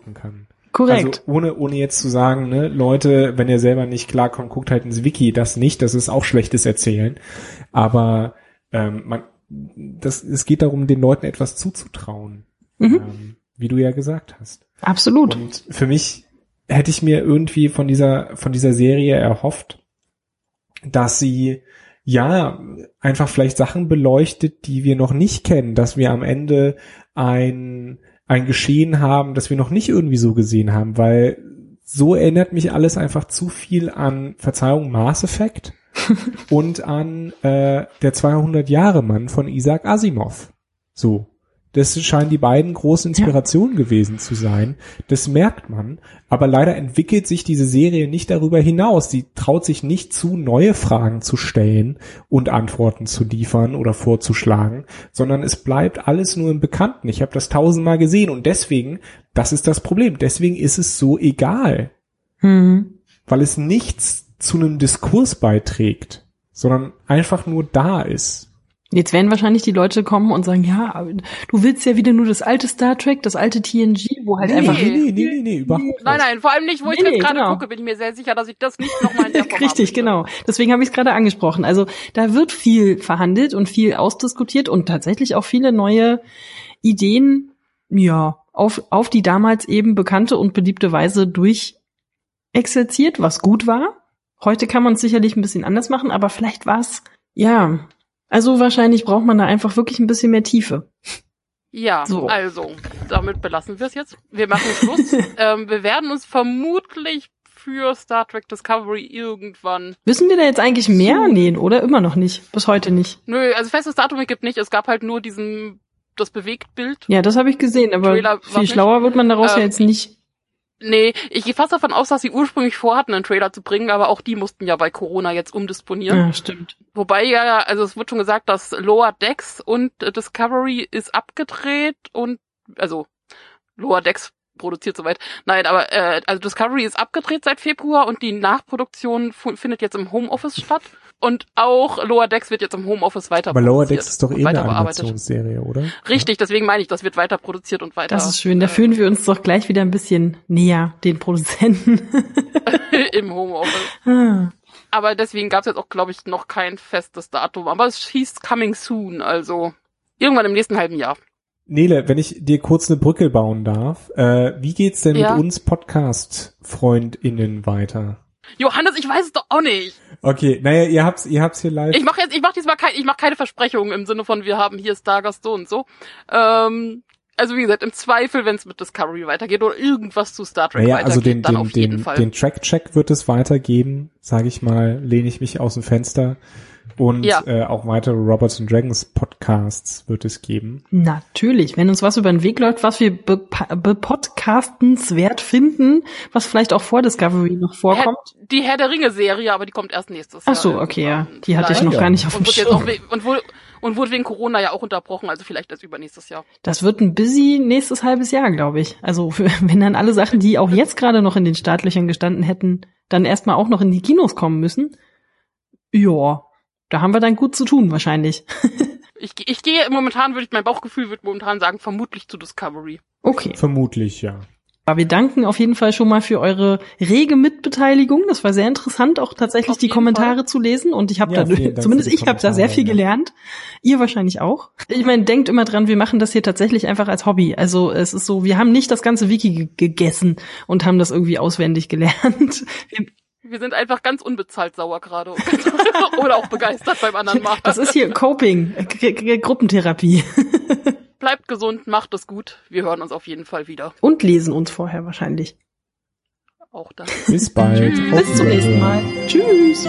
Korrekt. Also ohne, ohne jetzt zu sagen, ne, Leute, wenn ihr selber nicht klarkommt, guckt halt ins Wiki, das nicht, das ist auch schlechtes Erzählen. Aber ähm, man, das, es geht darum, den Leuten etwas zuzutrauen. Mhm. Ähm, wie du ja gesagt hast. Absolut. Und für mich hätte ich mir irgendwie von dieser, von dieser Serie erhofft, dass sie ja einfach vielleicht Sachen beleuchtet, die wir noch nicht kennen, dass wir am Ende ein, ein Geschehen haben, das wir noch nicht irgendwie so gesehen haben, weil so erinnert mich alles einfach zu viel an, Verzeihung, Mass Effect und an äh, der 200 Jahre Mann von Isaac Asimov. So. Das scheinen die beiden großen Inspirationen gewesen zu sein. Das merkt man. Aber leider entwickelt sich diese Serie nicht darüber hinaus. Sie traut sich nicht zu, neue Fragen zu stellen und Antworten zu liefern oder vorzuschlagen, sondern es bleibt alles nur im Bekannten. Ich habe das tausendmal gesehen und deswegen, das ist das Problem. Deswegen ist es so egal, Mhm. weil es nichts zu einem Diskurs beiträgt, sondern einfach nur da ist. Jetzt werden wahrscheinlich die Leute kommen und sagen, ja, du willst ja wieder nur das alte Star Trek, das alte TNG, wo halt nee, einfach nee, nee, nee, nee, nee, überhaupt nicht. Nein, nein, vor allem nicht, wo ich Nee, jetzt gerade genau. gucke, bin ich mir sehr sicher, dass ich das nicht nochmal in der Form Richtig, genau. Deswegen habe ich es gerade angesprochen. Also da wird viel verhandelt und viel ausdiskutiert und tatsächlich auch viele neue Ideen, ja, auf, auf die damals eben bekannte und beliebte Weise durchexerziert, was gut war. Heute kann man es sicherlich ein bisschen anders machen, aber vielleicht war es, ja, also wahrscheinlich braucht man da einfach wirklich ein bisschen mehr Tiefe. Ja, So. also, damit belassen wir es jetzt. Wir machen Schluss. ähm, wir werden uns vermutlich für Star Trek Discovery irgendwann. Wissen wir da jetzt eigentlich mehr? Nee, oder? Immer noch nicht. Bis heute nicht. Nö, also festes Datum gibt nicht. Es gab halt nur diesen das Bewegtbild. Ja, das habe ich gesehen, aber Trailer viel schlauer wird man daraus ja Ähm, jetzt nicht. Nee, ich gehe fast davon aus, dass sie ursprünglich vorhatten, einen Trailer zu bringen, aber auch die mussten ja bei Corona jetzt umdisponieren. Ja, stimmt. Wobei ja, also es wird schon gesagt, dass Lower Decks und äh, Discovery ist abgedreht und also Lower Decks produziert soweit. Nein, aber äh, also Discovery ist abgedreht seit Februar und die Nachproduktion findet jetzt im Homeoffice statt. Und auch Lower Decks wird jetzt im Homeoffice weiter Aber Lower Decks ist doch eh eine. Animationsserie, oder? Richtig, deswegen meine ich, das wird weiter produziert und weiter. Das ist schön. Da äh, fühlen wir uns doch gleich wieder ein bisschen näher, den Produzenten. im Homeoffice. Ah. Aber deswegen gab es jetzt auch, glaube ich, noch kein festes Datum. Aber es hieß coming soon, also irgendwann im nächsten halben Jahr. Nele, wenn ich dir kurz eine Brücke bauen darf, äh, wie geht's denn Ja. mit uns Podcast-FreundInnen weiter? Johannes, ich weiß es doch auch nicht. Okay, naja, ihr habt's, ihr habt's hier live. Ich mache jetzt, ich mache diesmal kein, ich mache keine Versprechungen im Sinne von, wir haben hier Stargast so und so. Ähm, also wie gesagt, im Zweifel, wenn es mit Discovery weitergeht oder irgendwas zu Star Trek naja, weitergeht, also den, dann den, auf jeden den, Fall. den Track-Check wird es weitergeben, sage ich mal, lehne ich mich aus dem Fenster. Und Ja. äh, auch weitere Robots and Dragons Podcasts wird es geben. Natürlich, wenn uns was über den Weg läuft, was wir be- bepodcastenswert finden, was vielleicht auch vor Discovery noch vorkommt. Herr, die Herr der Ringe Serie, aber die kommt erst nächstes Jahr. Ach so, okay, ja. Die hatte ich noch gar nicht auf dem und wurde jetzt auch Schirm. und wurde, und wurde wegen Corona ja auch unterbrochen, also vielleicht erst übernächstes Jahr. Das wird ein busy nächstes halbes Jahr, glaube ich. Also für, wenn dann alle Sachen, die auch jetzt gerade noch in den Startlöchern gestanden hätten, dann erstmal auch noch in die Kinos kommen müssen. Ja, da haben wir dann gut zu tun wahrscheinlich. Ich, ich gehe momentan, würde ich, mein Bauchgefühl würde momentan sagen, vermutlich zu Discovery. Okay. Vermutlich, ja. Wir danken auf jeden Fall schon mal für eure rege Mitbeteiligung. Das war sehr interessant, auch tatsächlich Auf die Kommentare Fall. zu lesen. Und ich habe Ja, da, zumindest ich habe da sehr viel ja. gelernt. Ihr wahrscheinlich auch. Ich meine, denkt immer dran, wir machen das hier tatsächlich einfach als Hobby. Also es ist so, wir haben nicht das ganze Wiki ge- gegessen und haben das irgendwie auswendig gelernt. Wir, Wir sind einfach ganz unbezahlt sauer gerade. Oder auch begeistert beim anderen Mal. das ist hier Coping, G G Gruppentherapie. Bleibt gesund, macht es gut. Wir hören uns auf jeden Fall wieder. Und lesen uns vorher wahrscheinlich. Auch dann. Bis bald. Bis zum nächsten. Mal. Tschüss.